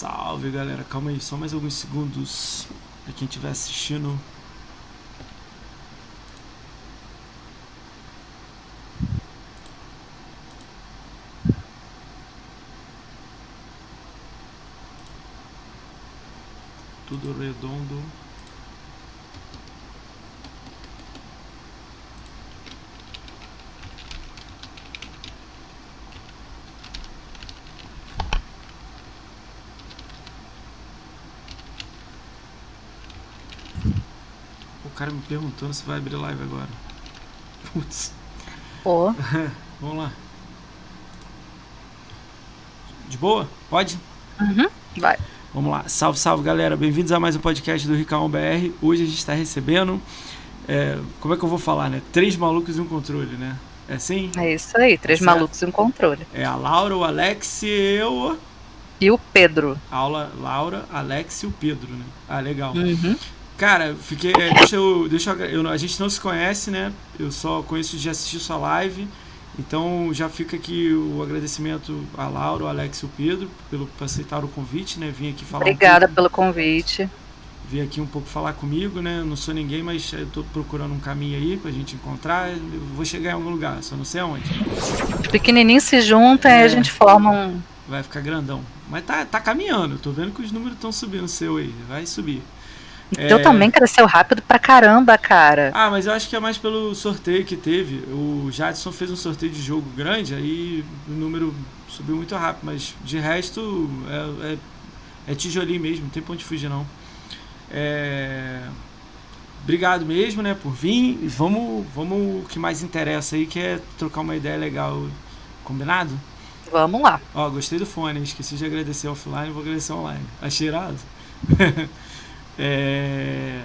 salve galera. Calma aí, só mais alguns segundos para quem estiver assistindo. Tudo redondo. Cara me perguntando se vai abrir live agora. Putz. Pô, Vamos lá. De boa? Pode? vai. Vamos lá. Salve, salve, galera. Bem-vindos a mais um podcast do Ricão BR. Hoje a gente está recebendo. é, como é que eu vou falar, né? Três malucos e um controle, né? É assim? É isso aí, três certo. malucos e um controle. É a Laura, o Alex e eu. E o Pedro. Aula Laura, Alex e o Pedro, né? Ah, legal. Uhum. Cara, fiquei. é, deixa eu. Deixa eu, eu a gente não se conhece, né? Eu só conheço de assistir sua live. Então já fica aqui o agradecimento a Laura, o Alex e o Pedro pelo, por aceitar o convite, né? Vim aqui falar um Obrigada pouco, pelo convite. vir aqui um pouco falar comigo, né? Eu não sou ninguém, mas eu tô procurando um caminho aí pra gente encontrar. Eu vou chegar em algum lugar, só não sei aonde. Os pequenininhos se juntam e É. a gente forma um. Vai ficar grandão. Mas tá, tá caminhando, tô vendo que os números estão subindo seu aí. Vai subir. O teu também cresceu rápido pra caramba, cara. Ah, mas eu acho que é mais pelo sorteio que teve. O Jadson fez um sorteio de jogo grande, aí o número subiu muito rápido, mas de resto é, é, é tijolinho mesmo, não tem pra onde fugir não. É, Obrigado mesmo, né, por vir. E vamos, vamos o que mais interessa aí, que é trocar uma ideia legal. Combinado? Vamos lá. Ó, gostei do fone, esqueci de agradecer offline, vou agradecer online. Achei irado. É,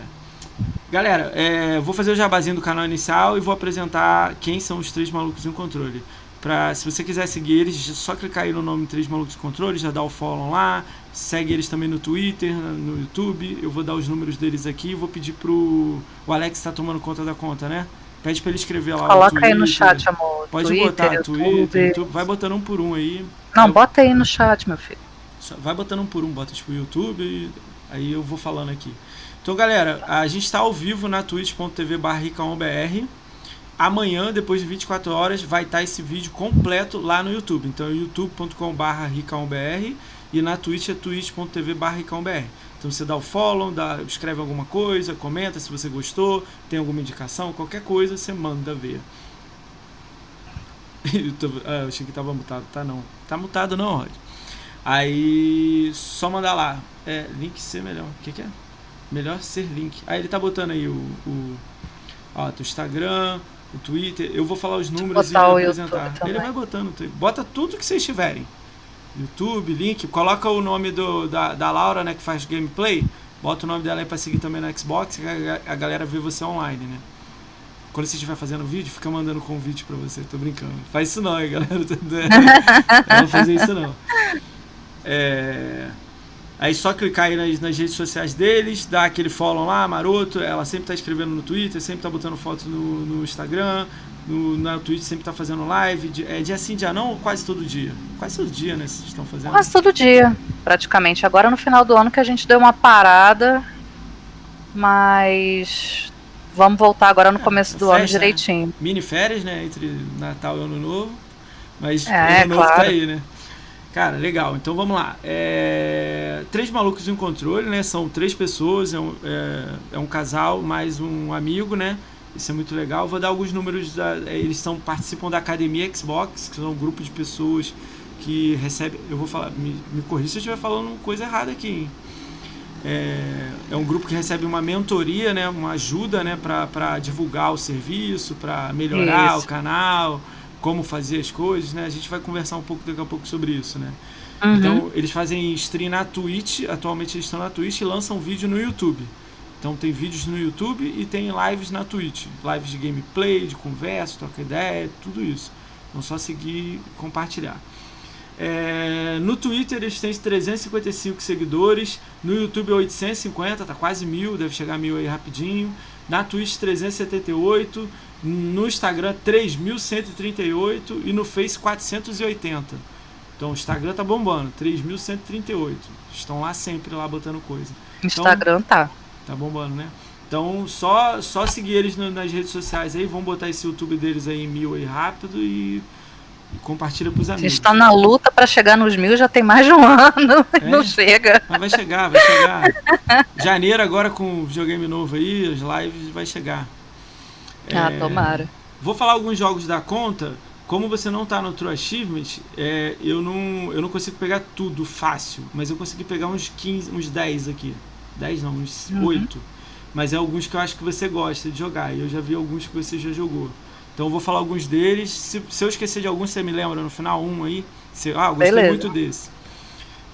Galera, é, vou fazer o jabazinho do canal inicial e vou apresentar quem são os três malucos em controle. Pra, se você quiser seguir eles, é só clicar aí no nome Três Malucos em Controle, já dá o follow lá. Segue eles também no Twitter, no YouTube. Eu vou dar os números deles aqui vou pedir pro. O Alex tá tomando conta da conta, né? Pede pra ele escrever lá. Coloca aí no Twitter. chat, amor. Pode Twitter, botar. Twitter, YouTube. Vai botando um por um aí. Não, Eu- bota aí no chat, meu filho. Vai botando um por um, bota tipo YouTube, aí eu vou falando aqui. Então, galera, a gente está ao vivo na twitch.tv ricaombr. Amanhã, depois de 24 horas, vai estar esse vídeo completo lá no YouTube. Então, é youtube.com barra ricaombr e na Twitch é twitch.tv ricaombr. Então, você dá o follow, dá, escreve alguma coisa, comenta se você gostou, tem alguma indicação, qualquer coisa, você manda ver. Tô- ah, eu achei que tava mutado. Tá não. Tá mutado não, Rod. Aí só mandar lá. É, link ser melhor. O que, que é? Melhor ser link. Aí ele tá botando aí o. o ó, teu Instagram, o Twitter. Eu vou falar os números e o apresentar. Ele vai botando. Bota tudo que vocês tiverem. YouTube, link. Coloca o nome do, da, da Laura, né, que faz gameplay. Bota o nome dela aí pra seguir também no Xbox. Que a, a galera vê você online, né? Quando você estiver fazendo vídeo, fica mandando convite pra você. Tô brincando. Faz isso não, hein, galera. não vou fazer isso não. É... Aí só clicar aí nas, nas redes sociais deles, dar aquele follow lá, maroto. Ela sempre tá escrevendo no Twitter, sempre tá botando foto no, no Instagram, no, na Twitch sempre tá fazendo live. É dia sim, dia não, ou quase todo dia? Quase todo dia, né? Vocês estão fazendo. Quase todo dia, praticamente. Agora no final do ano que a gente deu uma parada, mas vamos voltar agora no É, começo do festa, ano né? direitinho. mini férias, né? Entre Natal e Ano Novo. Mas É, Ano Novo tá claro. aí, né? Cara, legal. Então vamos lá. É, Três malucos em controle, né? São três pessoas, é um, é, é um casal mais um amigo, né? Isso é muito legal. Vou dar alguns números. Da, é, eles são, participam da Academia Xbox, que são um grupo de pessoas que recebem. Eu vou falar, me, me corrija se eu estiver falando coisa errada aqui, hein? É, é um grupo que recebe uma mentoria, né, uma ajuda né, para divulgar o serviço, para melhorar Isso. o canal, como fazer as coisas. Né? A gente vai conversar um pouco daqui a pouco sobre isso. Né? Uhum. Então, eles fazem stream na Twitch, atualmente eles estão na Twitch e lançam vídeo no YouTube. Então, tem vídeos no YouTube e tem lives na Twitch. Lives de gameplay, de conversa, troca ideia, tudo isso. Então, só seguir e compartilhar. É, no Twitter eles têm 355 seguidores, no YouTube 850, tá quase mil, deve chegar a mil aí rapidinho. Na Twitch 378, no Instagram 3138 e no Face 480. Então o Instagram tá bombando, 3.138. Estão lá sempre lá botando coisa. Instagram então, tá. Tá bombando, né? Então só, só seguir eles nas redes sociais aí, vão botar esse YouTube deles aí em mil aí rápido e, e compartilha pros amigos. Estão na luta para chegar nos mil já tem mais de um ano. É, não chega. Mas vai chegar, vai chegar. Janeiro agora com videogame novo aí, as lives vai chegar. Ah, é, tomara. Vou falar alguns jogos da conta. Como você não está no True Achievement, é, eu, não, eu não consigo pegar tudo fácil, mas eu consegui pegar uns 15, uns 10 aqui. 10 não, uns uhum. 8. Mas é alguns que eu acho que você gosta de jogar. E eu já vi alguns que você já jogou. Então eu vou falar alguns deles. Se, se eu esquecer de algum, você me lembra no final, um aí. Você, ah, eu gostei Beleza. muito desse.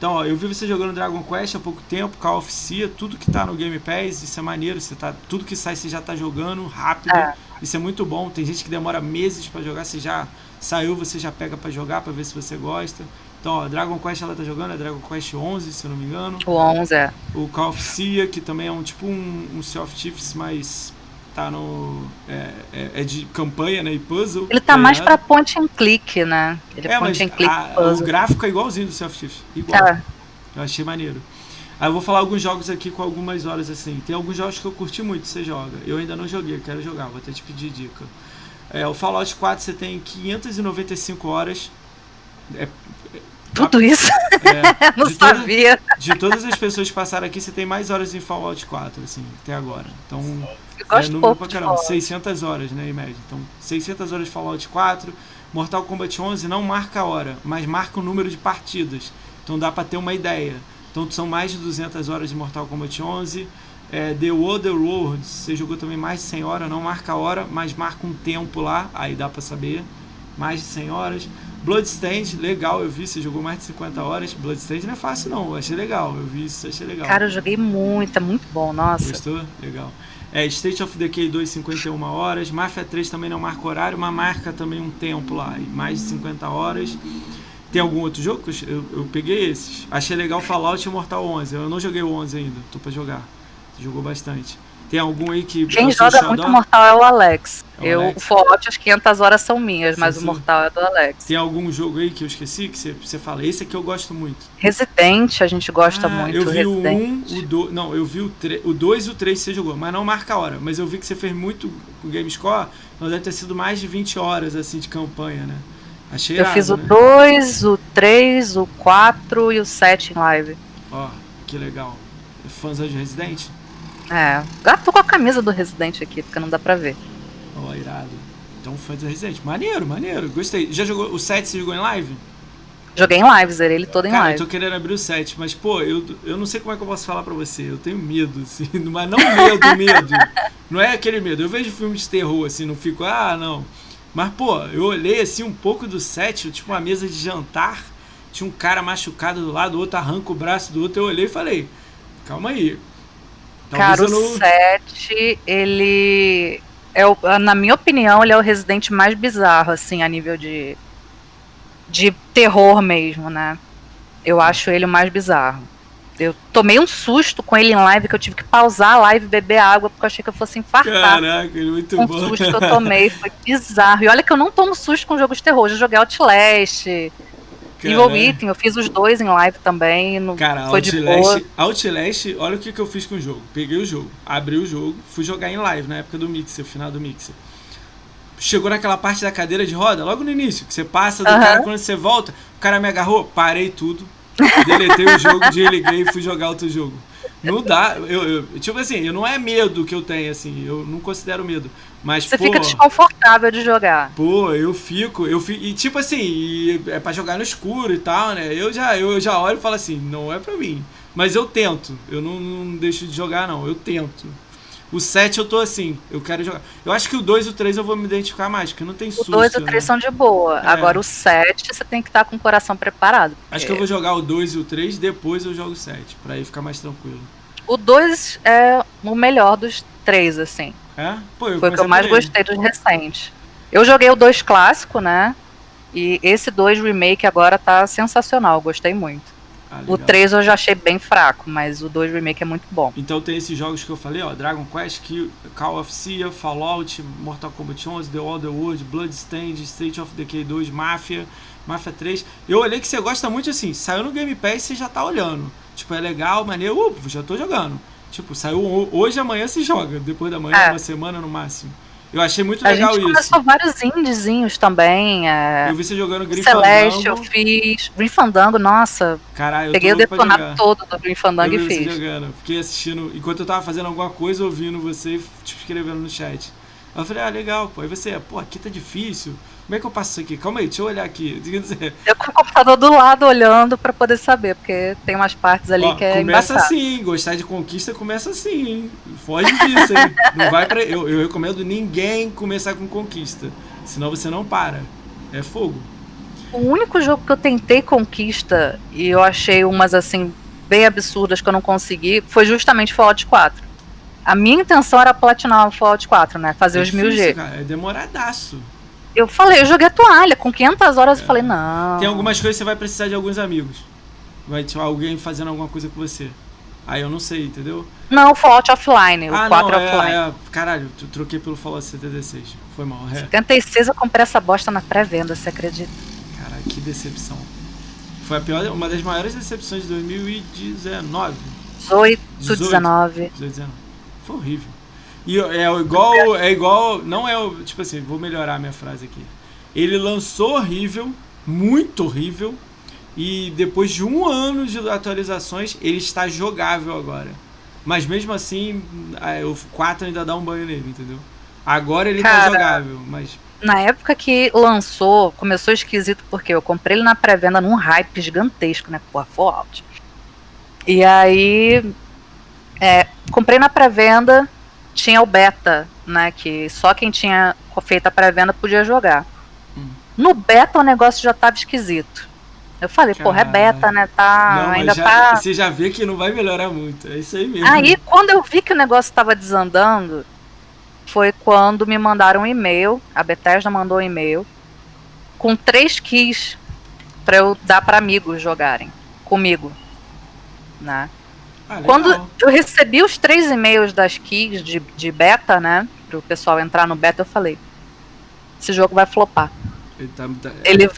Então, ó, eu vi você jogando Dragon Quest há pouco tempo, Call of Sea, tudo que tá no Game Pass, isso é maneiro, você tá, tudo que sai você já tá jogando rápido. É. Isso é muito bom. Tem gente que demora meses para jogar, você já saiu, você já pega para jogar para ver se você gosta. Então, ó, Dragon Quest ela tá jogando, é Dragon Quest 11, se eu não me engano. O 11 é. O Call of Sea, que também é um tipo um, um Sea of Thieves, mas tá no é, é, é, de campanha, né, e puzzle. Ele tá, tá mais para point and click, né? Ele é, point and click a, puzzle. O gráfico é igualzinho do Thieves, igual. É. Eu achei maneiro. Aí eu vou falar alguns jogos aqui com algumas horas assim. Tem alguns jogos que eu curti muito, você joga. Eu ainda não joguei, quero jogar, vou até te pedir dica. É, o Fallout 4 você tem 595 horas. É, Tudo isso? É, não sabia. de todas as pessoas que passaram aqui, você tem mais horas em Fallout 4, assim, até agora. Então, gosto é número pra caramba. 600 horas, né, em média. Então, 600 horas de Fallout 4. Mortal Kombat 11 não marca a hora, mas marca o número de partidas. Então dá para ter uma ideia. Então são mais de 200 horas de Mortal Kombat 11. É, The Other Worlds, você jogou também mais de 100 horas, não marca a hora, mas marca um tempo lá, aí dá pra saber. Mais de 100 horas. Bloodstained, legal, eu vi, você jogou mais de 50 horas. Bloodstained não é fácil não, eu achei legal, eu vi isso, achei legal. Cara, eu joguei muito, é muito bom, nossa. Gostou? Legal. É, State of Decay 2, 51 horas. Mafia 3 também não marca horário, mas marca também um tempo lá, mais de 50 horas. Tem algum outro jogo? Eu, eu peguei esses. Achei legal Fallout e Mortal 11. Eu não joguei o 11 ainda, tô pra jogar. Jogou bastante. Tem algum aí que. Quem joga muito Mortal é o Alex. É o eu, Alex. o Fallout, as 500 horas são minhas, sim, mas sim. o Mortal é do Alex. Tem algum jogo aí que eu esqueci que você, você fala? Esse aqui eu gosto muito. Resident, a gente gosta ah, muito. Eu vi Resident. o 1, o 2. Não, eu vi o 3, o 2 e o 3 você jogou, mas não marca a hora. Mas eu vi que você fez muito com o GameScore, então deve ter sido mais de 20 horas assim de campanha, né? Achei Eu fiz o 2, né? o 3, o 4 e o 7 em live. Ó, que legal. Fãs de Resident? É. Ah, tô com a camisa do Resident aqui, porque não dá pra ver. Ó, irado. Então, fã do Resident. Maneiro, maneiro. Gostei. Já jogou o 7? Você jogou em live? Joguei em live, zerei ele todo em Cara, live. eu tô querendo abrir o 7, mas, pô, eu, eu não sei como é que eu posso falar pra você. Eu tenho medo, assim. Mas não medo, medo. Não é aquele medo. Eu vejo filmes de terror, assim, não fico, ah, não. Mas, pô, eu olhei assim um pouco do set, tipo uma mesa de jantar, tinha um cara machucado do lado, o outro arranca o braço do outro. Eu olhei e falei, calma aí. Cara, não... o set, ele. É o, na minha opinião, ele é o Resident mais bizarro, assim, a nível de. de terror mesmo, né? Eu acho ele o mais bizarro. Eu tomei um susto com ele em live que eu tive que pausar a live e beber água porque eu achei que eu fosse infartar. Caraca, muito um bom. Um susto que eu tomei foi bizarro. E olha que eu não tomo susto com jogos de terror. Já joguei Outlast, Evil Within, eu fiz os dois em live também. No, Cara, foi Outlast, de Outlast, olha o que, que eu fiz com o jogo. Peguei o jogo, abri o jogo, fui jogar em live na época do Mixer, final do Mixer. Chegou naquela parte da cadeira de roda, logo no início, que você passa do uh -huh. cara, quando você volta, o cara me agarrou, parei tudo, Deletei o jogo, desliguei e fui jogar outro jogo. Não dá, eu, eu, tipo assim, eu não é medo que eu tenho, assim, eu não considero medo. Mas, Você pô, fica desconfortável de jogar. Pô, eu fico, eu fico. E tipo assim, é para jogar no escuro e tal, né? Eu já, eu já olho e falo assim, não é pra mim. Mas eu tento, eu não, não deixo de jogar, não, eu tento. O 7 eu tô assim, eu quero jogar. Eu acho que o 2 e o 3 eu vou me identificar mais, porque não tem susto. O 2 e o 3 né? são de boa. É. Agora o 7 você tem que estar tá com o coração preparado. Porque... Acho que eu vou jogar o 2 e o 3, depois eu jogo o 7, pra aí ficar mais tranquilo. O 2 é o melhor dos três, assim. É? Pô, eu Foi o que eu mais gostei dos recentes. Eu joguei o 2 clássico, né? E esse 2 remake agora tá sensacional, gostei muito. Ah, o 3 eu já achei bem fraco, mas o 2 Remake é muito bom. Então tem esses jogos que eu falei, ó, Dragon Quest, Call of Sea, Fallout, Mortal Kombat 11, The Other World, Bloodstained, State of Decay 2, Mafia, Mafia 3. Eu olhei que você gosta muito assim, saiu no Game Pass você já tá olhando. Tipo, é legal, maneiro, uh, já tô jogando. Tipo, saiu hoje, amanhã se joga, depois da manhã, é. uma semana no máximo. Eu achei muito legal isso. A gente começou vários indiezinhos também. É... Eu vi você jogando Grim Celeste, eu fiz. Grim Fandango, nossa. Caralho, Peguei o detonado todo do Grim Fandango eu e fiz. Jogando. Fiquei assistindo, enquanto eu tava fazendo alguma coisa, ouvindo você e tipo, escrevendo no chat. Eu falei, ah, legal, pô. Aí você, pô, aqui tá difícil. Como é que eu passo isso aqui? Calma aí, deixa eu olhar aqui. Eu com o computador do lado olhando para poder saber, porque tem umas partes ali Ó, que é Começa embaçado. assim, gostar de conquista começa assim, hein? Foge disso, hein? Não vai pra... eu, eu recomendo ninguém começar com conquista, senão você não para. É fogo. O único jogo que eu tentei conquista e eu achei umas assim bem absurdas que eu não consegui foi justamente Fallout 4. A minha intenção era platinar o Fallout 4, né? Fazer é os mil G. Cara, é demoradaço. Eu falei, eu joguei a toalha. Com 500 horas é. eu falei, não. Tem algumas coisas que você vai precisar de alguns amigos. Vai ter alguém fazendo alguma coisa com você. Aí eu não sei, entendeu? Não, Fallout Offline, o ah, 4 não, é, offline. É, caralho, tu troquei pelo Fallout 76. Foi mal, é. 76 eu comprei essa bosta na pré-venda, você acredita? Caralho, que decepção. Foi a pior, uma das maiores decepções de 2019. 18, 18 19. 18, 19. Foi horrível. E é igual. É igual. Não é o. Tipo assim, vou melhorar a minha frase aqui. Ele lançou horrível, muito horrível. E depois de um ano de atualizações, ele está jogável agora. Mas mesmo assim, o 4 ainda dá um banho nele, entendeu? Agora ele tá Cara, tá jogável, mas. Na época que lançou, começou esquisito porque eu comprei ele na pré-venda num hype gigantesco, né? Porra, Fallout. E aí. É, comprei na pré-venda, tinha o beta, né? Que só quem tinha feito a pré-venda podia jogar. Hum. No beta o negócio já tava esquisito. Eu falei, Caramba. porra, é beta, né? Tá, não, ainda já, tá. Você já vê que não vai melhorar muito. É isso aí mesmo. Aí, quando eu vi que o negócio tava desandando, foi quando me mandaram um e-mail. A Bethesda mandou um e-mail com três keys para eu dar para amigos jogarem comigo, né? Ah, Quando eu recebi os três e-mails das keys de, de beta, né? Para o pessoal entrar no beta, eu falei: esse jogo vai flopar. Ele tá, ele,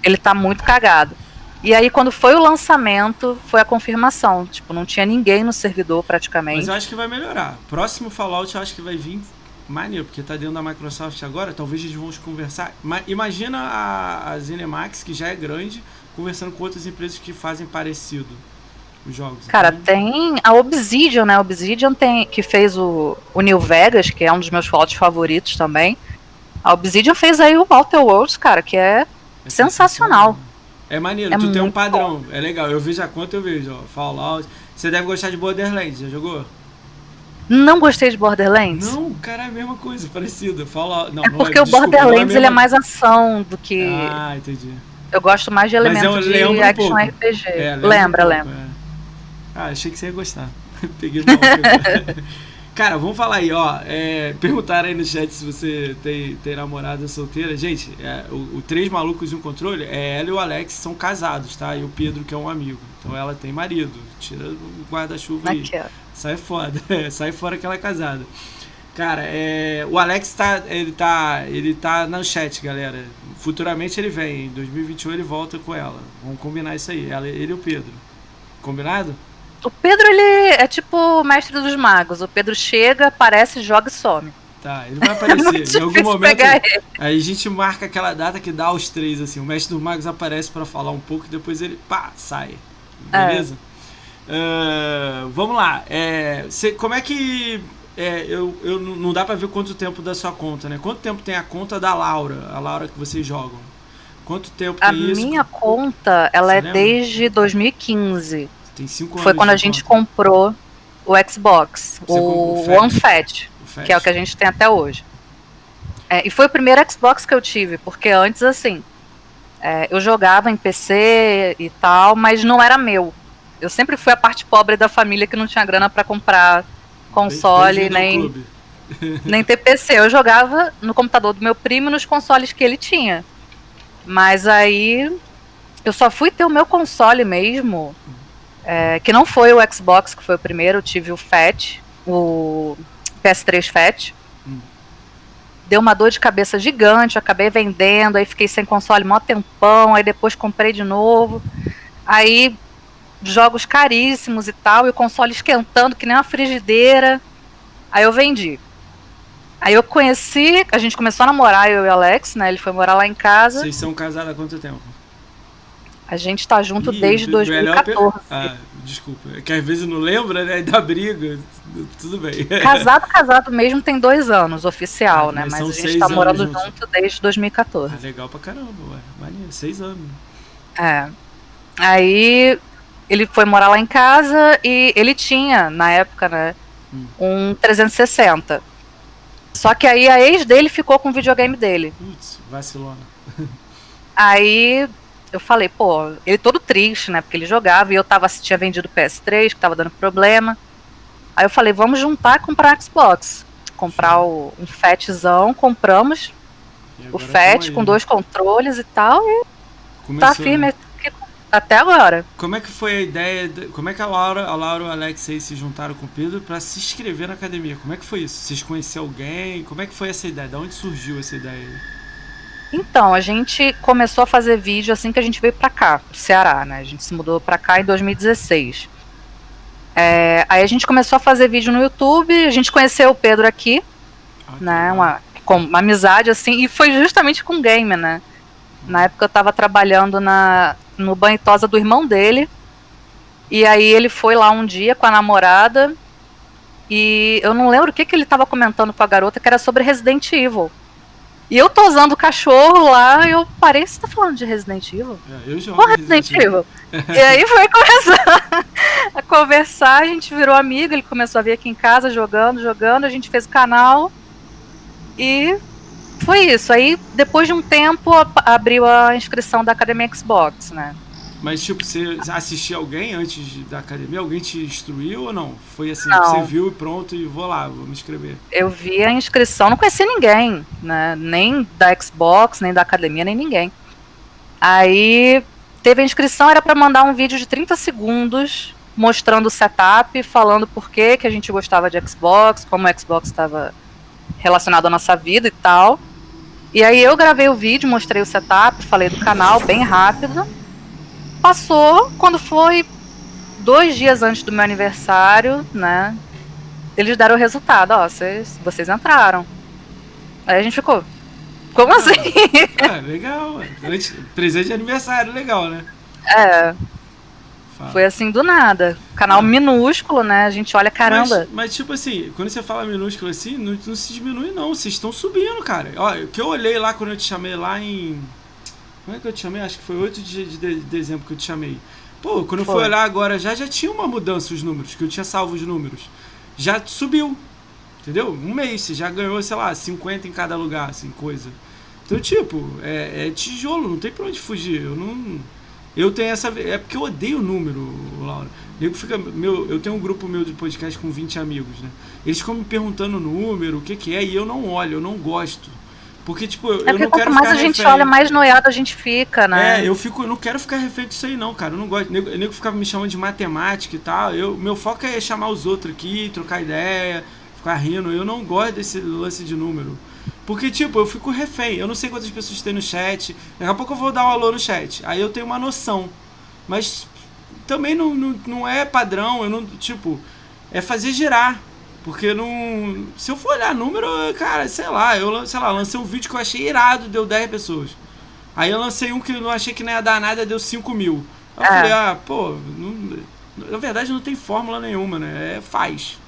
ele tá muito cagado. E aí, quando foi o lançamento, foi a confirmação. Tipo, não tinha ninguém no servidor praticamente. Mas eu acho que vai melhorar. Próximo Fallout eu acho que vai vir maneiro, porque tá dentro da Microsoft agora, talvez eles vão conversar. Imagina a, a Zenimax, que já é grande, conversando com outras empresas que fazem parecido os jogos. Cara, então... tem a Obsidian, né? A Obsidian tem, que fez o, o New Vegas, que é um dos meus Fallout favoritos também. A Obsidian fez aí o Outer Worlds, cara, que é, é sensacional. É maneiro, é tu tem um padrão, bom. é legal. Eu vejo a conta, eu vejo, ó, Fallout. Você deve gostar de Borderlands, já jogou? Não gostei de Borderlands. Não, cara, é a mesma coisa, parecido. Fallout. Não, é porque não é, o desculpa, Borderlands é ele é mais ação do que. Ah, entendi. Eu gosto mais de elementos é um, de action um RPG. É, lembra, lembra. Um lembra. É. Ah, achei que você ia gostar. Peguei mal. Cara, vamos falar aí, ó. É, perguntaram aí no chat se você tem, tem namorada solteira. Gente, é, o, o, Três Malucos e um Controle, é ela e o Alex são casados, tá? E o Pedro, que é um amigo. Então ela tem marido. Tira o guarda-chuva aí. Sai fora. sai fora que ela é casada. Cara, é, o Alex tá ele, tá. ele tá no chat, galera. Futuramente ele vem. Em 2021 ele volta com ela. Vamos combinar isso aí. Ela, ele e o Pedro. Combinado? O Pedro, ele é tipo o mestre dos magos. O Pedro chega, aparece, joga e some. Tá, ele vai aparecer. em algum momento. Aí a gente marca aquela data que dá os três, assim. O mestre dos magos aparece para falar um pouco e depois ele, pá, sai. Beleza? É. Uh, vamos lá. É, cê, como é que. É, eu, eu não dá para ver quanto tempo da sua conta, né? Quanto tempo tem a conta da Laura, a Laura que vocês jogam? Quanto tempo a tem isso? A minha conta, ela Você é lembra? desde 2015. Tem cinco. Foi quando a gente conta. comprou o Xbox, Você o, o One Fat, que é o que a gente tem até hoje. É, e foi o primeiro Xbox que eu tive, porque antes, assim, é, eu jogava em PC e tal, mas não era meu. Eu sempre fui a parte pobre da família que não tinha grana para comprar console, nem, nem ter PC. Eu jogava no computador do meu primo nos consoles que ele tinha. Mas aí eu só fui ter o meu console mesmo é, que não foi o Xbox, que foi o primeiro, eu tive o Fat, o PS3 Fat. Hum. deu uma dor de cabeça gigante, acabei vendendo, aí fiquei sem console mó tempão, aí depois comprei de novo. Aí jogos caríssimos e tal, e o console esquentando que nem uma frigideira. Aí eu vendi. Aí eu conheci, a gente começou a namorar, eu e o Alex, né? Ele foi morar lá em casa. Vocês são casados há quanto tempo? A gente tá junto Ih, desde 2014. Ah, desculpa. É que às vezes não lembra, né? Dá briga. Tudo bem. Casado, casado mesmo tem dois anos, oficial, ah, né? Mas, a gente tá morando juntos. junto desde 2014. Ah, legal pra caramba, ué. Maneiro, seis anos. É. Aí ele foi morar lá em casa e ele tinha, na época, né, hum. um 360. Só que aí a ex dele ficou com o videogame dele. Putz, vacilona. Aí eu falei, pô, ele todo triste, né? Porque ele jogava e eu tava, tinha vendido o PS3, que tava dando problema. Aí eu falei, vamos juntar e comprar Xbox. Comprar o, um Fatzão, compramos o Fat com né? dois controles e tal. E Começou, tá firme né? até agora. Como é que foi a ideia? De, como é que a Laura, a Laura e o Alex aí se juntaram com o Pedro para se inscrever na academia? Como é que foi isso? Vocês conheceram alguém? Como é que foi essa ideia? De onde surgiu essa ideia aí? Então, a gente começou a fazer vídeo assim que a gente veio para cá, pro Ceará, né? A gente se mudou para cá em 2016. É, aí a gente começou a fazer vídeo no YouTube, a gente conheceu o Pedro aqui, ah, né? Uma, com uma amizade assim, e foi justamente com game, né? Na época eu estava trabalhando na, no banho tosa do irmão dele. E aí ele foi lá um dia com a namorada. E eu não lembro o que, que ele estava comentando com a garota, que era sobre Resident Evil. E eu tô usando o cachorro lá, eu parei, você tá falando de Resident Evil? É, eu jogo Resident, Resident Evil. e aí foi começar a conversar, a gente virou amigo, ele começou a vir aqui em casa jogando, jogando, a gente fez o canal e foi isso. Aí, depois de um tempo, abriu a inscrição da Academia Xbox, né? Mas, tipo, você assistia alguém antes da academia? Alguém te instruiu ou não? Foi assim, não. você viu e pronto, e vou lá, vou me inscrever. Eu vi a inscrição, não conhecia ninguém, né? Nem da Xbox, nem da academia, nem ninguém. Aí teve a inscrição, era para mandar um vídeo de 30 segundos mostrando o setup, falando por que, que a gente gostava de Xbox, como o Xbox estava relacionado à nossa vida e tal. E aí eu gravei o vídeo, mostrei o setup, falei do canal bem rápido. Passou, quando foi dois dias antes do meu aniversário, né? Eles deram o resultado, ó, vocês, vocês entraram. Aí a gente ficou. Como ah, assim? É, legal. Presente de aniversário, legal, né? É. Fala. Foi assim do nada. Canal é. minúsculo, né? A gente olha, caramba. Mas, mas, tipo assim, quando você fala minúsculo assim, não, não se diminui, não. Vocês estão subindo, cara. Olha, o que eu olhei lá quando eu te chamei lá em. Como é que eu te chamei? Acho que foi 8 de, de dezembro que eu te chamei. Pô, quando eu fui olhar agora, já, já tinha uma mudança os números, que eu tinha salvo os números. Já subiu. Entendeu? Um mês, você já ganhou, sei lá, 50 em cada lugar, assim, coisa. Então, tipo, é, é tijolo, não tem pra onde fugir. Eu não. Eu tenho essa. É porque eu odeio o número, Laura. Eu, fica, meu, eu tenho um grupo meu de podcast com 20 amigos, né? Eles ficam me perguntando o número, o que, que é, e eu não olho, eu não gosto. Porque, tipo, eu, é eu não quero mais a gente refém. olha, mais noiado a gente fica, né? É, eu fico, eu não quero ficar refém disso aí, não, cara. Eu não gosto. O nego, nego ficava me chamando de matemática e tal. Eu, meu foco é chamar os outros aqui, trocar ideia, ficar rindo. Eu não gosto desse lance de número. Porque, tipo, eu fico refém. Eu não sei quantas pessoas tem no chat. Daqui a pouco eu vou dar um alô no chat. Aí eu tenho uma noção. Mas também não, não, não é padrão. Eu não, tipo, é fazer girar. Porque não. Se eu for olhar número, cara, sei lá, eu sei lá, lancei um vídeo que eu achei irado, deu 10 pessoas. Aí eu lancei um que eu não achei que não ia dar nada, deu 5 mil. Aí eu é. falei, ah, pô, não, na verdade não tem fórmula nenhuma, né? É faz.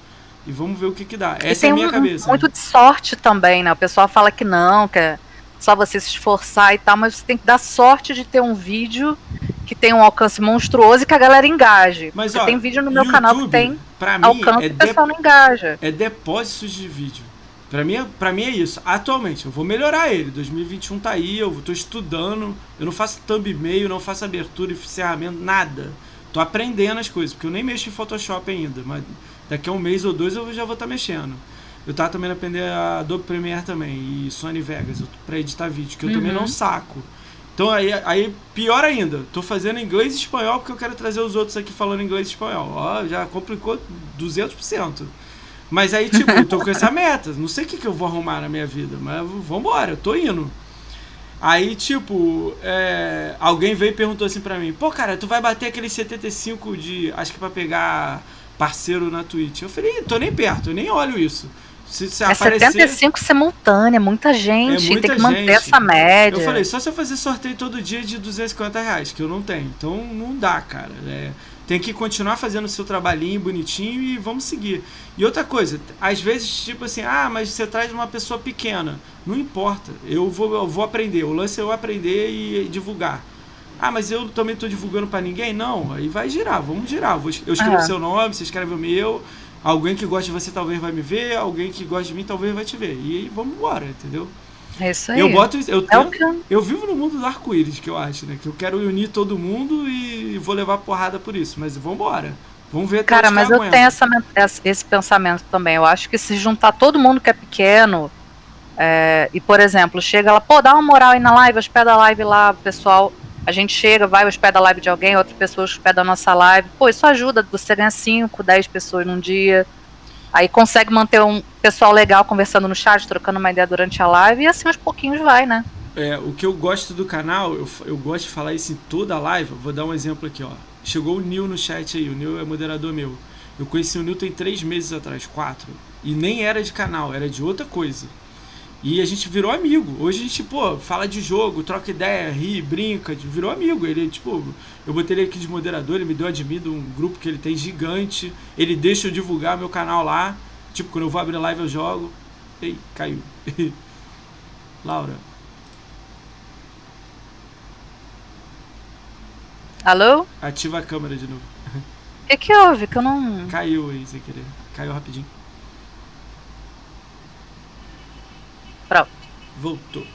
E vamos ver o que que dá. Essa é a minha um, cabeça. Muito né? de sorte também, né? O pessoal fala que não, que é só você se esforçar e tal, mas você tem que dar sorte de ter um vídeo que tem um alcance monstruoso e que a galera engaje. Mas ó, tem vídeo no meu YouTube, canal que tem alcance é e o pessoal não engaja. É depósitos de vídeo. Pra mim, é, pra mim é isso. Atualmente, eu vou melhorar ele. 2021 tá aí, eu tô estudando. Eu não faço thumbnail, não faço abertura e encerramento, nada. Tô aprendendo as coisas, porque eu nem mexo em Photoshop ainda, mas Daqui a um mês ou dois eu já vou estar tá mexendo. Eu tava também aprender a Adobe Premiere também e Sony Vegas para editar vídeo, que eu uhum. também não saco. Então aí, aí, pior ainda, tô fazendo inglês e espanhol porque eu quero trazer os outros aqui falando inglês e espanhol. Ó, já complicou 200%. Mas aí, tipo, eu tô com essa meta. Não sei o que, que eu vou arrumar na minha vida, mas vambora, eu tô indo. Aí, tipo, é, alguém veio e perguntou assim pra mim: Pô, cara, tu vai bater aquele 75 de. Acho que pra pegar parceiro na Twitch. Eu falei: Tô nem perto, eu nem olho isso. Se, se é aparecer, 75 simultânea, muita gente, é muita tem que manter essa média. Eu falei: Só se eu fazer sorteio todo dia de 250 reais, que eu não tenho. Então não dá, cara. É, tem que continuar fazendo o seu trabalhinho bonitinho e vamos seguir. E outra coisa, às vezes, tipo assim, ah, mas você traz uma pessoa pequena. Não importa, eu vou, eu vou aprender. O lance é eu aprender e divulgar. Ah, mas eu também estou divulgando para ninguém? Não, aí vai girar, vamos girar. Eu escrevo seu nome, você escreve o meu. Alguém que gosta de você talvez vai me ver, alguém que gosta de mim talvez vai te ver. E aí vamos embora, entendeu? É isso aí. Eu boto. Eu, tento, é eu vivo no mundo do arco-íris, que eu acho, né? Que eu quero unir todo mundo e vou levar porrada por isso. Mas vamos embora. Vamos ver Cara, mas eu tenho essa, esse pensamento também. Eu acho que se juntar todo mundo que é pequeno. É, e, por exemplo, chega lá, pô, dá uma moral aí na live, hospeda a live lá, pessoal. A gente chega, vai, hospeda a live de alguém, outra pessoa hospeda a nossa live. Pô, isso ajuda, você ganha 5, 10 pessoas num dia. Aí consegue manter um pessoal legal conversando no chat, trocando uma ideia durante a live, e assim aos pouquinhos vai, né? É, o que eu gosto do canal, eu, eu gosto de falar isso em toda a live. Vou dar um exemplo aqui, ó. Chegou o Nil no chat aí, o Nil é moderador meu. Eu conheci o Nil tem três meses atrás, quatro. E nem era de canal, era de outra coisa. E a gente virou amigo. Hoje a gente, pô, fala de jogo, troca ideia, ri, brinca, virou amigo. Ele, tipo, eu botei ele aqui de moderador, ele me deu admito um grupo que ele tem gigante. Ele deixa eu divulgar meu canal lá. Tipo, quando eu vou abrir live eu jogo. Ei, caiu. Laura. Alô? Ativa a câmera de novo. O que, que houve? Que eu não. Caiu aí, sem querer. Caiu rapidinho. Voltou.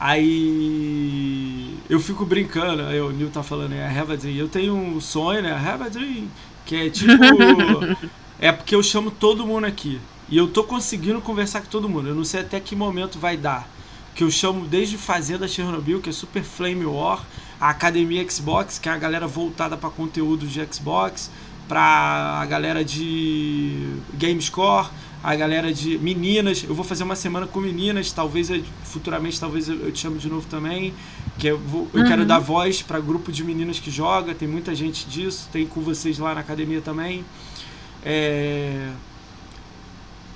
Aí eu fico brincando, aí o Nil tá falando, é have a dream. Eu tenho um sonho, né? Have a dream. Que é tipo. é porque eu chamo todo mundo aqui. E eu tô conseguindo conversar com todo mundo. Eu não sei até que momento vai dar. Que eu chamo desde Fazenda Chernobyl, que é Super Flame War, a Academia Xbox, que é a galera voltada para conteúdo de Xbox, pra a galera de GameScore a galera de meninas. Eu vou fazer uma semana com meninas, talvez futuramente talvez eu te chame de novo também. Que eu, vou, eu uhum. quero dar voz para grupo de meninas que joga, tem muita gente disso, tem com vocês lá na academia também. É,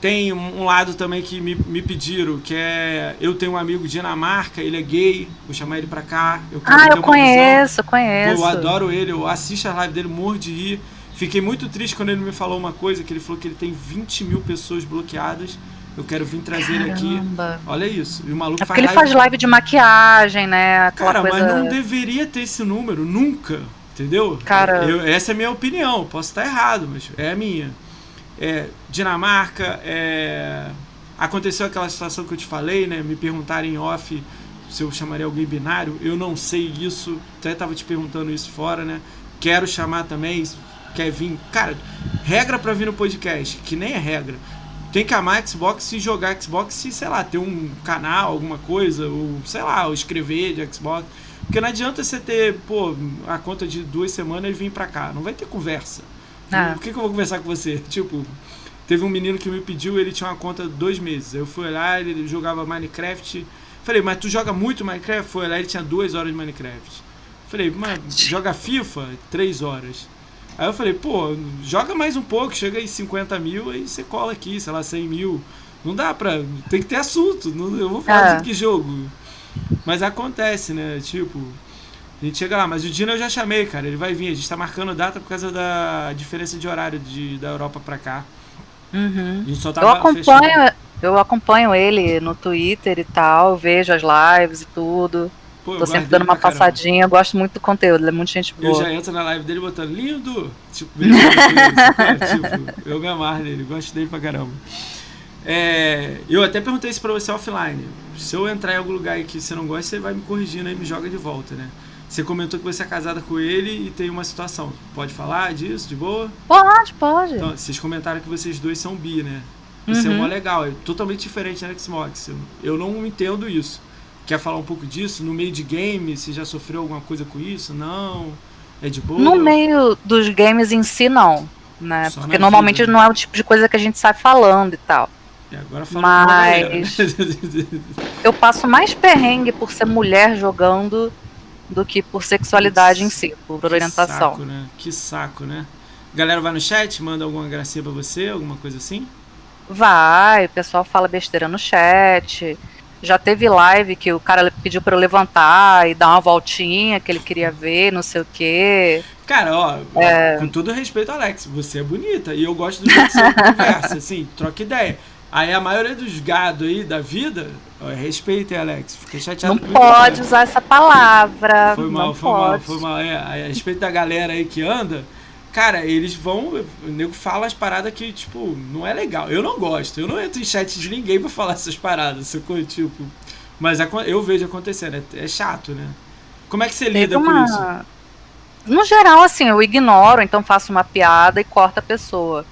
tem um lado também que me, me pediram, que é. Eu tenho um amigo de Dinamarca, ele é gay, vou chamar ele pra cá. Eu ah, eu conheço, visão. conheço. Eu adoro ele, eu assisto a live dele, morro de rir. Fiquei muito triste quando ele me falou uma coisa, que ele falou que ele tem 20 mil pessoas bloqueadas. Eu quero vir trazer Caramba. aqui. Olha isso. E o maluco é porque faz ele faz live de maquiagem, né? Aquela Cara, coisa... mas não deveria ter esse número, nunca. Entendeu? Cara. Eu, essa é a minha opinião. Posso estar errado, mas é a minha. É, Dinamarca, é... aconteceu aquela situação que eu te falei, né? Me perguntaram em off se eu chamaria alguém binário. Eu não sei isso. Até estava te perguntando isso fora, né? Quero chamar também quer vir. Cara, regra para vir no podcast, que nem é regra. Tem que amar Xbox e jogar Xbox e, sei lá, ter um canal, alguma coisa, ou sei lá, ou escrever de Xbox. Porque não adianta você ter, pô, a conta de duas semanas e vir pra cá. Não vai ter conversa. Ah. Por que, que eu vou conversar com você? Tipo, teve um menino que me pediu, ele tinha uma conta de dois meses. Eu fui lá, ele jogava Minecraft. Falei, mas tu joga muito Minecraft? Foi lá, ele tinha duas horas de Minecraft. Falei, mas joga FIFA? Três horas. Aí eu falei, pô, joga mais um pouco, chega aí 50 mil, aí você cola aqui, sei lá, 100 mil. Não dá pra. Tem que ter assunto. Não, eu vou falar ah. de que jogo. Mas acontece, né? Tipo. A gente chega lá, mas o Dino eu já chamei, cara. Ele vai vir. A gente tá marcando data por causa da diferença de horário de, da Europa pra cá. Uhum. eu acompanho, eu acompanho ele no Twitter e tal, vejo as lives e tudo. Pô, Tô sempre dando uma passadinha, gosto muito do conteúdo, ele é muito gente boa. Eu já entro na live dele botando lindo! Tipo, tipo eu me amarro nele, gosto dele pra caramba. É, eu até perguntei isso pra você offline. Se eu entrar em algum lugar que você não gosta, você vai me corrigindo e me joga de volta, né? Você comentou que você é casada com ele e tem uma situação. Pode falar disso, de boa? Pode, pode. Então, vocês comentaram que vocês dois são bi, né? Isso uhum. é mó legal, é totalmente diferente da Xbox. Eu não entendo isso. Quer falar um pouco disso? No meio de games, você já sofreu alguma coisa com isso? Não? É de boa? No meio dos games em si, não. né? Só Porque normalmente vida, né? não é o tipo de coisa que a gente sai falando e tal. E agora Mas eu passo mais perrengue por ser mulher jogando do que por sexualidade em si, por que orientação. Saco, né? Que saco, né? Galera vai no chat, manda alguma gracinha pra você, alguma coisa assim? Vai, o pessoal fala besteira no chat. Já teve live que o cara pediu para eu levantar e dar uma voltinha que ele queria ver, não sei o quê. Cara, ó, é... com todo respeito, Alex, você é bonita e eu gosto do jeito que você conversa, assim, troca ideia. Aí a maioria dos gado aí da vida, ó, respeita, Alex, fica chateado Não pode usar essa palavra. Foi mal, foi pode. mal, foi mal. É, a respeito da galera aí que anda, Cara, eles vão. O nego fala as paradas que, tipo, não é legal. Eu não gosto. Eu não entro em chat de ninguém pra falar essas paradas. Sacou? Tipo. Mas eu vejo acontecendo. É, é chato, né? Como é que você lida uma... com isso? No geral, assim, eu ignoro, então faço uma piada e corto a pessoa.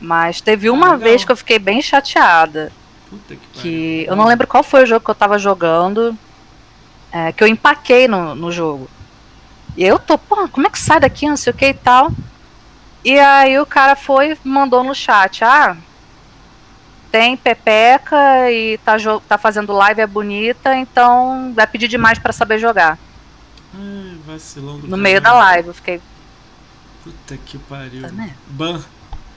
Mas teve uma ah, vez que eu fiquei bem chateada. Puta que, que Eu não lembro qual foi o jogo que eu tava jogando. É, que eu empaquei no, no jogo. E eu tô, pô, como é que sai daqui, não sei o que e tal. E aí o cara foi mandou no chat, ah, tem pepeca e tá, tá fazendo live, é bonita, então vai pedir demais para saber jogar. Ai, vacilão do No meio da live, eu fiquei. Puta que pariu. Tá ban.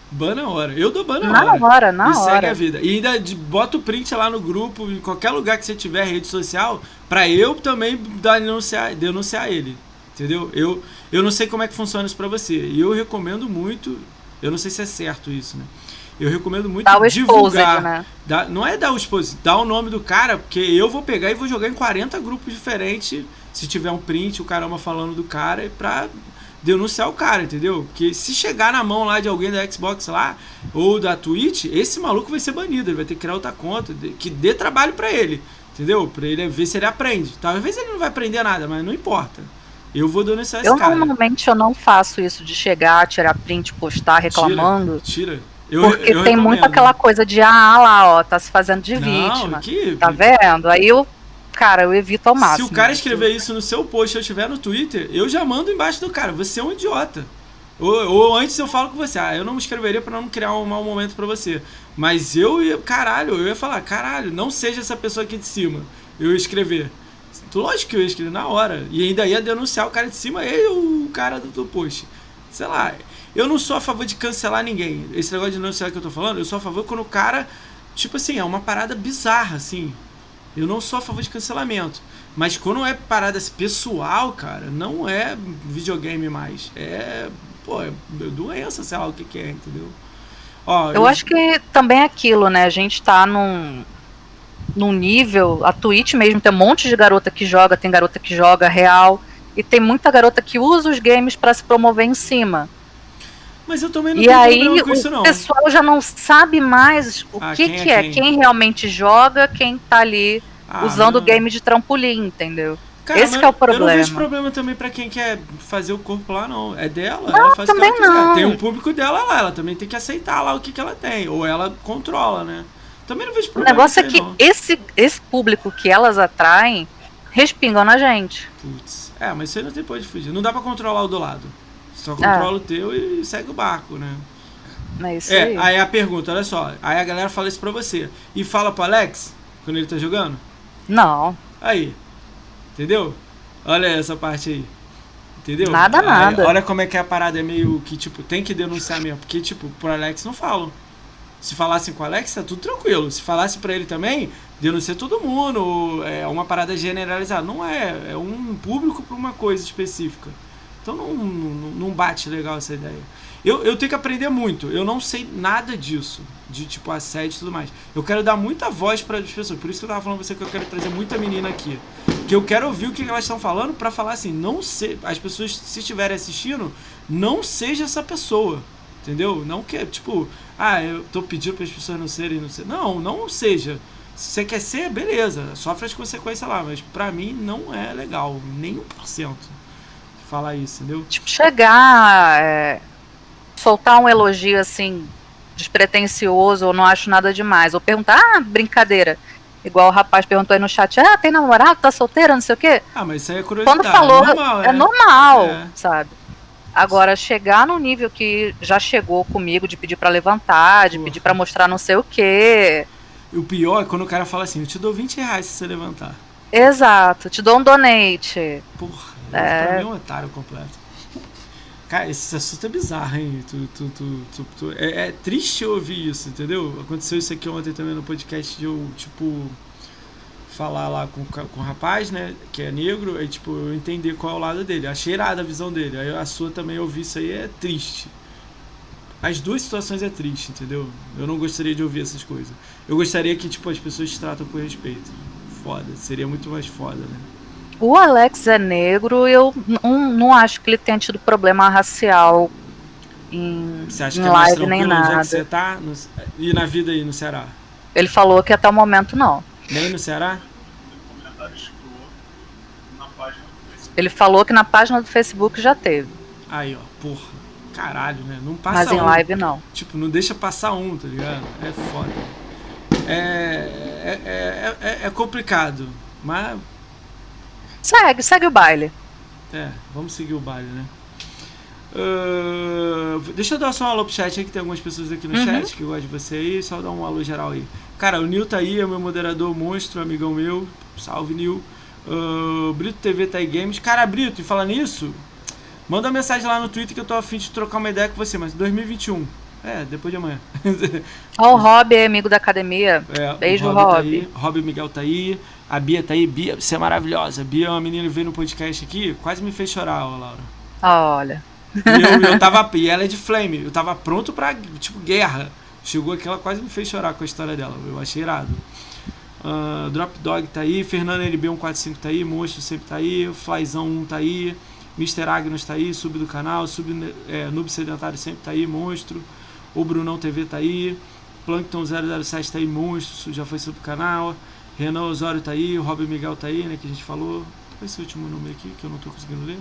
Ban na hora. Eu dou ban na, na hora. hora. Na e hora, segue a vida. E ainda bota o print lá no grupo, em qualquer lugar que você tiver, rede social, pra eu também denunciar, denunciar ele. Entendeu? Eu, eu não sei como é que funciona isso para você. E eu recomendo muito. Eu não sei se é certo isso, né? Eu recomendo muito dá o divulgar. né? Dá, não é dar o exposed, dá o nome do cara, porque eu vou pegar e vou jogar em 40 grupos diferentes. Se tiver um print, o caramba falando do cara, pra denunciar o cara, entendeu? Porque se chegar na mão lá de alguém da Xbox lá, ou da Twitch, esse maluco vai ser banido. Ele vai ter que criar outra conta, que dê trabalho para ele, entendeu? Pra ele ver se ele aprende. Talvez ele não vai aprender nada, mas não importa. Eu vou denunciar esse eu, cara. Normalmente eu não faço isso de chegar, tirar print, postar reclamando. Tira. tira. Eu, porque eu tem muito aquela coisa de, ah lá, ó, tá se fazendo de vítima. Não, que... Tá vendo? Aí eu, cara, eu evito ao máximo. Se o cara escrever isso no seu post eu estiver no Twitter, eu já mando embaixo do cara, você é um idiota. Ou, ou antes eu falo com você, ah, eu não me escreveria para não criar um mau momento para você. Mas eu ia, caralho, eu ia falar, caralho, não seja essa pessoa aqui de cima. Eu ia escrever. Lógico que eu ia escrever na hora. E ainda ia denunciar o cara de cima e o cara do, do post. Sei lá. Eu não sou a favor de cancelar ninguém. Esse negócio de denunciar que eu tô falando, eu sou a favor quando o cara. Tipo assim, é uma parada bizarra, assim. Eu não sou a favor de cancelamento. Mas quando é parada pessoal, cara, não é videogame mais. É. Pô, é doença, sei lá o que, que é, entendeu? Ó, eu, eu acho que também é aquilo, né? A gente tá num num nível. A Twitch mesmo tem um monte de garota que joga, tem garota que joga real. E tem muita garota que usa os games para se promover em cima. Mas eu também não e aí, com isso, não. O pessoal já não sabe mais o ah, que, que é, quem? quem? realmente joga, quem tá ali ah, usando o game de trampolim, entendeu? Cara, Esse é o problema. Eu não vejo problema também para quem quer fazer o corpo lá, não. É dela. Não, ela faz também não. Tem um público dela lá, ela também tem que aceitar lá o que, que ela tem. Ou ela controla, né? Também não vejo problema. O negócio é que esse, esse público que elas atraem respingam na gente. Putz. É, mas você não tem pode fugir. Não dá pra controlar o do lado. Só controla é. o teu e segue o barco, né? É isso é, aí. aí a pergunta, olha só. Aí a galera fala isso pra você. E fala pro Alex quando ele tá jogando? Não. Aí. Entendeu? Olha essa parte aí. Entendeu? Nada, aí, nada. Olha como é que a parada é meio que, tipo, tem que denunciar mesmo. Porque, tipo, pro Alex não falam. Se falassem com o Alex, tá tudo tranquilo. Se falasse para ele também, denuncia todo mundo. É uma parada generalizada. Não é. É um público para uma coisa específica. Então não, não, não, bate legal essa ideia. Eu, eu tenho que aprender muito. Eu não sei nada disso. De tipo assédio e tudo mais. Eu quero dar muita voz para as pessoas. Por isso que eu tava falando pra você que eu quero trazer muita menina aqui. Que eu quero ouvir o que elas estão falando para falar assim. Não se, As pessoas, se estiverem assistindo, não seja essa pessoa. Entendeu? Não que, tipo, ah, eu tô pedindo para as pessoas não serem, não ser. Não, não seja. Se você quer ser, beleza, sofre as consequências lá, mas para mim não é legal, nem um por cento falar isso, entendeu? Tipo, chegar, é, soltar um elogio assim, despretensioso, ou não acho nada demais, ou perguntar, ah, brincadeira. Igual o rapaz perguntou aí no chat, ah, tem namorado, tá solteira, não sei o quê. Ah, mas isso aí é curiosidade. Quando falou, é normal, é, normal é. sabe? Agora, chegar num nível que já chegou comigo de pedir para levantar, de Porra. pedir para mostrar não sei o quê. E o pior é quando o cara fala assim, eu te dou 20 reais se você levantar. Exato, te dou um donate. Porra, é... pra é um otário completo. Cara, esse assunto é bizarro, hein? Tu, tu, tu, tu é, é, triste ouvir isso, entendeu? Aconteceu isso aqui ontem também no podcast de eu, tipo, falar lá com, com o rapaz, né? Que é negro, e tipo, eu entender qual é o lado dele. Achei irada a visão dele. Aí a sua também ouvir isso aí é triste. As duas situações é triste, entendeu? Eu não gostaria de ouvir essas coisas. Eu gostaria que, tipo, as pessoas te tratam com respeito. Foda. Seria muito mais foda, né? O Alex é negro, eu não, não acho que ele tenha tido problema racial em, você acha em que é live nem nada. você tá no, e na vida aí no Ceará? Ele falou que até o momento não. Nem no Ceará? Ele falou que na página do Facebook já teve. Aí, ó, porra. Caralho, né? Não passa Mas em um. live não. Tipo, não deixa passar um, tá ligado? É foda. É, é, é, é complicado. Mas Segue, segue o baile. É, vamos seguir o baile, né? Uh, deixa eu dar só um alô pro chat aí, que tem algumas pessoas aqui no uhum. chat que gostam de você aí. Só dar um alô geral aí. Cara, o Nil tá aí, é meu moderador monstro, amigão meu. Salve, Nil. Uh, Brito TV tá aí Games. Cara, Brito, e falar nisso, manda uma mensagem lá no Twitter que eu tô afim de trocar uma ideia com você, mas 2021. É, depois de amanhã. Ó, o Rob é amigo da academia. É, Beijo, Rob. Rob. Tá aí, Rob Miguel tá aí. A Bia tá aí, Bia, você é maravilhosa. A Bia é uma menina que veio no podcast aqui, quase me fez chorar, ó, Laura. Olha. E eu, eu tava, e ela é de Flame, eu tava pronto pra, tipo, guerra. Chegou aqui, ela quase me fez chorar com a história dela, eu achei irado. Uh, Drop Dog tá aí, Fernando LB145 tá aí, Monstro sempre tá aí, Flyzão 1 tá aí, Mr. Agnos tá aí, Sub do canal, Sub, é, Noob Sedentário sempre tá aí, Monstro. O Brunão TV tá aí, Plankton 007 tá aí, Monstro, já foi sub do canal. Renan Osório tá aí, o Robin Miguel tá aí, né, que a gente falou. É esse último número aqui que eu não tô conseguindo ler?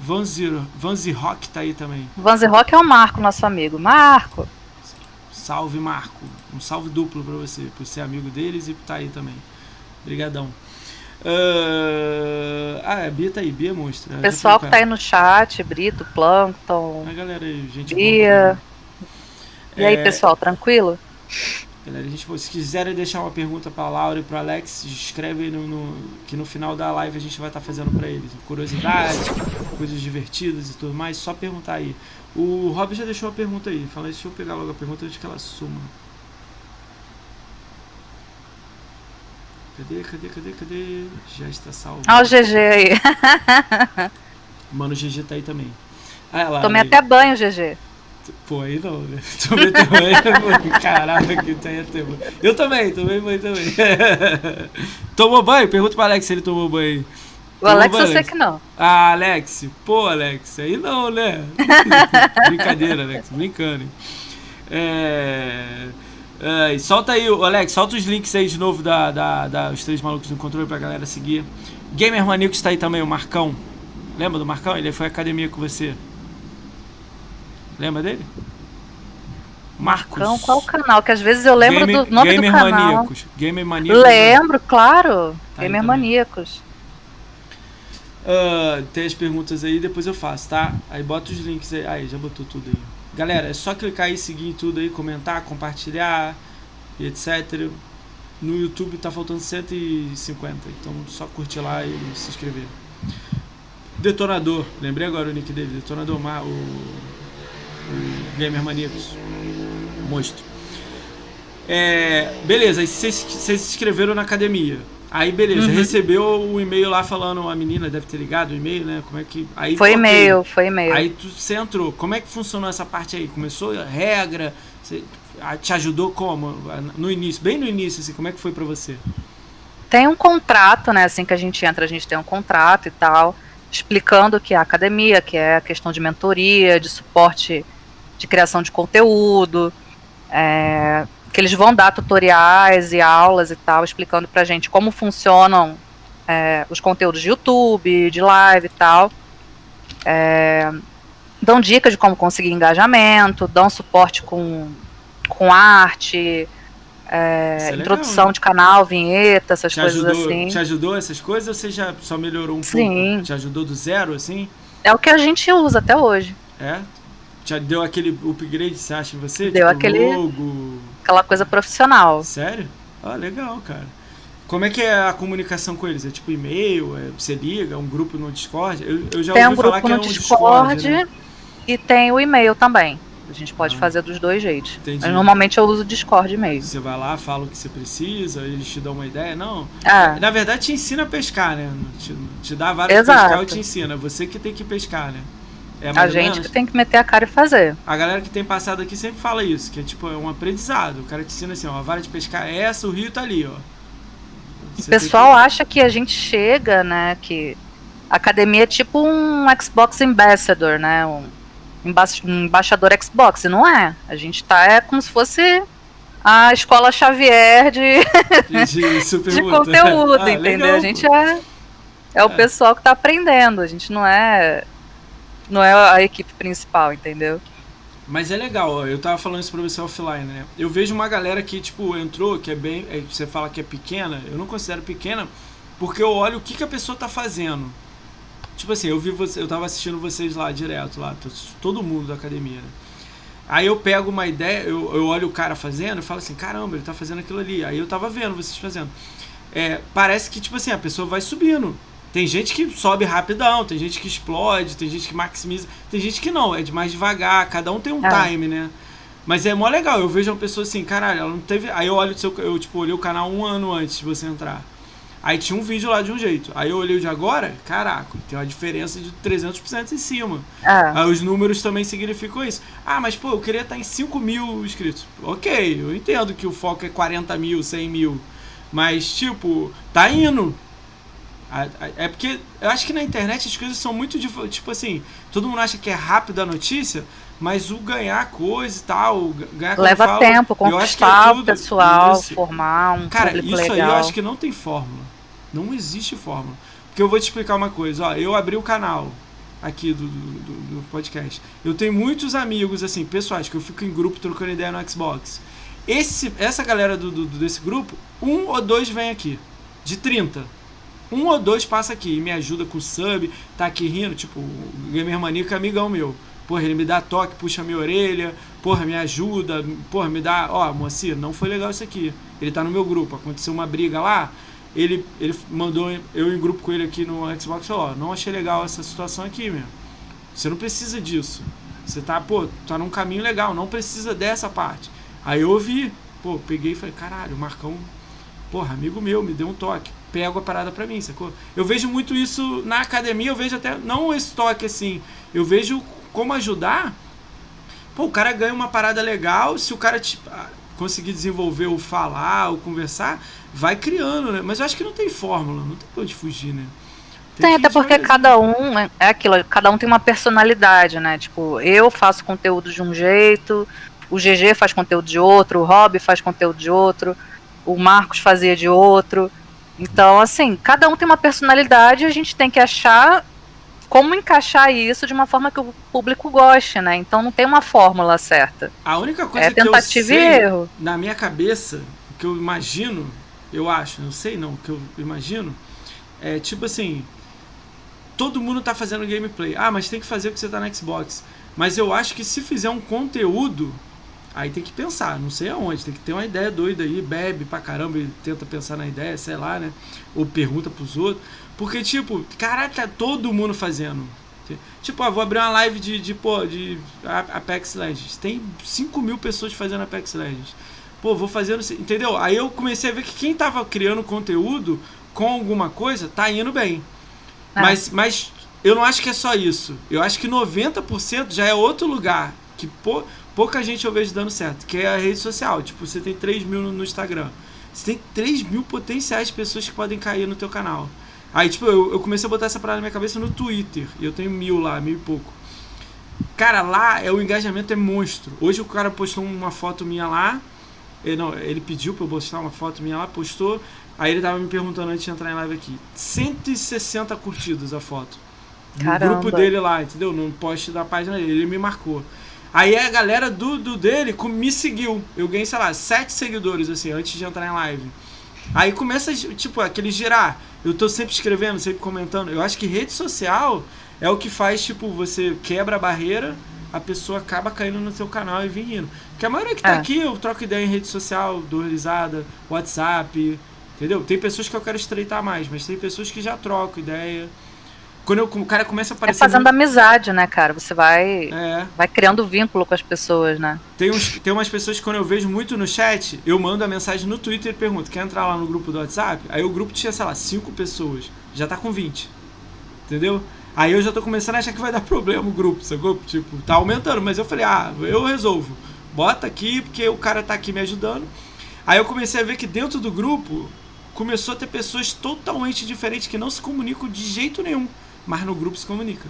Vanzi, Vanzi Rock tá aí também. Vanzi Rock é o Marco, nosso amigo. Marco! Salve, Marco. Um salve duplo para você, por ser amigo deles e por tá aí também. Obrigadão. Uh... Ah, a Bia tá aí, Bia mostra. Pessoal que tá aí no chat, Brito, Plankton. A galera aí, gente. Bia. E aí, é... pessoal, tranquilo? Galera, a gente, se quiserem deixar uma pergunta para Laura e para Alex, escreve no, no, que no final da live a gente vai estar tá fazendo para eles. Curiosidades, coisas divertidas e tudo mais, só perguntar aí. O Rob já deixou a pergunta aí. Fala, deixa eu pegar logo a pergunta antes que ela suma. Cadê, cadê, cadê, cadê? Já está salvo. Olha o GG aí. Mano, o GG tá aí também. Ah, lá, Tomei aí. até banho, GG. Pô, aí não, né? Tomei banho. Caraca, que tem até banho. Eu também, tomei banho também. tomou banho? Pergunta pro Alex se ele tomou banho. O Alex eu sei que não. Ah, Alex. Pô, Alex, aí não, né? Brincadeira, Alex, brincando. É... É, solta aí, Alex, solta os links aí de novo da, da, da Os Três Malucos no Controle pra galera seguir. Gamer Maníacos tá aí também, o Marcão. Lembra do Marcão? Ele foi à academia com você. Lembra dele? Marcos. Então, qual o canal? Que às vezes eu lembro Game, do nome Gamer do canal. Maníacos. Gamer Maníacos. Lembro, claro. Tá Gamer Maníacos. Uh, tem as perguntas aí, depois eu faço, tá? Aí bota os links aí. Aí, já botou tudo aí. Galera, é só clicar aí, seguir tudo aí, comentar, compartilhar e etc. No YouTube tá faltando 150, então só curtir lá e se inscrever. Detonador, lembrei agora o nick dele, Detonador Mar, o Gamer Maníacos. Monstro. É, beleza, vocês, se inscreveram na academia. Aí beleza, uhum. recebeu o e-mail lá falando, a menina deve ter ligado o e-mail, né? Como é que. Aí, foi e-mail, foi e-mail. Aí tu, você entrou. Como é que funcionou essa parte aí? Começou a regra? Você, te ajudou como? No início, bem no início, assim, como é que foi para você? Tem um contrato, né? Assim que a gente entra, a gente tem um contrato e tal, explicando que é a academia, que é a questão de mentoria, de suporte de criação de conteúdo, é, que eles vão dar tutoriais e aulas e tal, explicando pra gente como funcionam é, os conteúdos de YouTube, de live e tal. É, dão dicas de como conseguir engajamento, dão suporte com, com arte, é, introdução legal, né? de canal, vinheta, essas te coisas ajudou, assim. Te ajudou essas coisas ou você já só melhorou um Sim. pouco? Te ajudou do zero, assim? É o que a gente usa até hoje. É? Já deu aquele upgrade, você acha em você? Deu tipo, aquele. Logo. Aquela coisa profissional. Sério? Ah, legal, cara. Como é que é a comunicação com eles? É tipo e-mail? É, você liga? É um grupo no Discord? Eu, eu já tem ouvi um falar grupo que no é um Discord, Discord né? e tem o e-mail também. A gente pode Ah. fazer dos dois jeitos. Entendi. Mas normalmente eu uso o Discord mesmo. Você vai lá, fala o que você precisa, eles te dão uma ideia. Não. É, Na verdade, te ensina a pescar, né? Te, te dá várias Exato. pescar e te ensina. Você que tem que pescar, né? É a gente que tem que meter a cara e fazer. A galera que tem passado aqui sempre fala isso, que é tipo, é um aprendizado. O cara te ensina assim, ó, a vara de pescar é essa, o rio tá ali, ó. O Você tem pessoal acha que a gente chega, né, que a academia é tipo um Xbox Ambassador, né, um emba- um embaixador Xbox, não é. A gente tá é como se fosse a escola Xavier de, que- de, de conteúdo, Ah, entendeu? legal, a gente pô. é, é o É. pessoal que tá aprendendo, a gente não é não é a equipe principal, entendeu? Mas é legal, eu tava falando isso pra você offline, né? Eu vejo uma galera que, tipo, entrou, que é bem. é, você fala que é pequena, eu não considero pequena, porque eu olho o que, que a pessoa tá fazendo. Tipo assim, eu vi você, eu tava assistindo vocês lá direto, lá, to- todo mundo da academia, né? Aí eu pego uma ideia, eu, eu olho o cara fazendo e falo assim, caramba, ele tá fazendo aquilo ali. Aí eu tava vendo vocês fazendo. É, parece que, tipo assim, a pessoa vai subindo. Tem gente que sobe rapidão, tem gente que explode, tem gente que maximiza, tem gente que não, é de mais devagar, cada um tem um É. time, né? Mas é mó legal, eu vejo uma pessoa assim, caralho, ela não teve. Aí eu olho o seu. Eu, tipo, olhei o canal um ano antes de você entrar. Aí tinha um vídeo lá de um jeito. Aí eu olhei o de agora, caraca, tem uma diferença de 300% em cima. É. Aí os números também significam isso. Ah, mas pô, eu queria estar em 5 mil inscritos. Ok, eu entendo que o foco é 40 mil, 100 mil. Mas, tipo, tá indo. É porque eu acho que na internet as coisas são muito. Tipo assim, todo mundo acha que é rápido a notícia, mas o ganhar coisa e tal, ganhar Leva falo, tempo, é conquistar o tudo- pessoal, isso. formar um Cara, isso aí legal. eu acho que não tem fórmula. Não existe fórmula. Porque eu vou te explicar uma coisa. Ó, eu abri o canal aqui do, do, do- do podcast. Eu tenho muitos amigos, assim, pessoais, que eu fico em grupo trocando ideia no Xbox. Esse, essa galera do, do- desse grupo, um ou dois vem aqui. De 30. Um ou dois passa aqui e me ajuda com sub, tá aqui rindo, tipo, o Gamer Maníaco é amigão meu. Porra, ele me dá toque, puxa minha orelha, porra, me ajuda, porra, me dá, ó, Moacir, não foi legal isso aqui. Ele tá no meu grupo, aconteceu uma briga lá, ele, ele mandou eu em grupo com ele aqui no Xbox ó, não achei legal essa situação aqui, meu. Você não precisa disso. Você tá, pô, tá num caminho legal, não precisa dessa parte. Aí eu ouvi, pô, peguei e falei, caralho, o Marcão, porra, amigo meu, me deu um toque. Pego a parada pra mim, sacou? Eu vejo muito isso na academia, eu vejo até, não esse toque assim, eu vejo como ajudar. Pô, o cara ganha uma parada legal, se o cara ah, conseguir desenvolver ou falar ou conversar, vai criando, né? Mas eu acho que não tem fórmula, não tem pra onde fugir, né? Tem, até porque cada um é é aquilo, cada um tem uma personalidade, né? Tipo, eu faço conteúdo de um jeito, o GG faz conteúdo de outro, o Rob faz conteúdo de outro, o Marcos fazia de outro. Então, assim, cada um tem uma personalidade e a gente tem que achar como encaixar isso de uma forma que o público goste, né? Então não tem uma fórmula certa. A única coisa É que eu tentativa e sei erro. na minha cabeça, o que eu imagino, eu acho, não sei não, o que eu imagino, é tipo assim, todo mundo tá fazendo gameplay. Ah, mas tem que fazer porque você tá na Xbox. Mas eu acho que se fizer um conteúdo, aí tem que pensar, não sei aonde, tem que ter uma ideia doida aí, bebe pra caramba e tenta pensar na ideia, sei lá, né? Ou pergunta pros outros. Porque, tipo, caralho, tá todo mundo fazendo. Tipo, ah, vou abrir uma live de, de, pô, de Apex Legends. Tem 5 mil pessoas fazendo Apex Legends. Pô, vou fazendo. Entendeu? Aí eu comecei a ver que quem tava criando conteúdo com alguma coisa tá indo bem. É. Mas, mas eu não acho que é só isso. Eu acho que 90% já é outro lugar que pou, pouca gente eu vejo dando certo, que é a rede social. Tipo, você tem 3 mil no, no Instagram. Você tem 3 mil potenciais pessoas que podem cair no teu canal. Aí, tipo, eu, eu comecei a botar essa parada na minha cabeça no Twitter. E eu tenho mil lá, mil e pouco. Cara, lá é o engajamento é monstro. Hoje o cara postou uma foto minha lá. Ele, não, ele pediu pra eu postar uma foto minha lá, postou. Aí ele tava me perguntando antes de entrar em live aqui. 160 curtidas a foto. No Caramba. grupo dele lá, entendeu? No post da página dele. Ele me marcou. Aí a galera do, do dele me seguiu. Eu ganhei, sei lá, 7 seguidores, assim, antes de entrar em live. Aí começa, tipo, aquele girar. Eu tô sempre escrevendo, sempre comentando. Eu acho que rede social é o que faz, tipo, você quebra a barreira, a pessoa acaba caindo no seu canal e vindo. Porque a maioria que tá É. aqui, eu troco ideia em rede social, dou risada, WhatsApp, entendeu? Tem pessoas que eu quero estreitar mais, mas tem pessoas que já troco ideia. Quando eu- o cara começa a É aparecer. fazendo muito- amizade, né, cara? Você vai, É. vai criando vínculo com as pessoas, né? Tem, uns, tem umas pessoas que quando eu vejo muito no chat, eu mando a mensagem no Twitter e pergunto, quer entrar lá no grupo do WhatsApp? Aí o grupo tinha, sei lá, 5 pessoas. Já tá com 20. Entendeu? Aí eu já tô começando a achar que vai dar problema o grupo, sacou? Tipo, tá aumentando, mas eu falei, ah, eu resolvo. Bota aqui, porque o cara tá aqui me ajudando. Aí eu comecei a ver que dentro do grupo começou a ter pessoas totalmente diferentes que não se comunicam de jeito nenhum, mas no grupo se comunica.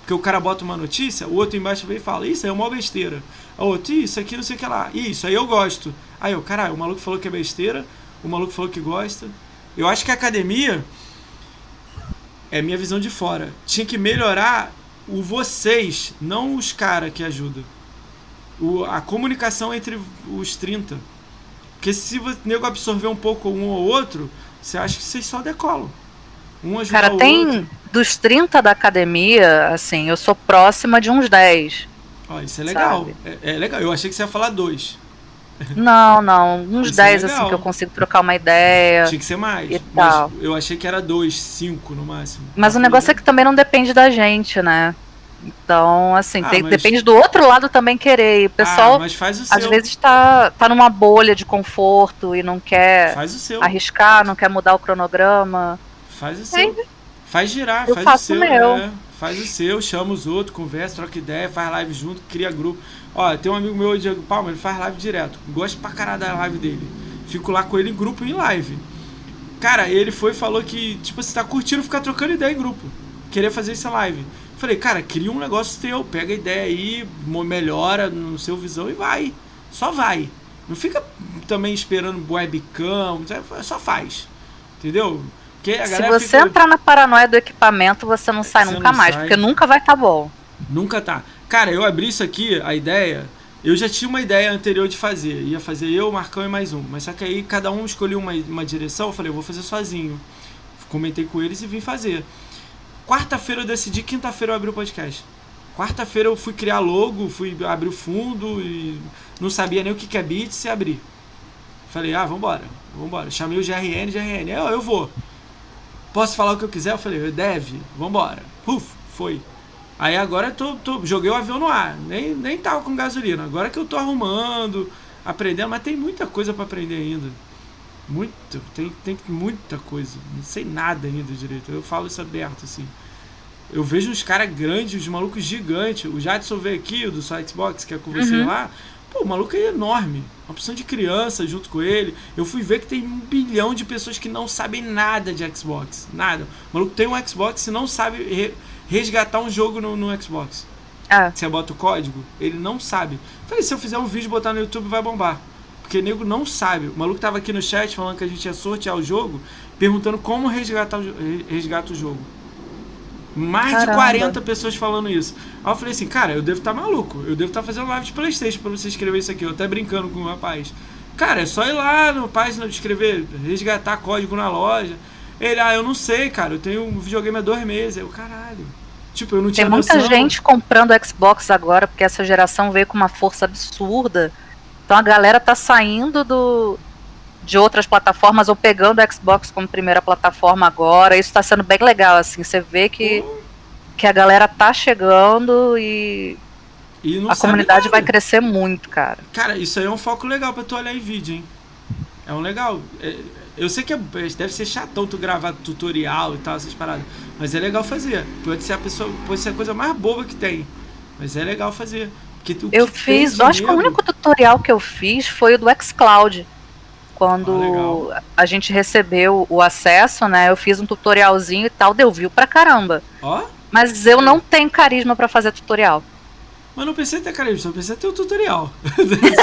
Porque o cara bota uma notícia, o outro embaixo vem e fala, isso aí é uma besteira. O outro, isso aqui não sei o que lá. Isso aí eu gosto. Aí eu, caralho, o maluco falou que é besteira, o maluco falou que gosta. Eu acho que a academia é minha visão de fora. Tinha que melhorar o vocês, não os caras que ajudam. O, a comunicação entre os 30. Porque se o nego absorver um pouco um ou outro, você acha que vocês só decolam. Um ajuda Cara, tem outro. dos 30 da academia, assim, eu sou próxima de uns 10. Ó, isso é legal. É, é legal. Eu achei que você ia falar dois. Não, não, uns Isso é 10 assim que eu consigo trocar uma ideia. Tinha que ser mais. E mas tal. eu achei que era dois, cinco no máximo. Mas o negócio é que também não depende da gente, né? Então, assim, Ah, tem- mas- depende do outro lado também querer. O Ah, pessoal, faz o seu. às vezes, tá, tá numa bolha de conforto e não quer arriscar, não quer mudar o cronograma. Faz o seu. Faz girar, Eu faz o seu. é. Faz o seu, chama os outros, conversa, troca ideia, faz live junto, cria grupo. Ó, tem um amigo meu, o Diego Palma, ele faz live direto. Gosto pra caralho da live dele. Fico lá com ele em grupo e em live. Cara, ele foi e falou que, tipo, você tá curtindo ficar trocando ideia em grupo. Queria fazer essa live. Falei, cara, cria um negócio teu, pega a ideia aí, melhora no seu visão e vai. Só vai. Não fica também esperando webcam, só faz. Entendeu? Porque a Se galera você fica- entrar na paranoia do equipamento, você não sai Você nunca não mais, sai. porque nunca vai estar bom. Nunca tá. Cara, eu abri isso aqui, a ideia. Eu já tinha uma ideia anterior de fazer. Ia fazer eu, Marcão e mais um. Mas só que aí cada um escolheu uma, uma direção. Eu falei, eu vou fazer sozinho. Comentei com eles e vim fazer. Quarta-feira eu decidi, quinta-feira eu abri o podcast. Quarta-feira eu fui criar logo, fui abrir o fundo e não sabia nem o que que é Beats e abri. Falei, ah, vambora, vambora. Chamei o GRN, GRN, eu, eu vou. Posso falar o que eu quiser? Eu falei, deve, vambora. Puf, foi. Aí agora eu tô, tô- joguei o avião no ar, nem, nem tava com gasolina. Agora que eu tô arrumando, aprendendo, mas tem muita coisa pra aprender ainda. Muito, tem, tem muita coisa. Não sei nada ainda direito. Eu falo isso aberto, assim. Eu vejo uns caras grandes, uns malucos gigantes. O Jadson veio aqui, do Xbox, que é com você Uhum. lá. Pô, o maluco é enorme. Uma opção de criança junto com ele. Eu fui ver que tem um bilhão de pessoas que não sabem nada de Xbox. Nada. O maluco tem um Xbox e não sabe re- resgatar um jogo no, no Xbox. É. Você bota o código, ele não sabe. Falei, se eu fizer um vídeo e botar no YouTube, vai bombar. Porque o nego não sabe. O maluco tava aqui no chat falando que a gente ia sortear o jogo, perguntando como resgatar o, resgata o jogo. Mais de Caramba. 40 pessoas falando isso. Aí eu falei assim, cara, eu devo estar maluco. Eu devo estar fazendo live de Playstation pra você escrever isso aqui. Eu até brincando com o rapaz. Cara, é só ir lá no página de escrever, resgatar código na loja. Ele, ah, eu não sei, cara. Eu tenho um videogame há dois meses. Eu, caralho. Tipo, eu não Tem tinha muita noção. gente comprando Xbox agora, porque essa geração veio com uma força absurda. Então a galera tá saindo do, de outras plataformas ou pegando o Xbox como primeira plataforma agora. Isso tá sendo bem legal, assim. Você vê que, que a galera tá chegando e E a comunidade nada. vai crescer muito, cara. Cara, isso aí é um foco legal pra tu olhar em vídeo, hein? É um legal. É- eu sei que é- deve ser chatão tu gravar tutorial e tal, essas paradas. Mas é legal fazer. Pode ser a pessoa. Pode ser a coisa mais boba que tem. Mas é legal fazer. Porque tu, Eu que fiz, eu acho que o único tutorial que eu fiz foi o do xCloud. Quando Ah, a gente recebeu o acesso, né? Eu fiz um tutorialzinho e tal, deu view pra caramba. Ó, Mas eu não tenho carisma pra fazer tutorial. mas não pensei em ter carisma, só pensei em ter o tutorial.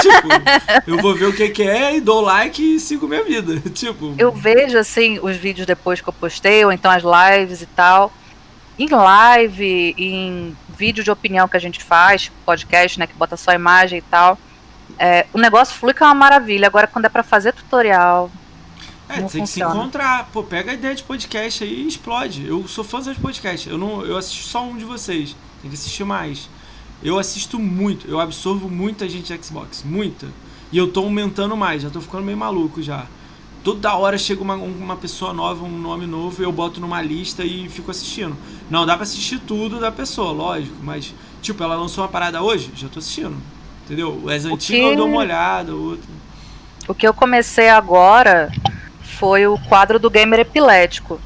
tipo, eu vou ver o que, que é e dou like e sigo minha vida. tipo, Eu vejo, assim, os vídeos depois que eu postei, ou então as lives e tal. Em live, em vídeo de opinião que a gente faz, tipo podcast, né? Que bota só imagem e tal. É, o negócio flui que é uma maravilha. Agora, quando é pra fazer tutorial, É, tem funciona. que se encontrar. Pô, pega a ideia de podcast aí e explode. Eu sou fã de podcast. Eu não, eu assisto só um de vocês. Tem que assistir mais. Eu assisto muito, eu absorvo muita gente de Xbox, muita. E eu tô aumentando mais, já tô ficando meio maluco já. Toda hora chega uma, uma pessoa nova, um nome novo, eu boto numa lista e fico assistindo. Não dá pra assistir tudo da pessoa, lógico, mas, tipo, ela lançou uma parada hoje, já tô assistindo. Entendeu? As antigas que... eu dou uma olhada, outra. O que eu comecei agora foi o quadro do Gamer Epilético.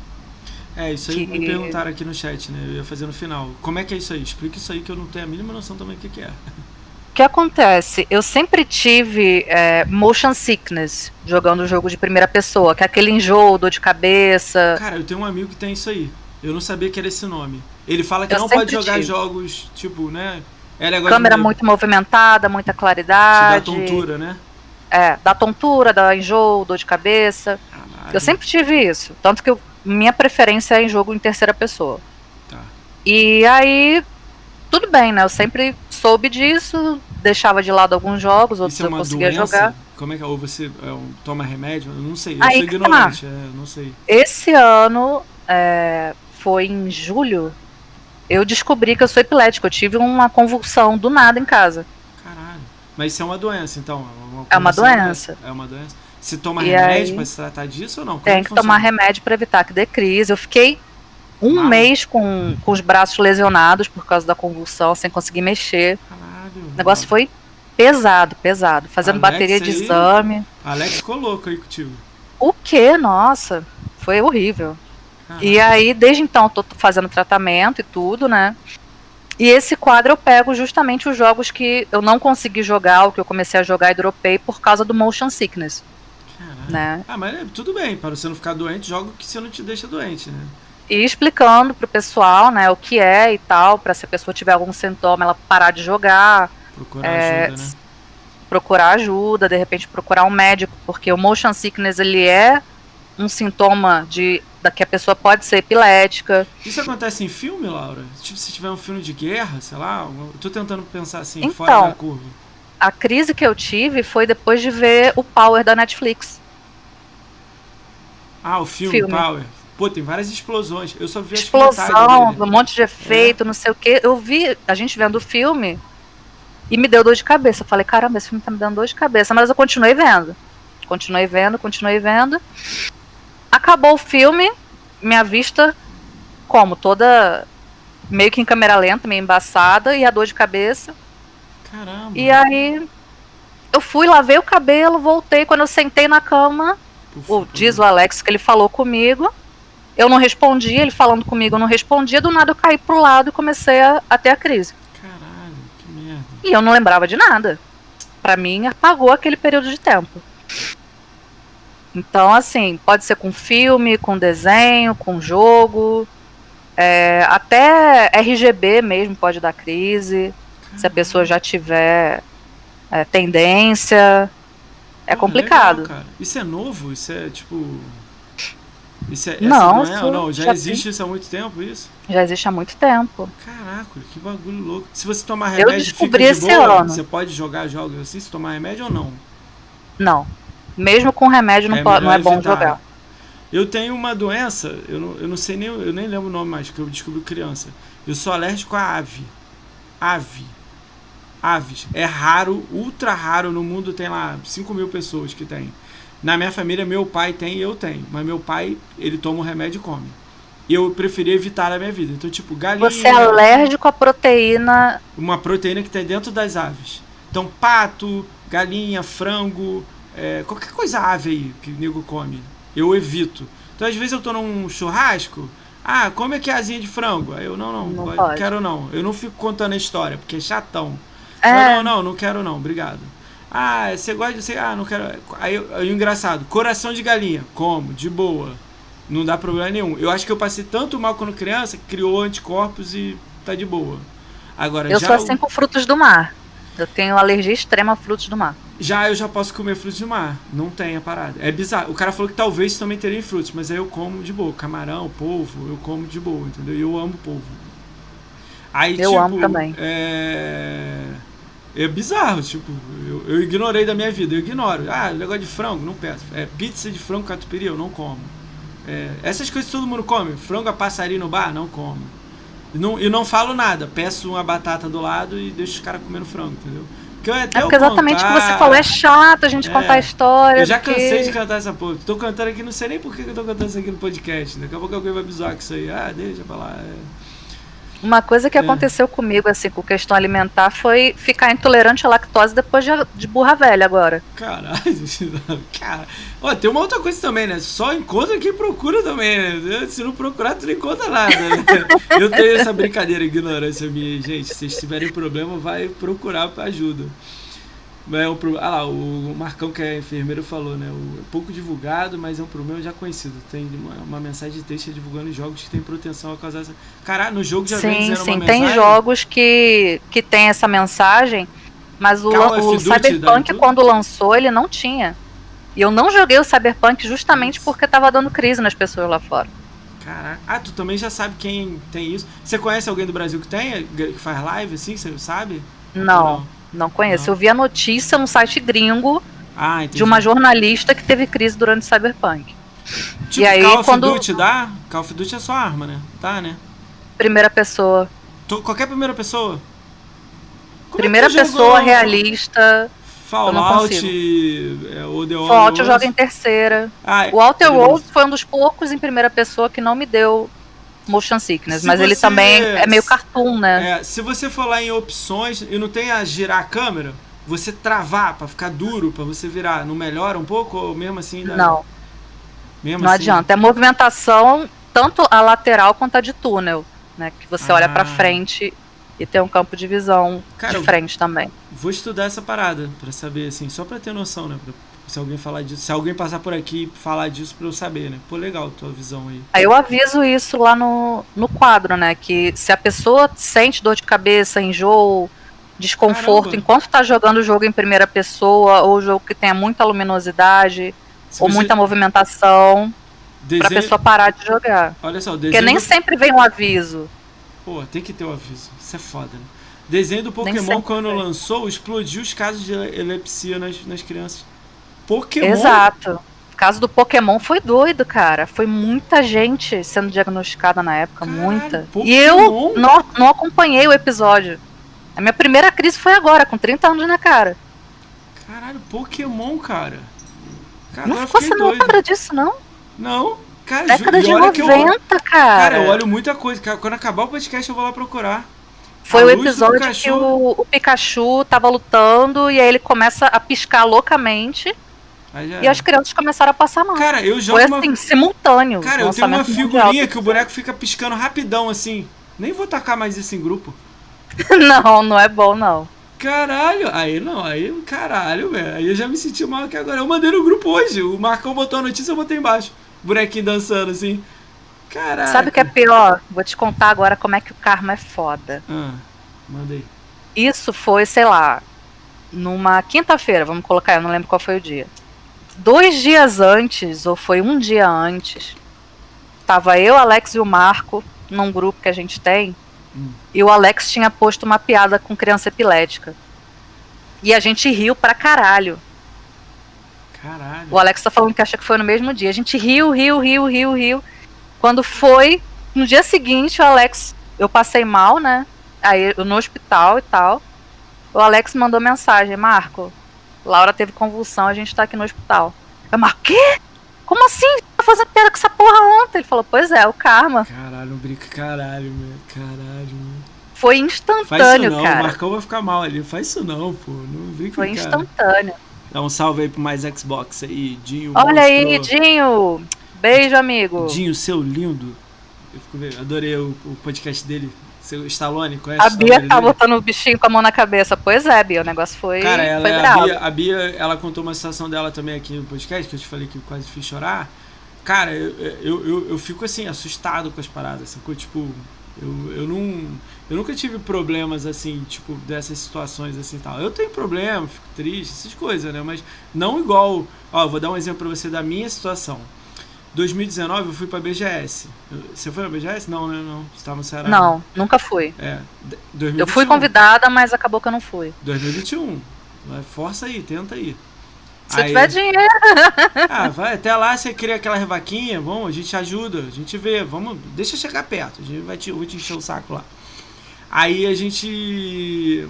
É, isso aí que... me perguntaram aqui no chat, né? Eu ia fazer no final. Como é que é isso aí? Explica isso aí que eu não tenho a mínima noção também do que, que é. O que acontece? Eu sempre tive é, motion sickness jogando jogo de primeira pessoa, que é aquele enjoo, dor de cabeça. Cara, eu tenho um amigo que tem isso aí. Eu não sabia que era esse nome. Ele fala que eu não pode jogar tive. jogos, tipo, né? Câmera de... muito movimentada, muita claridade. Te dá tontura, né? É, dá tontura, dá enjoo, dor de cabeça. Caralho. Eu sempre tive isso. Tanto que eu minha preferência é em jogo em terceira pessoa. Tá. E aí, tudo bem, né? Eu sempre soube disso, deixava de lado alguns jogos, outros é eu conseguia doença? jogar. Como é que é? Ou você é, toma remédio? Eu não sei, eu aí sou ignorante, tá. é, não sei. Esse ano, é, foi em julho, eu descobri que eu sou epilético. Eu tive uma convulsão do nada em casa. Caralho. Mas isso é uma doença, então? Uma é uma doença. É uma doença. Se toma e remédio aí, pra se tratar disso ou não? Como tem que, que tomar remédio para evitar que dê crise. Eu fiquei um mês com, com os braços lesionados por causa da convulsão, sem conseguir mexer. Caralho, o negócio mano. foi pesado, pesado. Fazendo Alex bateria de aí, exame. Alex ficou louco aí contigo. O que? Nossa, foi horrível. E aí, desde então, tô fazendo tratamento e tudo, né? E esse quadro eu pego justamente os jogos que eu não consegui jogar, o que eu comecei a jogar e dropei por causa do motion sickness. Né? Ah, mas é, tudo bem, para você não ficar doente, joga o que você não te deixa doente, né? E explicando pro pessoal, né, o que é e tal, para se a pessoa tiver algum sintoma, ela parar de jogar. Procurar é, ajuda, né? Procurar ajuda, de repente procurar um médico, porque o motion sickness ele é um sintoma de da que a pessoa pode ser epilética. Isso acontece em filme, Laura? Tipo, se tiver um filme de guerra, sei lá, eu tô tentando pensar assim, então, fora da curva. A crise que eu tive foi depois de ver o Power da Netflix. Ah, o filme, filme. Power. Pô, tem várias explosões. Eu só vi as Explosão, um monte de efeito, é. não sei o que. Eu vi a gente vendo o filme e me deu dor de cabeça. Eu falei, caramba, esse filme tá me dando dor de cabeça. Mas eu continuei vendo. Continuei vendo, continuei vendo. Acabou o filme, minha vista, como? Toda meio que em câmera lenta, meio embaçada, e a dor de cabeça. Caramba. E aí eu fui, lavei o cabelo, voltei. Quando eu sentei na cama, o, diz o Alex que ele falou comigo. Eu não respondi, ele falando comigo eu não respondia. Do nada eu caí pro lado e comecei a, a ter a crise. Caralho, que merda. E eu não lembrava de nada. Para mim, apagou aquele período de tempo. Então, assim, pode ser com filme, com desenho, com jogo. É, até RGB mesmo pode dar crise. Se a pessoa já tiver é, tendência. É complicado. Legal, isso é novo? Isso é tipo. Isso é, não, não, é, ou não? Já, já existe tem... isso há muito tempo, isso? Já existe há muito tempo. Caraca, que bagulho louco. Se você tomar remédio, Eu descobri de esse boa, ano. Você pode jogar jogos assim, se tomar remédio ou não? Não. Mesmo com remédio não, é, pode, não é bom jogar. Eu tenho uma doença, eu não, eu não sei nem, eu nem lembro o nome mais, que eu descobri criança. Eu sou alérgico a ave. Ave aves. É raro, ultra raro. No mundo tem lá 5 mil pessoas que tem. Na minha família, meu pai tem e eu tenho. Mas meu pai, ele toma um remédio e come. Eu preferi evitar a minha vida. Então, tipo, galinha. Você é alérgico à proteína. Uma proteína que tem dentro das aves. Então, pato, galinha, frango, é, qualquer coisa ave aí que o nego come. Eu evito. Então, às vezes eu tô num churrasco. Ah, come aqui asinha de frango. Aí eu, não, não, não quero não. Eu não fico contando a história, porque é chatão. É. Não, não, não, não quero não, obrigado. Ah, você gosta de. Você, ah, não quero. Aí, aí engraçado, coração de galinha. Como? De boa. Não dá problema nenhum. Eu acho que eu passei tanto mal quando criança que criou anticorpos e tá de boa. Agora, eu sou assim com frutos do mar. Eu tenho alergia extrema a frutos do mar. Já eu já posso comer frutos do mar. Não tem a parada. É bizarro. O cara falou que talvez também teria frutos, mas aí eu como de boa. Camarão, polvo, eu como de boa, entendeu? Eu amo polvo. Aí, eu tipo, amo também. É É bizarro, tipo, eu, eu ignorei da minha vida, eu ignoro. Ah, negócio de frango, não peço. É, pizza de frango catupiry, eu não como. É, essas coisas todo mundo come. Frango a passarinho no bar, não como. E não, e não falo nada, peço uma batata do lado e deixo os caras comendo frango, entendeu? Porque é porque exatamente o que você falou, é chato a gente é, contar a história. Eu já porque... cansei de cantar essa porra. Tô cantando aqui, não sei nem por que eu tô cantando isso aqui no podcast. Daqui a pouco alguém vai zoar com isso aí. Ah, deixa pra lá. É. Uma coisa que é. aconteceu comigo, assim, com questão alimentar, foi ficar intolerante à lactose depois de, de burra velha agora. Caralho, cara. Ó, tem uma outra coisa também, né? Só encontra quem procura também, né? Se não procurar, tu não encontra nada, né? Eu tenho essa brincadeira, ignorância minha, gente. Se vocês tiverem problema, vai procurar ajuda. É um, ah lá, o Marcão, que é enfermeiro, falou, né? O, é pouco divulgado, mas é um problema já conhecido. Tem uma, uma mensagem de texto divulgando jogos que tem proteção a causar essa. Caralho, no jogo já sim, vem dizendo sim, uma tem jogos que, que tem essa mensagem, mas o, o Cyberpunk, quando lançou, ele não tinha. E eu não joguei o Cyberpunk justamente porque tava dando crise nas pessoas lá fora. Caraca. Ah, tu também já sabe quem tem isso. Você conhece alguém do Brasil que tem? Que faz live assim, você sabe? Não. não? Não conheço. Não. Eu vi a notícia no site gringo ah, de uma jornalista que teve crise durante o Cyberpunk. Tipo, e aí, Call quando... of Duty dá? Call of Duty é só arma, né? Tá, né? Primeira pessoa. Tô, qualquer primeira pessoa? Como é primeira é pessoa, realista. Fallout, é, Odeon, Fallout eu jogo em terceira. Ah, o Outer Worlds foi um dos poucos em primeira pessoa que não me deu motion sickness, se mas ele também é meio cartoon, né? É, se você for lá em opções e não tem a girar a câmera, você travar para ficar duro, para você virar, não melhora um pouco ou mesmo assim? Dá... Não. Mesmo não assim? adianta. É movimentação tanto a lateral quanto a de túnel, né? Que você ah. olha para frente e tem um campo de visão Cara, de frente também. Vou estudar essa parada para saber assim, só para ter noção, né? Pra se alguém falar disso, se alguém passar por aqui e falar disso para eu saber, né? Pô, legal tua visão aí. Aí eu aviso isso lá no, no quadro, né? Que se a pessoa sente dor de cabeça, enjoo, desconforto Caramba. enquanto tá jogando o jogo em primeira pessoa, ou jogo que tenha muita luminosidade, se ou muita movimentação, desenho... pra pessoa parar de jogar. Olha só, desenho... Porque nem sempre vem um aviso. Pô, tem que ter o um aviso. Isso é foda, né? Desenho do Pokémon, quando lançou, explodiu os casos de epilepsia nas, nas crianças. Pokémon. Exato. O caso do Pokémon foi doido, cara. Foi muita gente sendo diagnosticada na época, Caralho, muita. Pokémon? E eu não, não acompanhei o episódio. A minha primeira crise foi agora, com 30 anos na cara. Caralho, Pokémon, cara. cara não, você não lembra disso, não? Não. Cara, Década de 90, eu, cara. Cara, eu olho muita coisa. Quando acabar o podcast, eu vou lá procurar. Foi o episódio que o, o, Pikachu tava lutando e aí ele começa a piscar loucamente. E as crianças começaram a passar mal. Cara, eu jogo. Foi assim, uma... simultâneo. Cara, eu tenho uma figurinha que o boneco fica piscando rapidão assim. Nem vou tacar mais isso em grupo. não, não é bom, não. Caralho, aí não, aí caralho, velho. Aí eu já me senti mal aqui agora. Eu mandei no grupo hoje. O Marcão botou a notícia, eu botei embaixo. bonequinho dançando assim. Caralho. Sabe o que é pior? Vou te contar agora como é que o karma é foda. Ah, mandei. Isso foi, sei lá, numa quinta-feira, vamos colocar, eu não lembro qual foi o dia dois dias antes, ou foi um dia antes, tava eu, Alex e o Marco num grupo que a gente tem, hum. e o Alex tinha posto uma piada com criança epilética. E a gente riu pra caralho. Caralho. O Alex tá falando que acha que foi no mesmo dia. A gente riu, riu, riu, riu, riu. Quando foi, no dia seguinte, o Alex, eu passei mal, né? Aí no hospital e tal. O Alex mandou mensagem, Marco, Laura teve convulsão, a gente tá aqui no hospital. Eu, mas quê? Como assim? Tá fazendo piada com essa porra ontem? Ele falou, pois é, o karma. Caralho, brinca, caralho, meu. Caralho, meu. Foi instantâneo, Faz isso não, cara. O Marcão vai ficar mal ali. Faz isso não, pô. Não brinca, Foi instantâneo. Dá um salve aí pro mais Xbox aí, Dinho. Olha aí, Dinho. Beijo, amigo. Dinho, seu lindo. Eu fico, adorei o, o podcast dele. Seu Stallone, conhece A Bia tá botando o bichinho com a mão na cabeça. Pois é, Bia, o negócio foi. Cara, ela, foi é a, Bia, a Bia, ela contou uma situação dela também aqui no podcast, que eu te falei que quase fiz chorar. Cara, eu, eu, eu, eu fico assim, assustado com as paradas, sacou? Tipo, eu, eu não. Eu nunca tive problemas assim, tipo, dessas situações assim tal. Eu tenho problema, fico triste, essas coisas, né? Mas não igual. Ó, vou dar um exemplo pra você da minha situação. 2019 eu fui pra BGS. Você foi na BGS? Não, né? Não. Você tava no Ceará. Não, nunca fui. É. 2021. Eu fui convidada, mas acabou que eu não fui. 2021. Força aí, tenta aí. Se aí, tiver dinheiro. Ah, vai, até lá você cria aquela vaquinha, bom, a gente ajuda, a gente vê, vamos, deixa chegar perto, a gente vai te, vou te encher o saco lá. Aí a gente.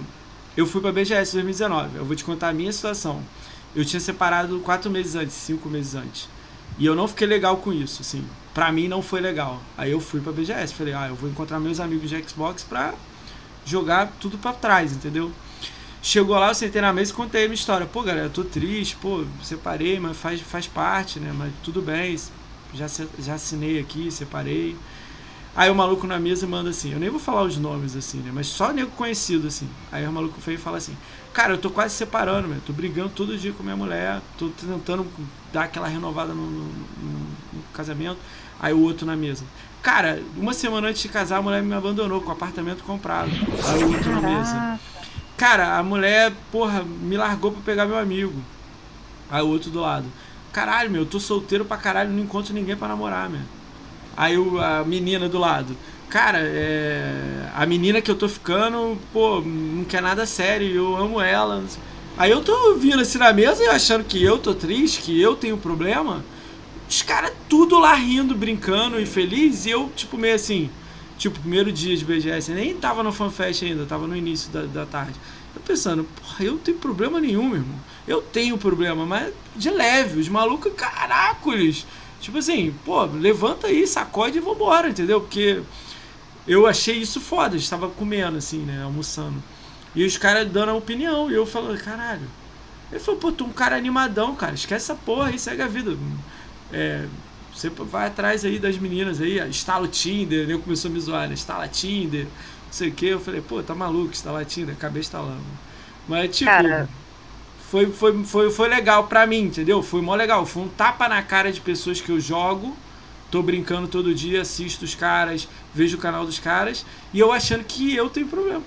Eu fui pra BGS 2019. Eu vou te contar a minha situação. Eu tinha separado quatro meses antes, cinco meses antes. E eu não fiquei legal com isso, assim. Pra mim não foi legal. Aí eu fui pra BGS. Falei, ah, eu vou encontrar meus amigos de Xbox pra jogar tudo pra trás, entendeu? Chegou lá, eu sentei na mesa e contei a minha história. Pô, galera, eu tô triste, pô, separei, mas faz, faz parte, né? Mas tudo bem, já, já assinei aqui, separei. Aí o maluco na mesa manda assim, eu nem vou falar os nomes assim, né? Mas só nego conhecido, assim. Aí o maluco veio e fala assim, cara, eu tô quase separando, meu. Tô brigando todo dia com minha mulher, tô tentando dar aquela renovada no, no, no, casamento. Aí o outro na mesa. Cara, uma semana antes de casar, a mulher me abandonou com o apartamento comprado. Aí o outro na mesa. Cara, a mulher, porra, me largou pra pegar meu amigo. Aí o outro do lado. Caralho, meu, eu tô solteiro pra caralho, não encontro ninguém pra namorar, meu. Aí o, a menina do lado. Cara, é, a menina que eu tô ficando, pô, não quer nada sério, eu amo ela. Aí eu tô vindo assim na mesa e achando que eu tô triste, que eu tenho problema. Os caras tudo lá rindo, brincando e feliz, e eu, tipo, meio assim, Tipo, primeiro dia de BGS, nem tava no FanFest ainda, tava no início da, da tarde. Eu pensando, porra, eu não tenho problema nenhum, meu irmão. Eu tenho problema, mas de leve. Os malucos, caracoles. Tipo assim, pô, levanta aí, sacode e vambora, entendeu? Porque eu achei isso foda. Estava comendo, assim, né? Almoçando. E os caras dando a opinião. E eu falando, caralho. Ele falou, pô, tu é um cara animadão, cara. Esquece essa porra aí, segue a vida. É, você vai atrás aí das meninas aí, instala o Tinder, né? começou a me zoar, né? Instala Tinder, não sei o que. Eu falei, pô, tá maluco, instala Tinder, acabei instalando. Mas, tipo, cara... foi, foi, foi, foi legal pra mim, entendeu? Foi mó legal. Foi um tapa na cara de pessoas que eu jogo, tô brincando todo dia, assisto os caras, vejo o canal dos caras, e eu achando que eu tenho problema.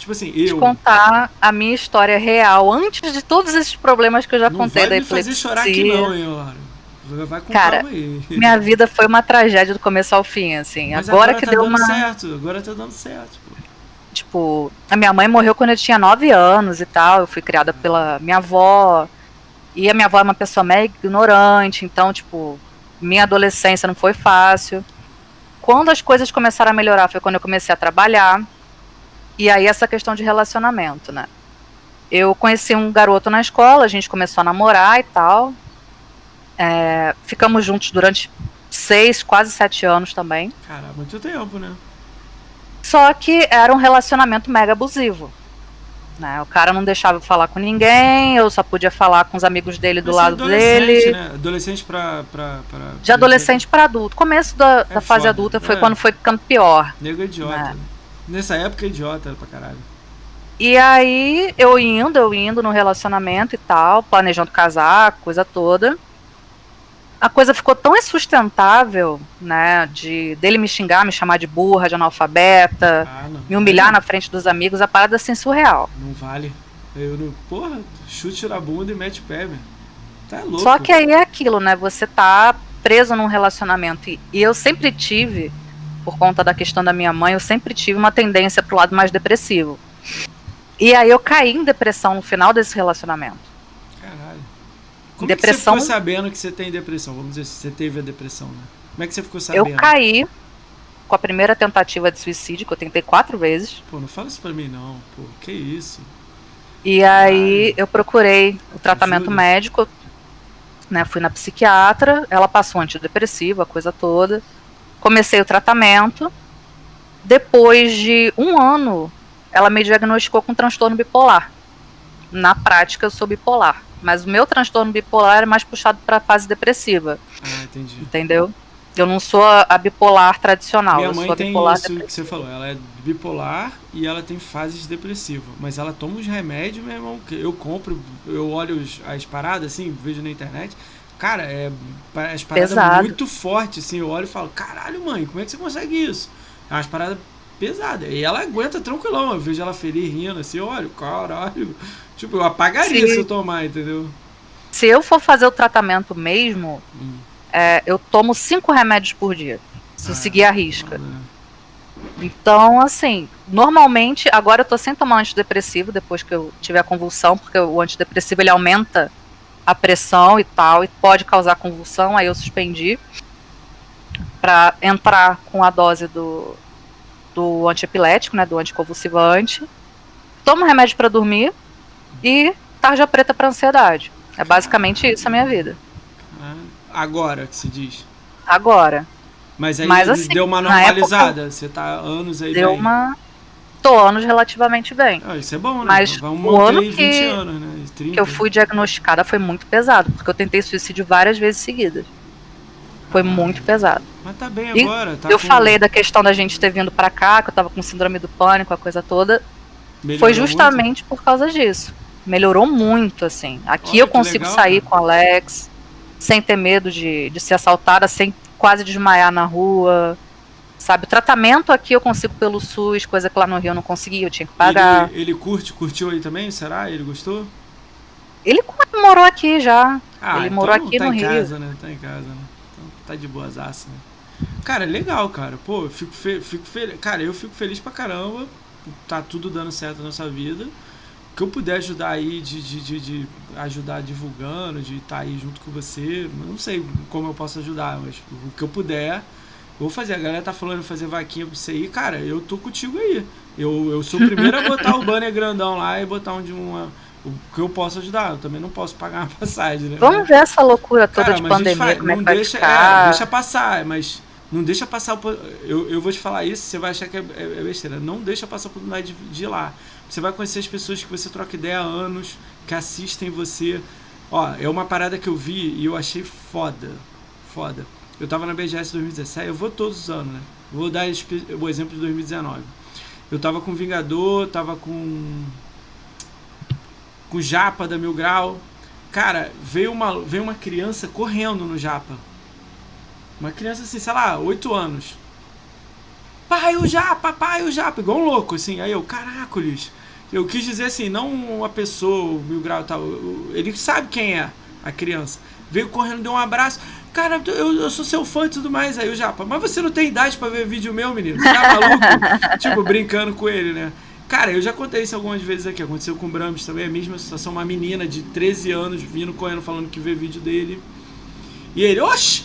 Tipo assim, eu. Te contar a minha história real antes de todos esses problemas que eu já não contei vai da epilepsia. fazer chorar aqui não, hein, Laura. Vai com Cara, aí. minha vida foi uma tragédia do começo ao fim, assim. Mas agora, agora que tá deu dando uma. certo, agora tá dando certo. Pô. Tipo, a minha mãe morreu quando eu tinha 9 anos e tal. Eu fui criada pela minha avó. E a minha avó é uma pessoa meio ignorante, então, tipo, minha adolescência não foi fácil. Quando as coisas começaram a melhorar foi quando eu comecei a trabalhar. E aí essa questão de relacionamento, né? Eu conheci um garoto na escola, a gente começou a namorar e tal. É, ficamos juntos durante seis, quase sete anos também. Cara, muito tempo, né? Só que era um relacionamento mega abusivo. Né? O cara não deixava eu falar com ninguém, eu só podia falar com os amigos dele do Mas lado dele. Né? Adolescente pra, pra, pra. De adolescente para adulto. Começo da, é da fase foda. adulta foi é. quando foi ficando pior. Nego idiota. Né? Nessa época, idiota pra caralho. E aí, eu indo, eu indo no relacionamento e tal, planejando casar, coisa toda a coisa ficou tão insustentável, né, de dele me xingar, me chamar de burra, de analfabeta, ah, me humilhar na frente dos amigos, a parada assim surreal. Não vale. Eu não, porra, chute na bunda e mete pé, velho. Tá louco. Só que aí é aquilo, né? Você tá preso num relacionamento e, e eu sempre tive, por conta da questão da minha mãe, eu sempre tive uma tendência pro lado mais depressivo. E aí eu caí em depressão no final desse relacionamento. Como depressão. É que você ficou sabendo que você tem depressão? Vamos dizer, você teve a depressão, né? Como é que você ficou sabendo? Eu caí com a primeira tentativa de suicídio, que eu tentei quatro vezes. Pô, não fala isso pra mim não, pô, que isso? E aí eu procurei o tratamento ajuda. médico, né? Fui na psiquiatra, ela passou antidepressivo, a coisa toda. Comecei o tratamento. Depois de um ano, ela me diagnosticou com transtorno bipolar. Na prática, eu sou bipolar. Mas o meu transtorno bipolar é mais puxado para a fase depressiva. Ah, entendi. Entendeu? Eu não sou a, bipolar tradicional. Minha eu mãe sou tem bipolar isso depressiva. que você falou. Ela é bipolar e ela tem fases depressivas. Mas ela toma os remédios, meu irmão. Que eu compro, eu olho as paradas, assim, vejo na internet. Cara, é as paradas Pesado. muito fortes, assim. Eu olho e falo, caralho, mãe, como é que você consegue isso? É umas paradas pesadas. E ela aguenta tranquilão. Eu vejo ela feliz rindo, assim, olha, caralho. Tipo, eu apagaria Sim. se eu tomar, entendeu? Se eu for fazer o tratamento mesmo, hum. é, eu tomo cinco remédios por dia. Se eu seguir a risca. Então, assim, normalmente, agora eu tô sem tomar antidepressivo depois que eu tiver a convulsão, porque o antidepressivo ele aumenta a pressão e tal, e pode causar convulsão, aí eu suspendi para entrar com a dose do, do antiepilético, né, do anticonvulsivante. Tomo remédio para dormir e tarja preta para ansiedade. É basicamente isso a minha vida. Ah, agora que se diz. Agora. Mas aí Mas, assim, deu uma normalizada. Época, Você tá anos aí Deu bem. uma. Tô anos relativamente bem. Ah, isso é bom, né? Mas Vamos o ano que, anos, né? que eu fui diagnosticada foi muito pesado, porque eu tentei suicídio várias vezes seguidas. Foi ah, muito pesado. Mas tá bem agora. Tá eu com... falei da questão da gente ter vindo para cá, que eu tava com síndrome do pânico, a coisa toda. Melhorou foi justamente muito? por causa disso. Melhorou muito, assim. Aqui Olha, eu consigo legal, sair cara. com o Alex, sem ter medo de, de ser assaltada, sem quase desmaiar na rua. Sabe, o tratamento aqui eu consigo pelo SUS, coisa que lá no Rio eu não conseguia, eu tinha que pagar. Ele, ele curte, curtiu aí também, será? Ele gostou? Ele morou aqui já. Ah, ele então morou aqui tá no Rio. Tá em casa, né? Tá em casa, né? Então tá de boas aças, né? Cara, legal, cara. Pô, eu fico, fe fico feliz. Cara, eu fico feliz pra caramba. Tá tudo dando certo na nossa vida. O que eu puder ajudar aí, de, de, de, de ajudar divulgando, de estar tá aí junto com você. Não sei como eu posso ajudar, mas o que eu puder, vou fazer. A galera tá falando de fazer vaquinha pra você aí. Cara, eu tô contigo aí. Eu, eu sou o primeiro a botar o banner grandão lá e botar onde uma o que eu posso ajudar. Eu também não posso pagar uma passagem, né? Vamos ver essa loucura toda Cara, de pandemia, faz, como é que vai deixa, é, deixa passar, mas não deixa passar. Eu, eu vou te falar isso, você vai achar que é, é, é besteira. Não deixa passar a oportunidade de, de ir lá. Você vai conhecer as pessoas que você troca ideia há anos, que assistem você. Ó, é uma parada que eu vi e eu achei foda. Foda. Eu tava na BGS 2017, eu vou todos os anos, né? Vou dar o exemplo de 2019. Eu tava com Vingador, tava com. com Japa da Mil Grau. Cara, veio uma, veio uma criança correndo no Japa uma criança assim, sei lá, 8 anos. Pai, o japa, pai, o japa. Igual um louco, assim. Aí eu, caracoles. Eu quis dizer assim, não uma pessoa, mil grau tal. Ele sabe quem é a criança. Veio correndo, deu um abraço. Cara, eu, eu sou seu fã e tudo mais. Aí o Japa, mas você não tem idade para ver vídeo meu, menino? Você tá maluco? tipo, brincando com ele, né? Cara, eu já contei isso algumas vezes aqui. Aconteceu com o Brahms também, a mesma situação. Uma menina de 13 anos vindo correndo falando que vê vídeo dele. E ele, oxe,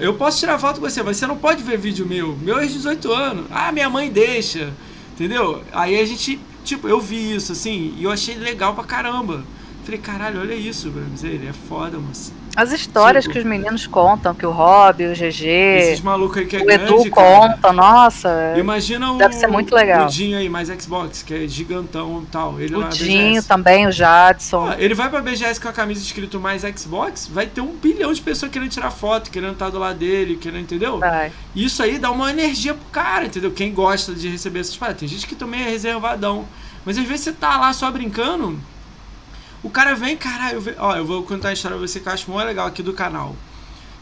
eu posso tirar foto com você, mas você não pode ver vídeo meu. Meu é 18 anos. Ah, minha mãe deixa. Entendeu? Aí a gente, tipo, eu vi isso, assim, e eu achei legal pra caramba. Falei, caralho, olha isso, Brahms. Ele é foda, mas. As histórias tipo, que os meninos contam, que o Rob, o GG. Esses malucos aí que é o grande, Edu cara. conta, nossa. Imagina deve ser muito legal. o Dinho aí, mais Xbox, que é gigantão e tal. Ele o Dinho também, o Jadson. Ah, ele vai pra BGS com a camisa escrito mais Xbox, vai ter um bilhão de pessoas querendo tirar foto, querendo estar do lado dele, querendo, entendeu? Vai. Isso aí dá uma energia pro cara, entendeu? Quem gosta de receber essas paradas. Tem gente que também é reservadão. Mas às vezes você tá lá só brincando o cara vem, caralho, eu, ó, eu vou contar a história pra você que eu acho muito legal aqui do canal.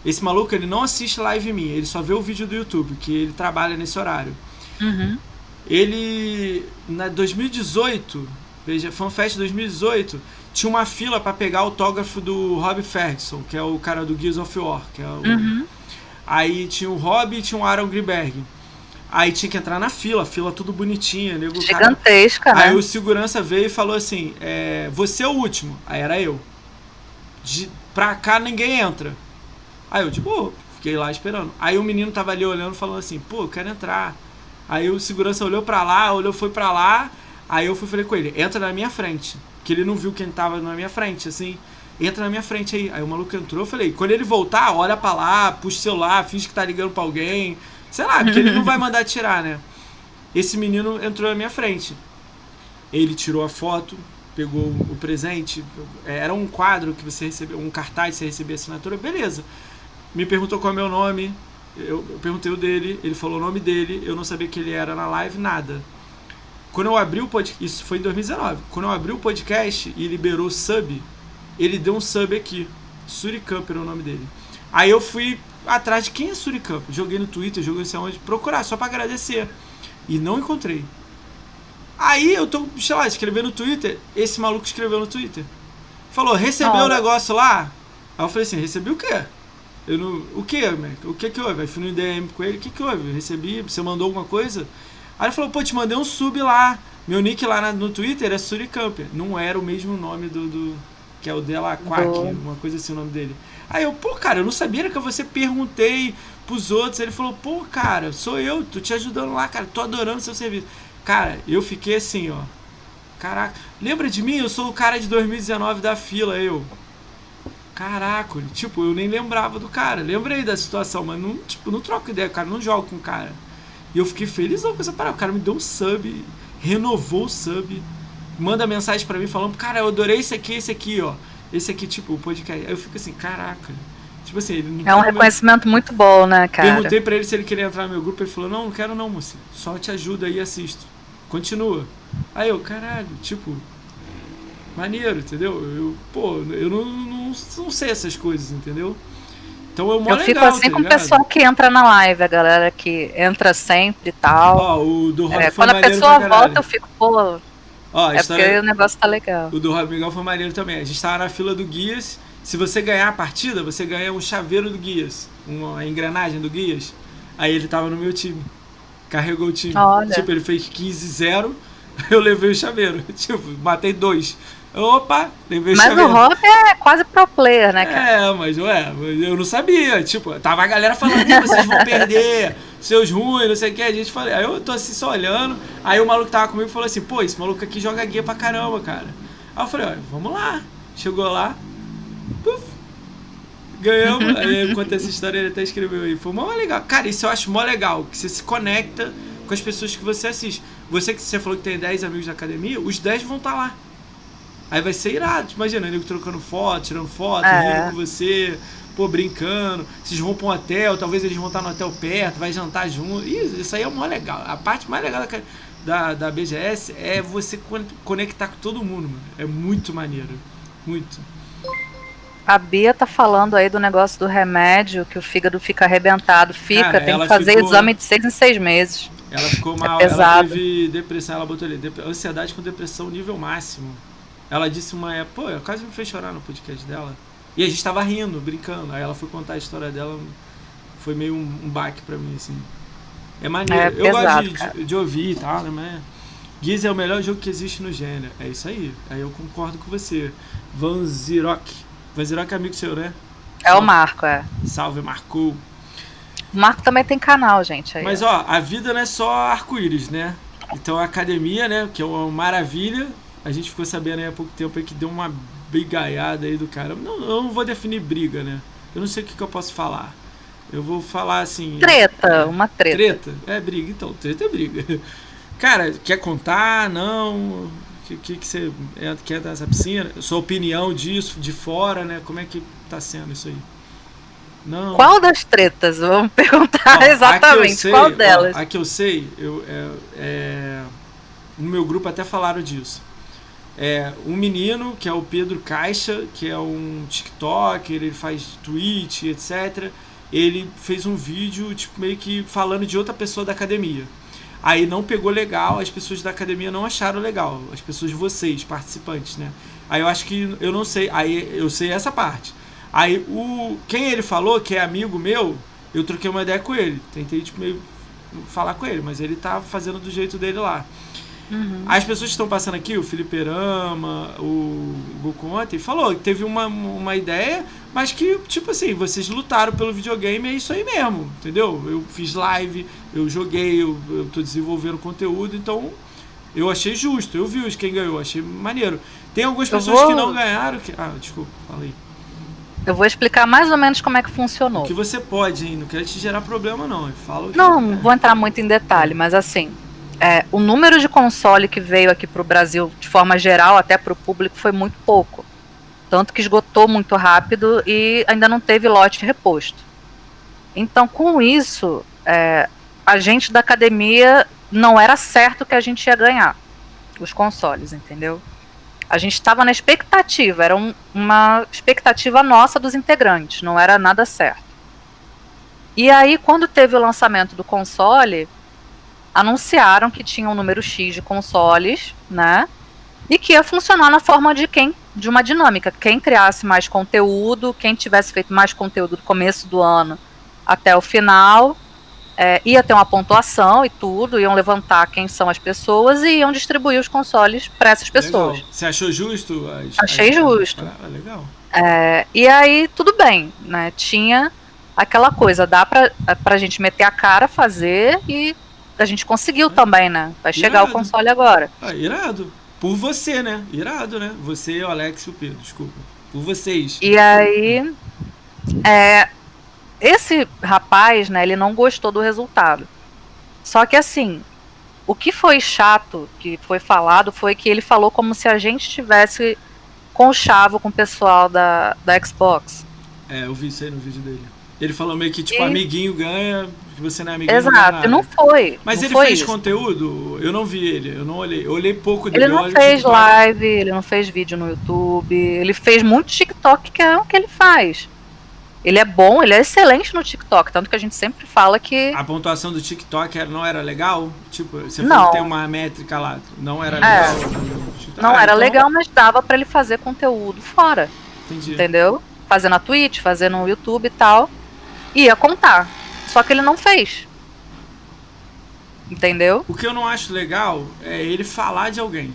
Esse maluco, ele não assiste live minha, ele só vê o vídeo do YouTube, que ele trabalha nesse horário. Uhum. Ele, na 2018, veja, FanFest 2018, tinha uma fila para pegar o autógrafo do Rob Ferguson, que é o cara do Gears of War. Que é o... Uhum. Aí tinha o Rob e tinha o Aaron Greenberg. Aí tinha que entrar na fila, fila tudo bonitinha. Nego, Gigantesca, cara... né? Aí o segurança veio e falou assim: é, Você é o último. Aí era eu. De, pra cá ninguém entra. Aí eu, de boa, fiquei lá esperando. Aí o menino tava ali olhando, falando assim: Pô, eu quero entrar. Aí o segurança olhou pra lá, olhou, foi pra lá. Aí eu fui falei com ele: Entra na minha frente. Que ele não viu quem tava na minha frente, assim. Entra na minha frente aí. Aí o maluco entrou, eu falei: Quando ele voltar, olha pra lá, puxa o celular, finge que tá ligando pra alguém Sei lá, porque ele não vai mandar tirar, né? Esse menino entrou na minha frente. Ele tirou a foto, pegou o presente. É, era um quadro que você recebeu, um cartaz que você recebia assinatura, beleza. Me perguntou qual é o meu nome. Eu, eu perguntei o dele, ele falou o nome dele, eu não sabia que ele era na live, nada. Quando eu abri o podcast, isso foi em 2019. Quando eu abri o podcast e liberou sub, ele deu um sub aqui. Suricamp era o nome dele. Aí eu fui atrás de quem é Suricampo. Joguei no Twitter, joguei não sei onde, procurar, só para agradecer. E não encontrei. Aí eu tô, sei lá, escrevendo no Twitter, esse maluco escreveu no Twitter. Falou, recebeu o negócio lá? Aí eu falei assim, recebi o quê? Eu não, o que? O que que houve? Aí fui no DM com ele, o que que houve? Eu recebi, você mandou alguma coisa? Aí ele falou, pô, te mandei um sub lá. Meu nick lá na, no Twitter é Suricamper. Não era o mesmo nome do. do que é o dela Quack, uma coisa assim o nome dele. Aí eu, pô, cara, eu não sabia que você perguntei pros outros. Ele falou, pô, cara, sou eu, tô te ajudando lá, cara, tô adorando seu serviço. Cara, eu fiquei assim, ó. Caraca, lembra de mim? Eu sou o cara de 2019 da fila, eu. Caraca, tipo, eu nem lembrava do cara. Lembrei da situação, mas não, tipo, não troco ideia, cara, não jogo com o cara. E eu fiquei feliz com essa parada. O cara me deu um sub, renovou o sub, manda mensagem para mim falando, cara, eu adorei esse aqui, esse aqui, ó. Esse aqui, tipo, o podcast. Aí eu fico assim, caraca. Tipo assim, ele É um reconhecimento meu... muito bom, né, cara? Perguntei pra ele se ele queria entrar no meu grupo, ele falou, não, não quero não, mocinho. Só te ajuda aí e assisto. Continua. Aí eu, caralho, tipo, maneiro, entendeu? Eu, pô, eu não, não, não sei essas coisas, entendeu? Então eu, eu fico legal, assim tá com o pessoal que entra na live, a galera que entra sempre e tal. Ó, o do é, Quando a pessoa volta, eu fico, pô. Ó, é história... porque o negócio tá legal. O do Miguel foi maneiro também. A gente tava na fila do Guias. Se você ganhar a partida, você ganha um chaveiro do Guias. Uma engrenagem do Guias. Aí ele tava no meu time. Carregou o time. Olha. Tipo, ele fez 15-0. Eu levei o chaveiro. Tipo, matei dois. Opa, Mas o Rob é quase pro player, né, cara? É, mas ué, eu não sabia. Tipo, tava a galera falando, vocês vão perder, seus ruins, não sei o que. A gente falou, aí eu tô assim só olhando. Aí o maluco tava comigo falou assim, pô, esse maluco aqui joga guia pra caramba, cara. Aí eu falei, olha, vamos lá. Chegou lá, puf, ganhamos. aí eu contei essa história, ele até escreveu aí. Foi mó legal. Cara, isso eu acho mó legal, que você se conecta com as pessoas que você assiste. Você que você falou que tem 10 amigos da academia, os 10 vão estar tá lá. Aí vai ser irado, imagina, nego trocando foto, tirando foto, é. rindo com você, pô, brincando. Vocês vão pra um hotel, talvez eles vão estar no hotel perto, vai jantar junto. Isso, isso aí é o mais legal. A parte mais legal da, da, da BGS é você conectar com todo mundo, mano. É muito maneiro. Muito. A Bia tá falando aí do negócio do remédio, que o fígado fica arrebentado. Fica, Cara, tem que fazer ficou... exame de seis em seis meses. Ela ficou é mal, é ela teve depressão, ela botou ali, ansiedade com depressão nível máximo. Ela disse uma época, pô, quase me fez chorar no podcast dela. E a gente tava rindo, brincando. Aí ela foi contar a história dela, foi meio um, um baque pra mim, assim. É maneiro. É eu gosto de, de, ouvir e tal, né? Mas Gears é o melhor jogo que existe no gênero. É isso aí. Aí eu concordo com você. Van Zirok. Van é amigo seu, né? É o Marco, é. Salve, Marco. O Marco também tem canal, gente. Aí, Mas, ó, a vida não é só arco-íris, né? Então a academia, né? Que é uma maravilha a gente ficou sabendo aí há pouco tempo aí que deu uma brigaiada aí do cara. Não, eu não vou definir briga, né? Eu não sei o que, que eu posso falar. Eu vou falar assim. Treta, uma treta. Treta? É briga, então. Treta é briga. Cara, quer contar? Não. O que, que, que você é, quer dessa piscina? Sua opinião disso, de fora, né? Como é que tá sendo isso aí? Não. Qual das tretas? Vamos perguntar ó, exatamente. Sei, qual delas? Ó, a que eu sei, eu, é, é, no meu grupo até falaram disso é, um menino, que é o Pedro Caixa, que é um TikToker, ele faz Twitch, etc. Ele fez um vídeo, tipo, meio que falando de outra pessoa da academia. Aí não pegou legal, as pessoas da academia não acharam legal. As pessoas de vocês, participantes, né? Aí eu acho que eu não sei, aí eu sei essa parte. Aí o quem ele falou, que é amigo meu, eu troquei uma ideia com ele. Tentei tipo meio falar com ele, mas ele tá fazendo do jeito dele lá. Uhum. As pessoas que estão passando aqui, o Felipe Rama, o Goku ontem, falou que teve uma, uma ideia, mas que, tipo assim, vocês lutaram pelo videogame, é isso aí mesmo, entendeu? Eu fiz live, eu joguei, eu, eu tô desenvolvendo conteúdo, então eu achei justo, eu vi os quem ganhou, achei maneiro. Tem algumas pessoas vou... que não ganharam. Que... Ah, desculpa, falei. Eu vou explicar mais ou menos como é que funcionou. O que você pode, hein? Não quero te gerar problema, não. Fala não, não vou entrar muito em detalhe, mas assim, é, o número de console que veio aqui para o Brasil, de forma geral, até para o público, foi muito pouco. Tanto que esgotou muito rápido e ainda não teve lote reposto. Então, com isso, é, a gente da academia não era certo que a gente ia ganhar os consoles, entendeu? A gente estava na expectativa, era um, uma expectativa nossa dos integrantes, não era nada certo. E aí, quando teve o lançamento do console, anunciaram que tinha um número X de consoles, né? e que ia funcionar na forma de quem de uma dinâmica. Quem criasse mais conteúdo, quem tivesse feito mais conteúdo do começo do ano até o final, é, ia ter uma pontuação e tudo, iam levantar quem são as pessoas e iam distribuir os consoles para essas pessoas. Legal. Você achou justo? As, Achei as... justo. Ah, legal. É, e aí, tudo bem, né? Tinha aquela coisa, dá pra, pra gente meter a cara, fazer e a gente conseguiu também, né? Vai chegar irado. o console agora. Ah, irado. Por você, né? Irado, né? Você, o Alex e o Pedro, desculpa. Por vocês. E aí, é, esse rapaz, né, ele não gostou do resultado. Só que assim, o que foi chato que foi falado foi que ele falou como se a gente tivesse conchavo com o pessoal da, da Xbox. É, eu vi isso aí no vídeo dele. Ele falou meio que, tipo, e... amiguinho ganha, que você não é amiguinho. Exato, não, não foi. Mas não ele foi fez isso. conteúdo? Eu não vi ele, eu não olhei. Eu olhei pouco dele. Ele não fez live, ele não fez vídeo no YouTube, ele fez muito TikTok, que é o que ele faz. Ele é bom, ele é excelente no TikTok, tanto que a gente sempre fala que. A pontuação do TikTok não era legal? Tipo, você não. tem uma métrica lá, não era legal? É. Não ah, era então... legal, mas dava para ele fazer conteúdo fora. Entendi. Entendeu? Fazer na Twitch, fazer no YouTube e tal. Ia contar. Só que ele não fez. Entendeu? O que eu não acho legal é ele falar de alguém.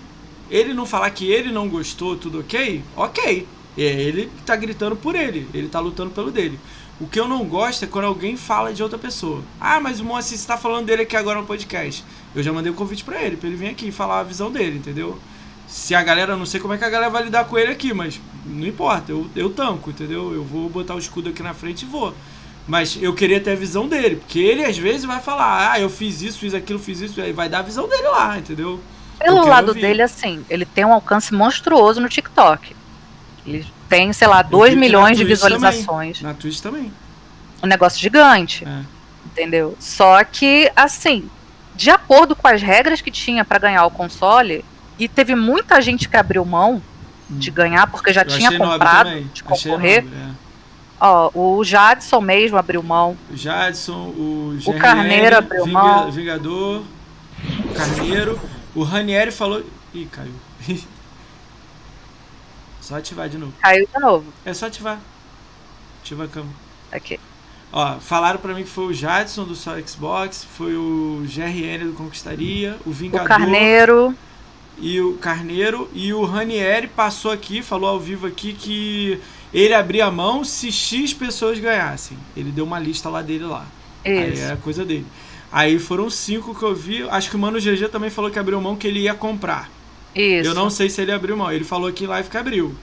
Ele não falar que ele não gostou, tudo ok? Ok. É ele que tá gritando por ele, ele tá lutando pelo dele. O que eu não gosto é quando alguém fala de outra pessoa. Ah, mas o Moacir está falando dele aqui agora no podcast. Eu já mandei um convite para ele, para ele vir aqui falar a visão dele, entendeu? Se a galera, não sei como é que a galera vai lidar com ele aqui, mas não importa, eu, eu tanco, entendeu? Eu vou botar o escudo aqui na frente e vou. Mas eu queria ter a visão dele, porque ele às vezes vai falar, ah, eu fiz isso, fiz aquilo, fiz isso, aí vai dar a visão dele lá, entendeu? Pelo lado ouvir. dele, assim, ele tem um alcance monstruoso no TikTok. Ele tem, sei lá, 2 milhões de visualizações. Também. Na Twitch também. Um negócio gigante. É. Entendeu? Só que, assim, de acordo com as regras que tinha para ganhar o console, e teve muita gente que abriu mão hum. de ganhar, porque já Eu tinha comprado de concorrer. Nobre, é. Ó, o Jadson mesmo abriu mão. O Jadson, o, GRN, o Carneiro abriu Vinga, mão. Vingador, o Carneiro. O Ranieri falou. Ih, caiu. Só ativar de novo. Caiu de novo. É só ativar. Ativa a câmera. Aqui. Ó, falaram pra mim que foi o Jadson do só Xbox, foi o GRN do Conquistaria, o Vingador. O Carneiro. E o Carneiro. E o Ranieri passou aqui, falou ao vivo aqui que ele abria a mão se X pessoas ganhassem. Ele deu uma lista lá dele lá. Isso. Aí é a coisa dele. Aí foram cinco que eu vi. Acho que o Mano GG também falou que abriu mão que ele ia comprar. Isso. Eu não sei se ele abriu mão. Ele falou que live que abriu.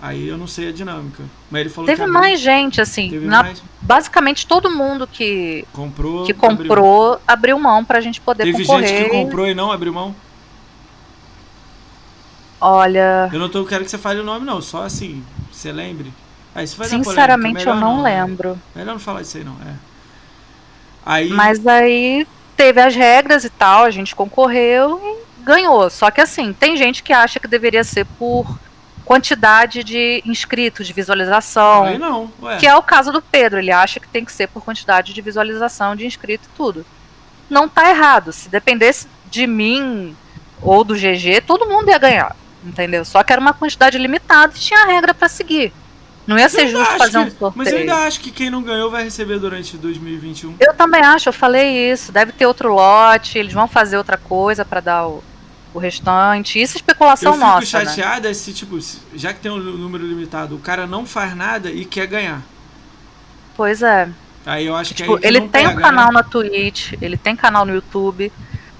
Aí eu não sei a dinâmica. Mas ele falou Teve que mais gente, assim. Na, mais? Basicamente todo mundo que comprou, que comprou abriu, abriu mão pra gente poder Teve concorrer. gente que comprou e não abriu mão? Olha. Eu não tô, quero que você fale o nome, não. Só assim, você lembre. Aí, você vai Sinceramente, polêmica, eu não, não lembro. Né? Melhor não falar isso aí, não. É. Aí... Mas aí teve as regras e tal, a gente concorreu e ganhou. Só que assim, tem gente que acha que deveria ser por quantidade de inscritos, de visualização. Aí não, ué. Que é o caso do Pedro, ele acha que tem que ser por quantidade de visualização, de inscrito e tudo. Não tá errado. Se dependesse de mim ou do GG, todo mundo ia ganhar. Entendeu? Só que era uma quantidade limitada e tinha regra para seguir. Não ia ser justo fazer um sorteio. Mas eu ainda acho que quem não ganhou vai receber durante 2021. Eu também acho, eu falei isso. Deve ter outro lote, eles vão fazer outra coisa para dar o, o restante. Isso é especulação eu nossa. Eu fico chateada né? se, tipo, já que tem um número limitado, o cara não faz nada e quer ganhar. Pois é. Aí eu acho que, tipo, ele tem um canal né? na Twitch, ele tem canal no YouTube,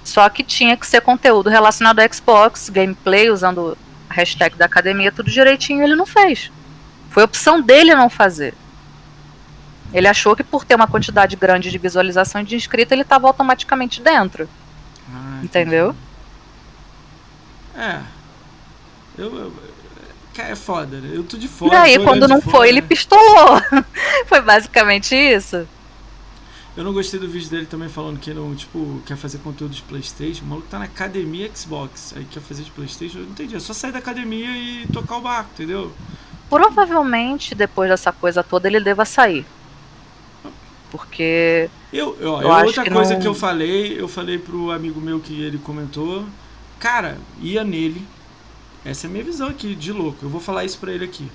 só que tinha que ser conteúdo relacionado ao Xbox, gameplay, usando a hashtag da academia, tudo direitinho, ele não fez. Foi opção dele não fazer. Ele achou que por ter uma quantidade grande de visualização e de inscrito, ele estava automaticamente dentro. Ah, Entendeu? É. Eu, eu, é foda, né? Eu tô de fora. E aí, quando não foi, ele pistolou. foi basicamente isso. Eu não gostei do vídeo dele também falando que não, tipo, quer fazer conteúdo de Playstation. O maluco tá na academia Xbox. Aí quer fazer de Playstation. Eu não entendi. É só sair da academia e tocar o barco, entendeu? Provavelmente, depois dessa coisa toda, ele deva sair. Porque. Eu, eu, eu outra que coisa não... que eu falei, eu falei pro amigo meu que ele comentou. Cara, ia nele. Essa é a minha visão aqui, de louco. Eu vou falar isso pra ele aqui.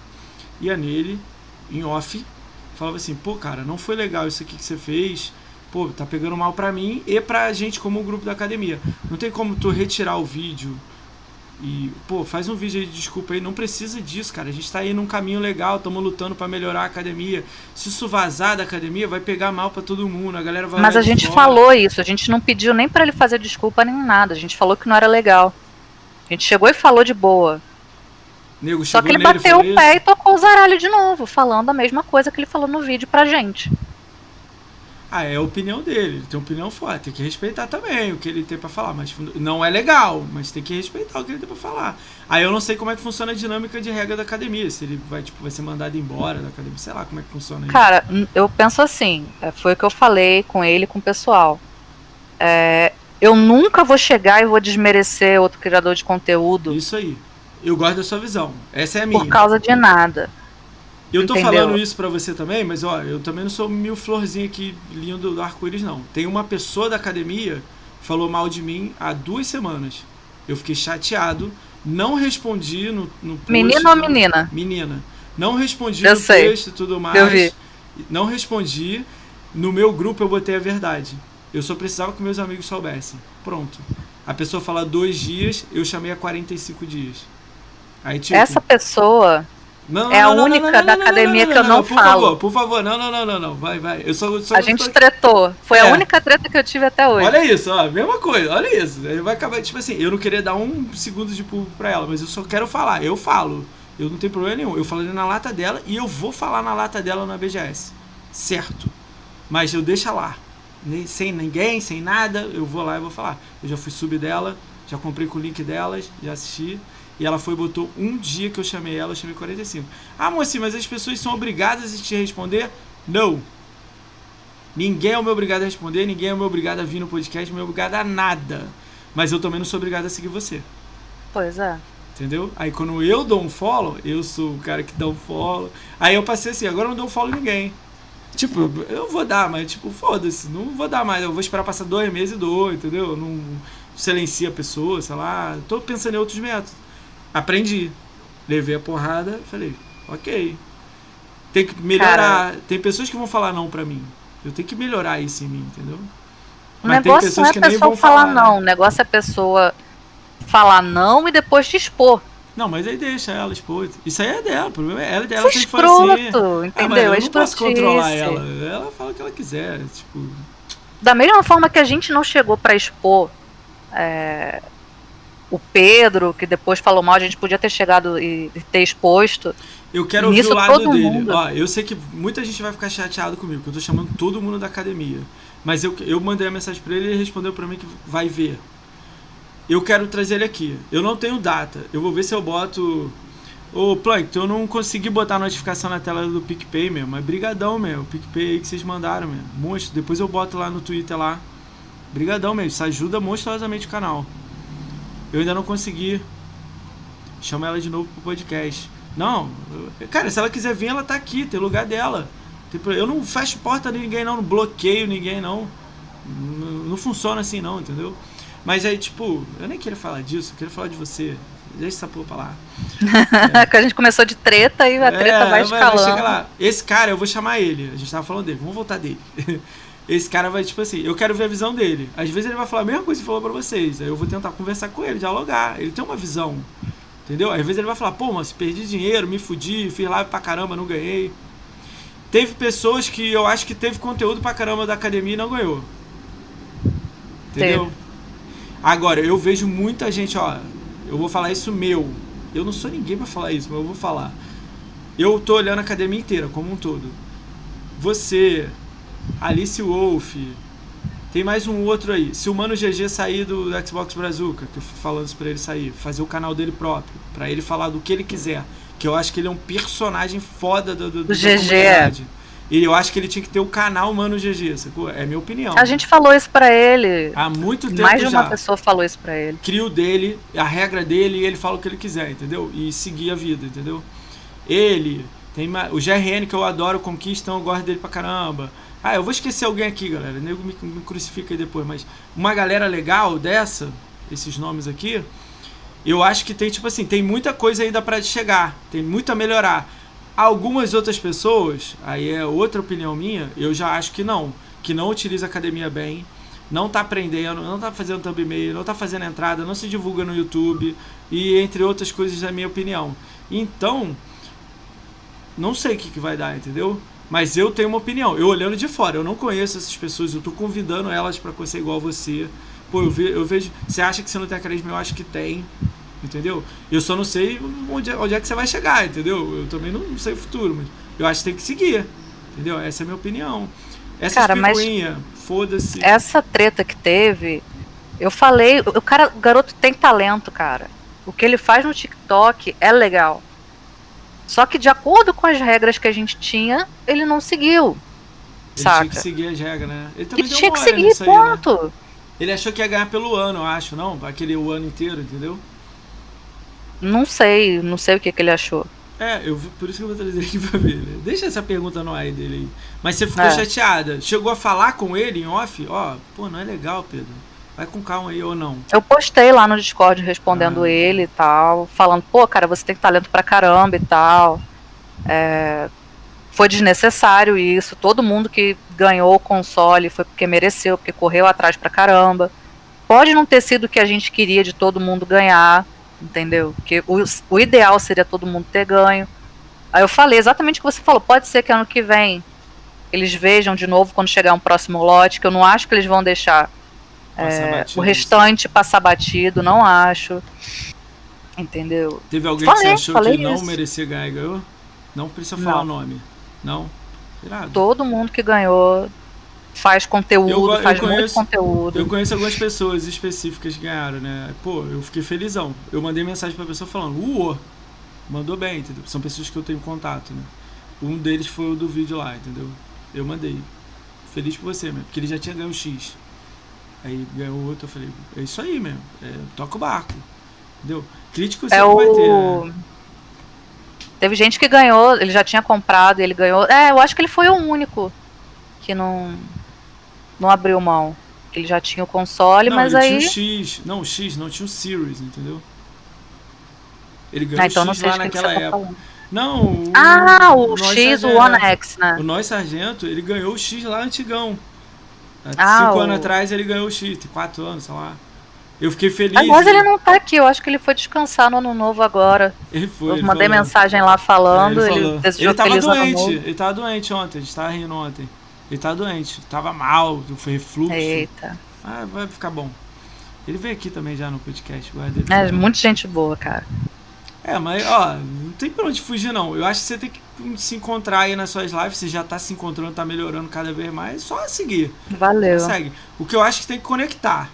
Ia nele, em off, falava assim, pô, cara, não foi legal isso aqui que você fez. Pô, tá pegando mal pra mim e pra gente como grupo da academia. Não tem como tu retirar o vídeo e, pô, faz um vídeo aí de desculpa aí. Não precisa disso, cara. A gente tá aí num caminho legal, estamos lutando para melhorar a academia. Se isso vazar da academia, vai pegar mal para todo mundo. A galera vai. Mas a gente fora. falou isso. A gente não pediu nem para ele fazer desculpa nem nada. A gente falou que não era legal. A gente chegou e falou de boa. Nego, Só que ele bateu o pé isso. e tocou o zaralho de novo, falando a mesma coisa que ele falou no vídeo pra gente. Ah, é a opinião dele, ele tem opinião forte, tem que respeitar também o que ele tem para falar, mas não é legal, mas tem que respeitar o que ele tem para falar. Aí eu não sei como é que funciona a dinâmica de regra da academia, se ele vai, tipo, vai ser mandado embora da academia, sei lá como é que funciona isso. Cara, eu penso assim, é, foi o que eu falei com ele, com o pessoal. É, eu nunca vou chegar e vou desmerecer outro criador de conteúdo. Isso aí. Eu gosto da sua visão. Essa é a minha. Por causa de nada. Eu tô Entendeu? falando isso para você também, mas ó, eu também não sou mil florzinho aqui lindo do arco-íris, não. Tem uma pessoa da academia que falou mal de mim há duas semanas. Eu fiquei chateado, não respondi no, no post. Menino ou menina? Menina. Não respondi eu no sei. texto e tudo mais. Eu vi. Não respondi. No meu grupo eu botei a verdade. Eu só precisava que meus amigos soubessem. Pronto. A pessoa fala dois dias, eu chamei a 45 dias. Aí, tipo, Essa pessoa não, é a não, única não, da academia que eu não, por falo. Favor, por favor, não, não, não, não, não. Vai, vai. Eu só, só a gente tretou. Foi é. a única treta que eu tive até hoje. Olha isso, ó, mesma coisa, olha isso. Ele vai acabar, tipo assim, eu não queria dar um segundo de público pra ela, mas eu só quero falar. Eu falo. Eu não tenho problema nenhum. Eu falei na lata dela e eu vou falar na lata dela na BGS. Certo. Mas eu deixo lá. Sem ninguém, sem nada, eu vou lá e vou falar. Eu já fui sub dela, já comprei com o link delas, já assisti. E ela foi botou um dia que eu chamei ela, eu chamei 45. Ah, mocinha, mas as pessoas são obrigadas a te responder? Não. Ninguém é o meu obrigado a responder, ninguém é o meu obrigado a vir no podcast, não é obrigado a nada. Mas eu também não sou obrigado a seguir você. Pois é. Entendeu? Aí quando eu dou um follow, eu sou o cara que dá um follow. Aí eu passei assim, agora eu não dou um follow em ninguém. Tipo, eu vou dar, mas tipo, foda-se, não vou dar mais. Eu vou esperar passar dois meses e dou, entendeu? Eu não silencia a pessoa, sei lá. Tô pensando em outros métodos. Aprendi. Levei a porrada, falei, ok. Tem que melhorar. Cara, tem pessoas que vão falar não pra mim. Eu tenho que melhorar isso em mim, entendeu? O Mas negócio não é a pessoa falar, falar não. Né? O negócio é a pessoa falar não e depois te expor. Não, mas aí deixa ela expor. Isso aí é dela, o problema é ela, ela tem que fazer. Assim. entendeu? Ah, eu não posso controlar ela. Ela fala o que ela quiser, tipo. Da mesma forma que a gente não chegou para expor é, o Pedro, que depois falou mal, a gente podia ter chegado e ter exposto. Eu quero ouvir o lado dele. Ó, eu sei que muita gente vai ficar chateado comigo, que eu tô chamando todo mundo da academia. Mas eu, eu mandei a mensagem para ele e ele respondeu para mim que vai ver. Eu quero trazer ele aqui. Eu não tenho data. Eu vou ver se eu boto. Ô, Plankton, eu não consegui botar a notificação na tela do PicPay mesmo. Mas brigadão, meu. O PicPay aí que vocês mandaram, meu. Monstro. Depois eu boto lá no Twitter lá. Brigadão, meu. Isso ajuda monstruosamente o canal. Eu ainda não consegui. Chama ela de novo pro podcast. Não, cara, se ela quiser vir, ela tá aqui, tem lugar dela. Eu não fecho porta de ninguém, não, não bloqueio ninguém, não. Não, não funciona assim, não, entendeu? Mas aí, tipo, eu nem queria falar disso, eu queria falar de você. Deixa essa porra pra lá. É. que a gente começou de treta e a treta é, vai escalando. Vai lá. Esse cara, eu vou chamar ele. A gente tava falando dele, vamos voltar dele. esse cara vai, tipo assim, eu quero ver a visão dele. Às vezes ele vai falar a mesma coisa que falou pra vocês. Aí eu vou tentar conversar com ele, dialogar. Ele tem uma visão. Entendeu? Às vezes ele vai falar, pô, mas perdi dinheiro, me fudi, fiz live pra caramba, não ganhei. Teve pessoas que eu acho que teve conteúdo pra caramba da academia e não ganhou. Entendeu? Teve. Agora, eu vejo muita gente, ó, eu vou falar isso meu. Eu não sou ninguém para falar isso, mas eu vou falar. Eu tô olhando a academia inteira, como um todo. Você, Alice Wolf. Tem mais um outro aí. Se o Mano GG sair do, Xbox Brazuca, que eu fui falando isso pra ele sair, fazer o canal dele próprio, para ele falar do que ele quiser. Que eu acho que ele é um personagem foda do, do, do GG. E eu acho que ele tinha que ter o canal Mano GG, sacou? É minha opinião. A gente falou isso pra ele. Há muito tempo Mais de uma já. pessoa falou isso pra ele. Crio dele, a regra dele, e ele fala o que ele quiser, entendeu? E seguir a vida, entendeu? Ele, tem o GRN que eu adoro, Conquista, eu gosto dele pra caramba. Ah, eu vou esquecer alguém aqui, galera. Nego me, me crucifica aí depois. Mas uma galera legal dessa, esses nomes aqui, Eu acho que tem, tipo assim, tem muita coisa ainda para chegar, tem muito a melhorar. Algumas outras pessoas, aí é outra opinião minha, eu já acho que não. Que não utiliza a academia bem, não tá aprendendo, não tá fazendo thumbnail, não tá fazendo entrada, não se divulga no YouTube e entre outras coisas, na minha opinião. Então, não sei o que, que vai dar, entendeu? Mas eu tenho uma opinião. Eu olhando de fora, eu não conheço essas pessoas, eu tô convidando elas para ser igual a você. Pô, eu, ve, eu vejo. Você acha que você não tem carisma? Eu acho que tem. Entendeu? Eu só não sei onde, é, onde é que você vai chegar, entendeu? Eu também não sei o futuro, mas eu acho que tem que seguir. Entendeu? Essa é a minha opinião. Essa Cara, foda-se. Essa treta que teve, eu falei, o cara, o garoto tem talento, cara. O que ele faz no TikTok é legal. Só que de acordo com as regras que a gente tinha, ele não seguiu. Ele saca? tinha que seguir as regras, né? Ele também ele tinha que seguir, ponto. Aí, né? Ele achou que ia ganhar pelo ano, eu acho, não? Aquele o ano inteiro, entendeu? Não sei, não sei o que, que ele achou. É, eu, por isso que eu vou trazer aqui pra ver. Né? Deixa essa pergunta no ar dele aí. Mas você ficou é. chateada. Chegou a falar com ele em off? Ó, pô, não é legal, Pedro. Vai com calma aí ou não. Eu postei lá no Discord respondendo ah. ele e tal. Falando, pô, cara, você tem talento pra caramba e tal. É, foi desnecessário isso. Todo mundo que ganhou o console foi porque mereceu, porque correu atrás pra caramba. Pode não ter sido o que a gente queria de todo mundo ganhar, entendeu? Porque o, o ideal seria todo mundo ter ganho. Aí eu falei exatamente o que você falou. Pode ser que ano que vem eles vejam de novo quando chegar um próximo lote, que eu não acho que eles vão deixar é, o restante passar batido, não acho. Entendeu? Teve alguém falei, que você achou que não isso. merecia ganhar e ganhou? Não precisa falar o nome. Não? Irado. Todo mundo que ganhou faz conteúdo, eu, faz eu conheço, muito conteúdo. Eu conheço algumas pessoas específicas que ganharam, né? Pô, eu fiquei felizão. Eu mandei mensagem pra pessoa falando, uô, mandou bem, entendeu? São pessoas que eu tenho contato, né? Um deles foi o do vídeo lá, entendeu? Eu mandei. Feliz por você, mesmo, porque ele já tinha ganho X. Aí ganhou outro, eu falei, é isso aí mesmo, é, toca o barco. Entendeu? Crítico você é o... vai ter. Né? Teve gente que ganhou, ele já tinha comprado, ele ganhou. É, eu acho que ele foi o único que não não abriu mão. Ele já tinha o console, não, mas ele aí. Tinha o X. Não, o X, não tinha o Series, entendeu? Ele ganhou ah, então o X lá naquela época. Tá não, o, Ah, o, o X, o One X, né? O Nós Sargento, ele ganhou o X lá antigão. Ah, cinco o... anos atrás ele ganhou o tem quatro anos, sei lá. Eu fiquei feliz. Aliás, ele não tá aqui, eu acho que ele foi descansar no ano novo agora. Ele foi. Eu ele mandei falou. mensagem lá falando, é, ele, ele desejou ele tava feliz doente, ele tava doente ontem, a gente tava rindo ontem. Ele tava doente, tava mal, foi refluxo. Eita. Ah, vai ficar bom. Ele veio aqui também já no podcast. Guarda é, muita gente boa, cara. É, mas, ó, não tem pra onde fugir, não. Eu acho que você tem que se encontrar aí nas suas lives. Você já tá se encontrando, tá melhorando cada vez mais. Só seguir. Valeu. Segue. O que eu acho que tem que conectar.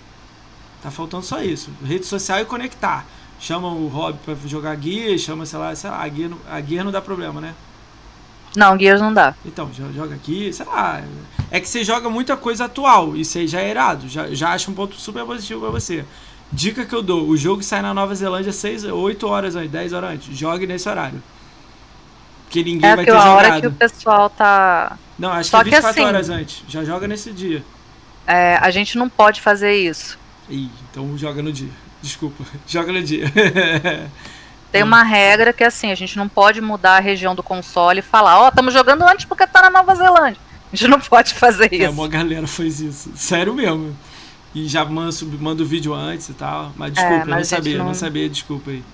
Tá faltando só isso. Rede social e conectar. Chama o Rob pra jogar guia, chama, sei lá, sei lá, a guia, a guia não dá problema, né? Não, guias não dá. Então, joga aqui, sei lá. É que você joga muita coisa atual. Isso aí já é irado. Já, já acho um ponto super positivo pra você. Dica que eu dou: o jogo sai na Nova Zelândia 6, 8 horas antes, 10 horas antes. Jogue nesse horário. Que ninguém é vai ter jogado. É a hora que o pessoal tá. Não, acho Só que é 24 que assim, horas antes. Já joga nesse dia. É, a gente não pode fazer isso. Ih, então joga no dia. Desculpa, joga no dia. Tem uma regra que é assim, a gente não pode mudar a região do console e falar, ó, oh, estamos jogando antes porque tá na Nova Zelândia. A gente não pode fazer é, isso. É, uma galera fez isso. Sério mesmo. E já manda, manda o vídeo antes e tal. Mas desculpa, é, mas eu não sabia, não... não sabia, desculpa aí.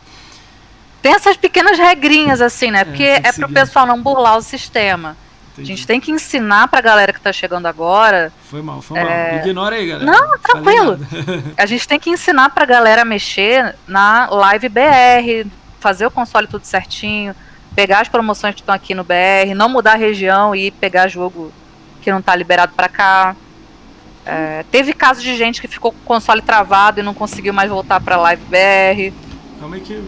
Tem essas pequenas regrinhas, assim, né? É, porque é, é pro pessoal não burlar o sistema. Entendi. A gente tem que ensinar pra galera que tá chegando agora. Foi mal, foi mal. É... Ignora aí, galera. Não, tranquilo. a gente tem que ensinar pra galera a mexer na Live BR, fazer o console tudo certinho, pegar as promoções que estão aqui no BR, não mudar a região e pegar jogo que não tá liberado para cá. É, teve casos de gente que ficou com o console travado e não conseguiu mais voltar pra Live BR. Calma aí que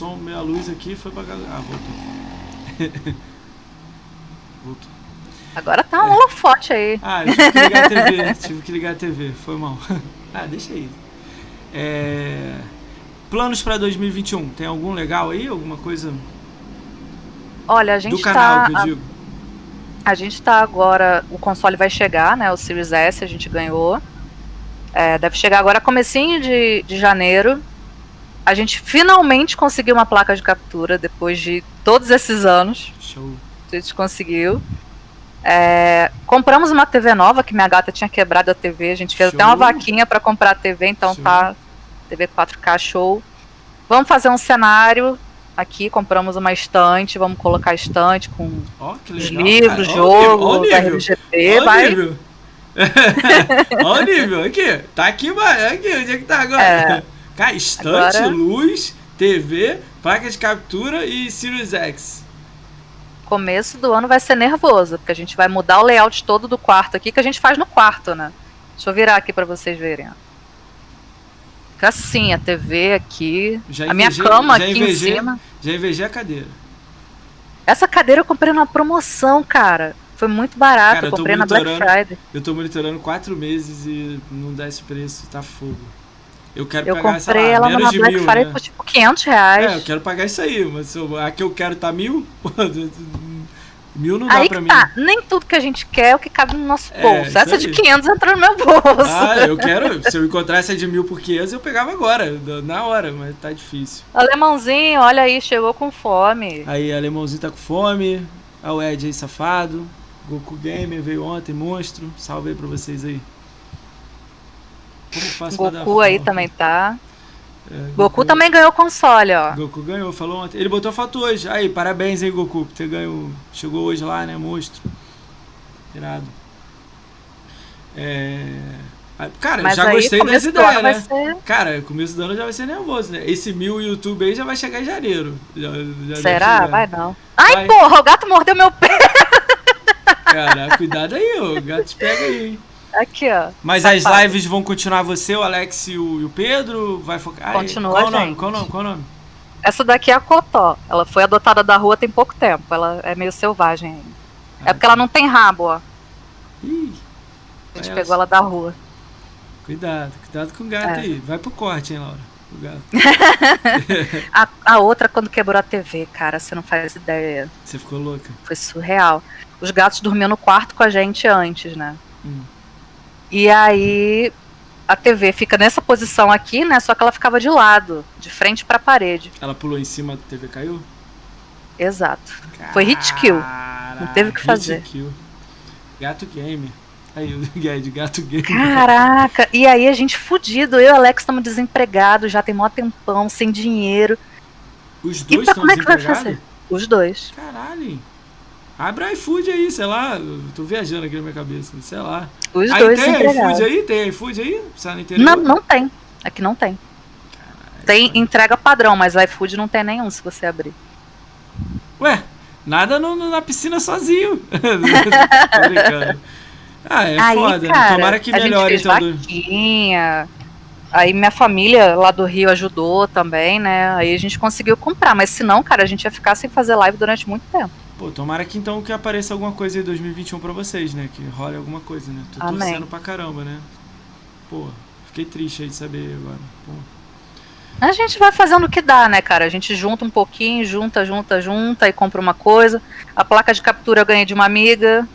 som, minha luz aqui foi pra galera. Ah, voltou. voltou. Agora tá um é. holofote aí. Ah, tive que ligar a TV, tive que ligar a TV, foi mal. ah, deixa aí. É... Planos para 2021, tem algum legal aí? Alguma coisa? Olha, a gente do canal tá, que eu digo. A, a gente está agora, o console vai chegar, né? O Series S a gente ganhou. É, deve chegar agora comecinho de, de janeiro. A gente finalmente conseguiu uma placa de captura depois de todos esses anos. Show. A gente conseguiu. É, compramos uma TV nova, que minha gata tinha quebrado a TV. A gente fez Show. até uma vaquinha para comprar a TV, então Show. tá. TV 4K show. Vamos fazer um cenário aqui. Compramos uma estante. Vamos colocar a estante com legal. livros, cara. Jogo. RGP. Vai. nível. Ó o nível, aqui. Tá aqui, aqui, onde é que tá agora? É. Cara, estante, Agora- luz, TV, placa de captura e Sirius X. Começo do ano vai ser nervoso, porque a gente vai mudar o layout todo do quarto aqui, que a gente faz no quarto, né? Deixa eu virar aqui pra vocês verem. Fica assim, a TV aqui, Já a minha invejei- cama já aqui invejei- em cima. Já invejei a cadeira. Essa cadeira eu comprei numa promoção, cara. Foi muito barato, Cara, eu comprei na Black. Friday. Eu tô monitorando quatro meses e não dá esse preço, tá fogo. Eu quero Eu pagar, comprei lá, ela menos numa de Black mil, Friday né? por tipo 500 reais. É, eu quero pagar isso aí, mas eu- a que eu quero tá mil, mil não dá Aí pra que mim. tá, nem tudo que a gente quer é o que cabe no nosso É, bolso. Essa de aí. 500 entrou no meu bolso. Ah, eu quero. Se eu encontrasse a de mil por 500, eu pegava agora, na hora, mas tá difícil. Alemãozinho, olha aí, chegou com fome. Aí, alemãozinho tá com fome. Aí o Ed aí, safado. Goku Gamer veio ontem, monstro. Salve aí pra vocês aí. Como faço pra dar Goku aí também tá. É, Goku também ganhou console, ó. Goku ganhou, falou ontem. Ele botou foto hoje. Aí, parabéns aí, Goku, por ter ganho. Chegou hoje lá, né, monstro. Irado. É. Cara, Mas já gostei das ideias, né? ser- Cara, começo do ano já vai ser nervoso, né? Esse mil YouTube aí já vai chegar em janeiro. Já- já Será? Vai não. Ai, Vai. porra, o gato mordeu meu pé. Cara, cuidado aí. O gato te pega aí, hein? Aqui, ó. Mas Safado. as lives vão continuar você, o Alex e o, e o Pedro? Vai focar. Continua qual o nome? gente. Qual o nome? Qual o nome? Essa daqui é a Cotó. Ela foi adotada da rua tem pouco tempo. Ela é meio selvagem ainda. É porque ela não tem rabo, ó. Ih, A gente pegou ela da rua. Cuidado, cuidado com o gato É. aí. Vai pro corte, hein, Laura? A, a outra, quando quebrou a TV, cara, você não faz ideia. Você ficou louca? Foi surreal. Os gatos dormiam no quarto com a gente antes, né? Hum. E aí a TV fica nessa posição aqui, né? Só que ela ficava de lado, de frente pra parede. Ela pulou em cima da TV caiu? Exato. Foi hit kill. Não teve o que fazer. hit kill. Gato game. Aí, o Gued, gato game. Caraca! E aí a gente fudido. Eu e o Alex estamos desempregados, já tem mó tempão, sem dinheiro. Os E dois pra estão como é que vai fazer? Os dois. Caralho. Abre iFood aí, sei lá. Tô viajando aqui na minha cabeça, sei lá. Os aí dois tem iFood aí? Tem iFood aí? Interior? Não, não tem. Aqui não tem. Tem entrega padrão, mas iFood não tem nenhum se você abrir. Ué, nada no- no- na piscina sozinho. Ah, é aí, foda. cara, Tomara que a gente melhore fez então. vaquinha. Aí minha família lá do Rio ajudou também, né? Aí a gente conseguiu comprar. Mas se não, cara, a gente ia ficar sem fazer live durante muito tempo. Pô, tomara que então que apareça alguma coisa em 2021 pra vocês, né? Que role alguma coisa, né? Tô Amém. torcendo pra caramba, né? Pô, fiquei triste aí de saber agora. Pô. A gente vai fazendo o que dá, né, cara? A gente junta um pouquinho, junta, junta, junta e compra uma coisa. A placa de captura eu ganhei de uma amiga,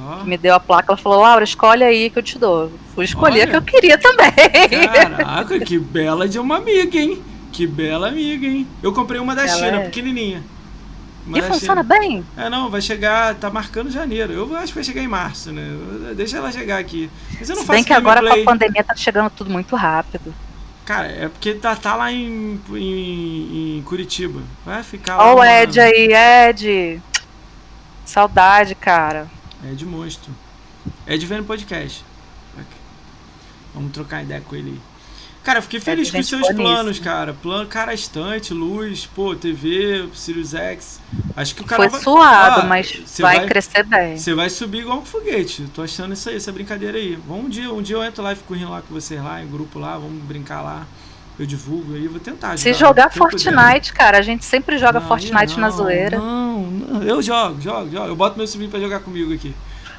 Ó, que me deu a placa. Ela falou, Laura, escolhe aí que eu te dou. Fui escolher a que Olha. eu queria também. caraca, que bela de uma amiga, hein? Que bela amiga, hein? Eu comprei uma da Ela China, é- pequenininha. Uma E funciona bem. É, não, vai chegar, tá marcando janeiro. Eu acho que vai chegar em março, né? Deixa ela chegar aqui. Mas eu não Se faço bem que agora com gameplay. a pandemia tá chegando tudo muito rápido. Cara, é porque tá, tá lá em, em, em Curitiba. Vai ficar lá. Ó Ed aí, Ed. Saudade, cara. De monstro. De vendo podcast. Aqui. Vamos trocar ideia com ele aí. Cara, eu fiquei feliz com os seus planos, cara. Plano, cara, estante, luz, pô, TV, Sirius X. Acho que o canal Foi vai... suado, Ó, mas vai, vai- crescer bem. Você vai subir igual um foguete. Tô achando isso aí, essa brincadeira aí. Vamos um dia, um dia eu entro lá e fico rindo lá com vocês lá, em grupo lá, vamos brincar lá. Eu divulgo aí, vou tentar. Se ajudar, jogar eu puder. Fortnite, cara, a gente sempre joga Não, Fortnite aí na não, zoeira. Não, não, eu jogo, jogo, jogo. Eu boto meu sobrinho pra jogar comigo aqui.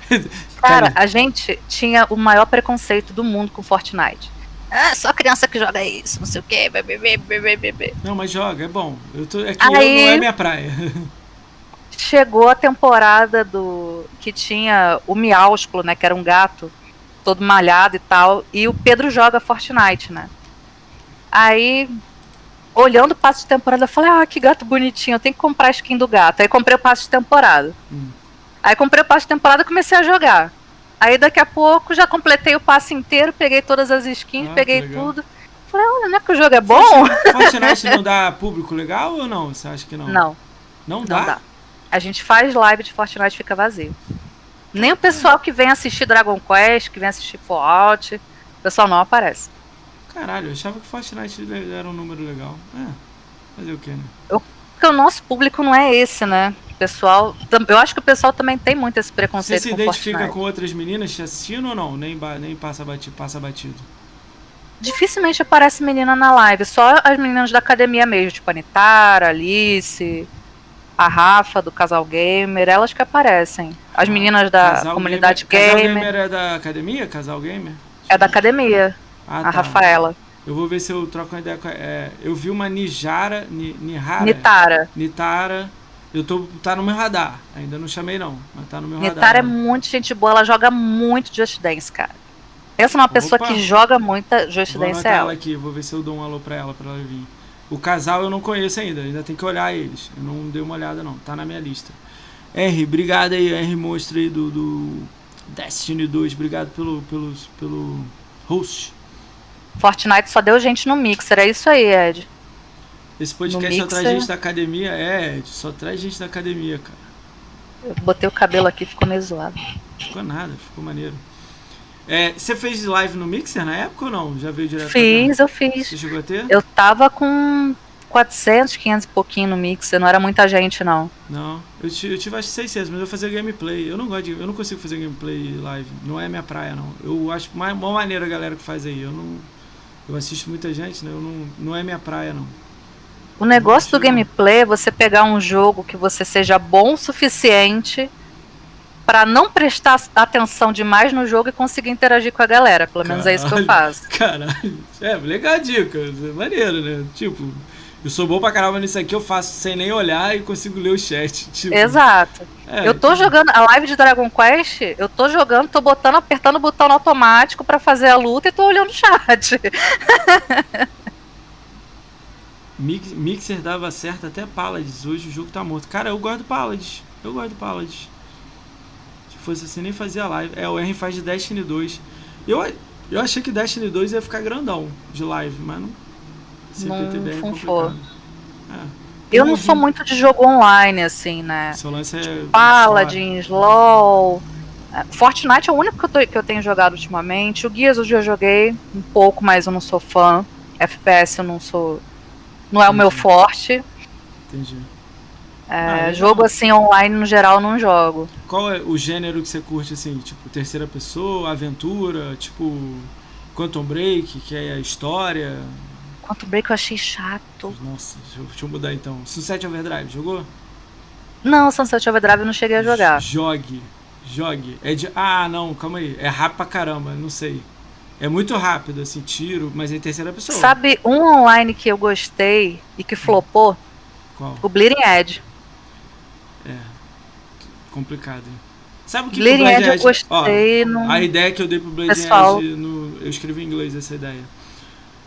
Cara, a gente tinha o maior preconceito do mundo com Fortnite. Ah, só criança que joga isso, não sei o quê, bebê, bebê, bebê. Não, mas joga, é bom. Eu tô, é que Aí- eu não é minha praia. Chegou a temporada do que tinha o Miásculo, né, que era um gato todo malhado e tal, e o Pedro joga Fortnite, né? Aí olhando o passo de temporada, eu falei, ah, que gato bonitinho, eu tenho que comprar a skin do gato. Aí comprei o passo de temporada. Hum. Aí comprei o passo de temporada e comecei a jogar. Aí daqui a pouco já completei o passe inteiro, peguei todas as skins, ah, peguei tudo. Falei, olha, não é que o jogo é bom? Fortnite não dá público legal ou não? Você acha que não? Não. Não dá? Não dá. A gente faz live de Fortnite fica vazio. Nem o pessoal que vem assistir Dragon Quest, que vem assistir Fallout, o pessoal não aparece. Caralho, eu achava que Fortnite era um número legal. É, fazer o quê, né? Porque o nosso público não é esse, né? pessoal. Eu acho que o pessoal também tem muito esse preconceito. Você se identifica Fortnite. com outras meninas te assistindo ou não? Nem, nem passa, batido, passa batido. Dificilmente aparece menina na live, só as meninas da academia mesmo, tipo a Nitara, Alice, a Rafa do Casal Gamer, elas que aparecem. As ah, meninas da Casal comunidade Gamer. Casal Gamer é da academia? Casal Gamer? É da academia. Ah, a tá. Rafaela. Eu vou ver se eu troco uma ideia com. É, eu vi uma Nijara. Nihara. Nitara. Nitara eu tô, tá no meu radar. Ainda não chamei, não. Mas tá no meu Netara radar. Netara é muito gente boa, ela joga muito Just Dance, cara. Essa é uma pessoa Opa. que joga muita Just vou Dance. Vou ela aqui, vou ver se eu dou um alô pra ela, pra ela vir. O casal eu não conheço ainda, ainda tem que olhar eles. Eu não dei uma olhada, não. Tá na minha lista. R, obrigado aí, R Monstro aí do, do Destiny 2. Obrigado pelo, pelo, pelo host. Fortnite só deu gente no Mixer, é isso aí, Ed. Esse podcast só traz gente da academia. É, só traz gente da academia, cara. Eu botei o cabelo aqui ficou meio zoado. Ficou nada, ficou maneiro. É, você fez live no Mixer na época ou não? Já veio direto? Fiz, eu fiz. Você chegou a ter? Eu tava com 400, 500 e pouquinho no Mixer, não era muita gente não. Não, eu, eu tive acho 600, mas eu fazia gameplay. Eu não gosto de, eu não consigo fazer gameplay live, não é minha praia não. Eu acho mais uma maneira a galera que faz aí. Eu não eu assisto muita gente, né? Eu não, não é minha praia não. O negócio do gameplay é você pegar um jogo que você seja bom o suficiente para não prestar atenção demais no jogo e conseguir interagir com a galera. Pelo menos caralho, é isso que eu faço. Caralho, é, legal a dica. É maneiro, né? Tipo, eu sou bom pra caramba nisso aqui, eu faço sem nem olhar e consigo ler o chat. Tipo, Exato. É, eu tô tipo... jogando a live de Dragon Quest, eu tô jogando, tô botando, apertando o botão automático para fazer a luta e tô olhando o chat. Mixer dava certo até Paladins. Hoje o jogo tá morto. Cara, eu gosto do Paladins. Eu gosto do Paladins. Se fosse assim, nem fazia live. É, o R faz de Destiny 2. Eu, eu achei que Destiny 2 ia ficar grandão de live, mas não. CPTBR não, não é Eu não sou muito de jogo online, assim, né? Seu lance é. Tipo, Paladins, LOL. É, Fortnite é o único que eu, tô, que eu tenho jogado ultimamente. O Gears eu já joguei um pouco, mas eu não sou fã. FPS eu não sou não é o meu forte. Entendi. É, ah, jogo assim online no geral não jogo. Qual é o gênero que você curte assim? Tipo, terceira pessoa, aventura, tipo Quantum Break, que é a história? Quantum Break eu achei chato. Nossa, deixa eu mudar então. Sunset Overdrive, jogou? Não, Sunset Overdrive eu não cheguei a jogar. Jogue. Jogue. É de. Ah, não, calma aí. É rápido pra caramba, não sei. É muito rápido, assim, tiro, mas é em terceira pessoa. Sabe um online que eu gostei e que flopou? Qual? O Bleeding Edge. É. Complicado, hein? Sabe o que Bleeding Edge, eu gostei. Ó, no... A ideia que eu dei pro Bleeding. Edge, no... eu escrevi em inglês essa ideia.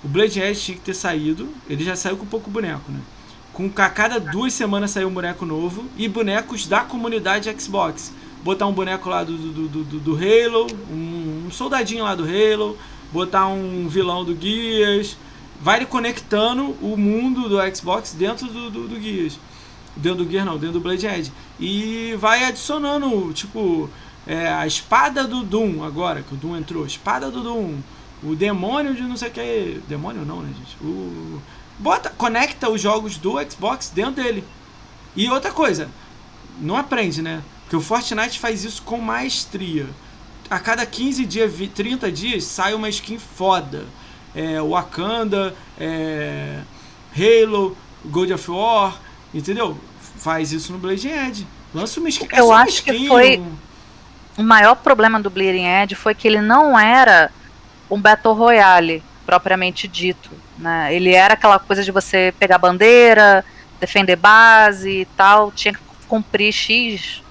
O Bleeding Edge tinha que ter saído, ele já saiu com pouco boneco, né? Com a cada duas semanas saiu um boneco novo e bonecos da comunidade Xbox botar um boneco lá do, do, do, do Halo, um, um, soldadinho lá do Halo, botar um vilão do Guias. Vai conectando o mundo do Xbox dentro do, do, do Guias. Dentro do Gear não, dentro do Blade Edge. E vai adicionando, tipo, é, a espada do Doom agora, que o Doom entrou. Espada do Doom. O demônio de não sei o que. Demônio não, né, gente? O. Bota, conecta os jogos do Xbox dentro dele. E outra coisa, não aprende, né? Porque o Fortnite faz isso com maestria. A cada 15 dias, 30 dias, sai uma skin foda. É, Wakanda, é, Halo, God of War, entendeu? Faz isso no Blade Edge. Lança uma skin. É Eu acho skin, que foi. Um... O maior problema do Bleeding Edge foi que ele não era um Battle Royale propriamente dito. Né? Ele era aquela coisa de você pegar bandeira, defender base e tal, tinha que cumprir X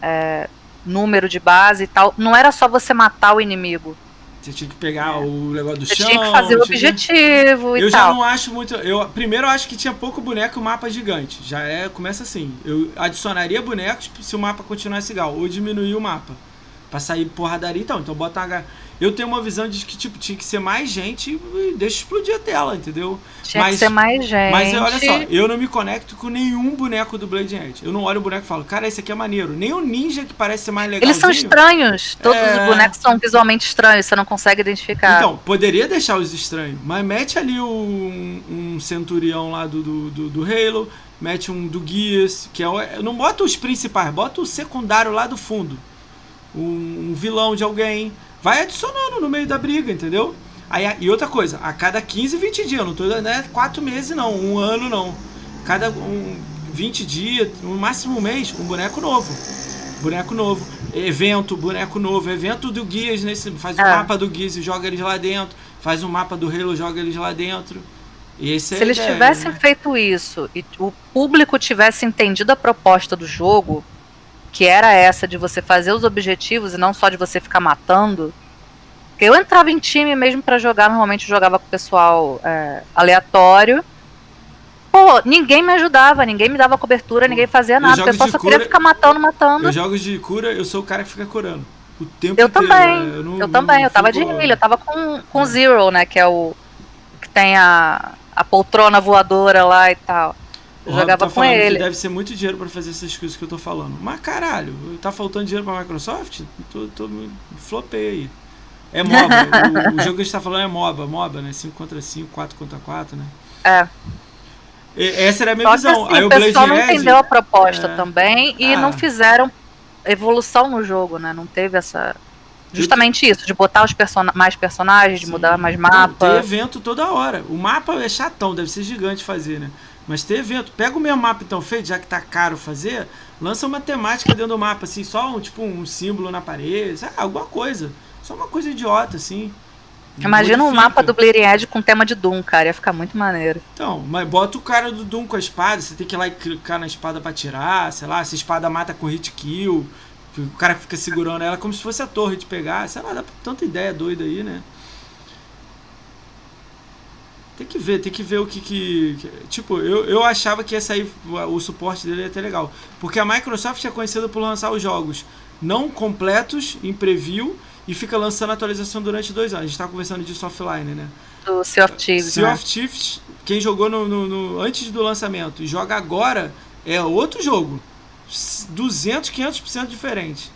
é, número de base e tal, não era só você matar o inimigo. Você tinha que pegar o negócio do Você chão. tinha que fazer o objetivo Eu e já tal. não acho muito. Eu, primeiro, eu acho que tinha pouco boneco e o mapa gigante. Já é. Começa assim. Eu adicionaria bonecos se o mapa continuasse igual. Ou diminuir o mapa. Pra sair porradaria e tal. Então bota uma. Eu tenho uma visão de que tipo, tinha que ser mais gente e deixa explodir a tela, entendeu? Tinha mas- que ser mais gente. Mas olha só, eu não me conecto com nenhum boneco do Blade Edge. Eu não olho o boneco e falo, cara, esse aqui é maneiro. Nem o ninja que parece ser mais legal. Eles são estranhos. Todos É. os bonecos são visualmente estranhos. Você não consegue identificar. Então, poderia deixar os estranhos, mas mete ali um, um centurião lá do, do, do, do Halo, mete um do Gears, que é o, não bota os principais, bota o secundário lá do fundo. Um, um vilão de alguém. Vai adicionando no meio da briga, entendeu? Aí, e outra coisa, a cada 15, 20 dias, não tô dando é 4 meses não, um ano não. Cada um, 20 dias, no máximo um mês, um boneco novo. Boneco novo. Evento, boneco novo. Evento do Guias, nesse, faz um É. mapa do Guias e joga eles lá dentro. Faz um mapa do Halo, joga eles lá dentro. E esse é Se eles ideia, tivessem né? feito isso e o público tivesse entendido a proposta do jogo, que era essa de você fazer os objetivos e não só de você ficar matando. Porque eu entrava em time mesmo pra jogar, normalmente eu jogava com o pessoal é, aleatório. Pô, ninguém me ajudava, ninguém me dava cobertura, ninguém fazia nada. O pessoal só queria cura- ficar matando, matando. Eu jogos de cura, eu sou o cara que fica curando. O tempo Eu inteiro. também, né? Eu, não- não também, eu tava de healer, eu tava com, com Zero, né? Que é o. que tem a, a poltrona voadora lá e tal. Eu jogava tá com ele. Que deve ser muito dinheiro pra fazer essas coisas que eu tô falando. Mas caralho, tá faltando dinheiro pra Microsoft? Tô, tô flopei aí. É MOBA. o, o jogo que a gente tá falando é MOBA, MOBA, né? 5 contra 5, 4 contra 4, né? É. E- essa era a minha Só que visão. assim, aí o o Blade pessoal não entendeu a proposta é. também e Ah. não fizeram evolução no jogo, né? Não teve essa. Justamente isso, de botar os person mais personagens, de Sim. mudar mais Não, tem mapa. evento toda hora. O mapa é chatão, deve ser gigante fazer, né? Mas tem evento. Pega o mesmo mapa então feito, já que tá caro fazer, lança uma temática dentro do mapa, assim, só um tipo um símbolo na parede, ah, alguma coisa. Só uma coisa idiota, assim. Imagina um mapa do Edge com tema de Doom, cara. Ia ficar muito maneiro. Então, mas bota o cara do Doom com a espada, você tem que ir lá e clicar na espada pra tirar, sei lá, se a espada mata com hit kill, o cara fica segurando ela como se fosse a torre de pegar, sei lá, dá tanta ideia doida aí, né? Tem que ver, tem que ver o que que. tipo, eu, eu achava que ia sair. O suporte dele ia ter legal. Porque a Microsoft é conhecida por lançar os jogos não completos em preview e fica lançando atualização durante dois anos. A gente tava conversando disso offline, né? Do Sea of Thieves, Sea né? of Thieves, quem jogou no, no- no- antes do lançamento e joga agora, é outro jogo. 200, 500% diferente.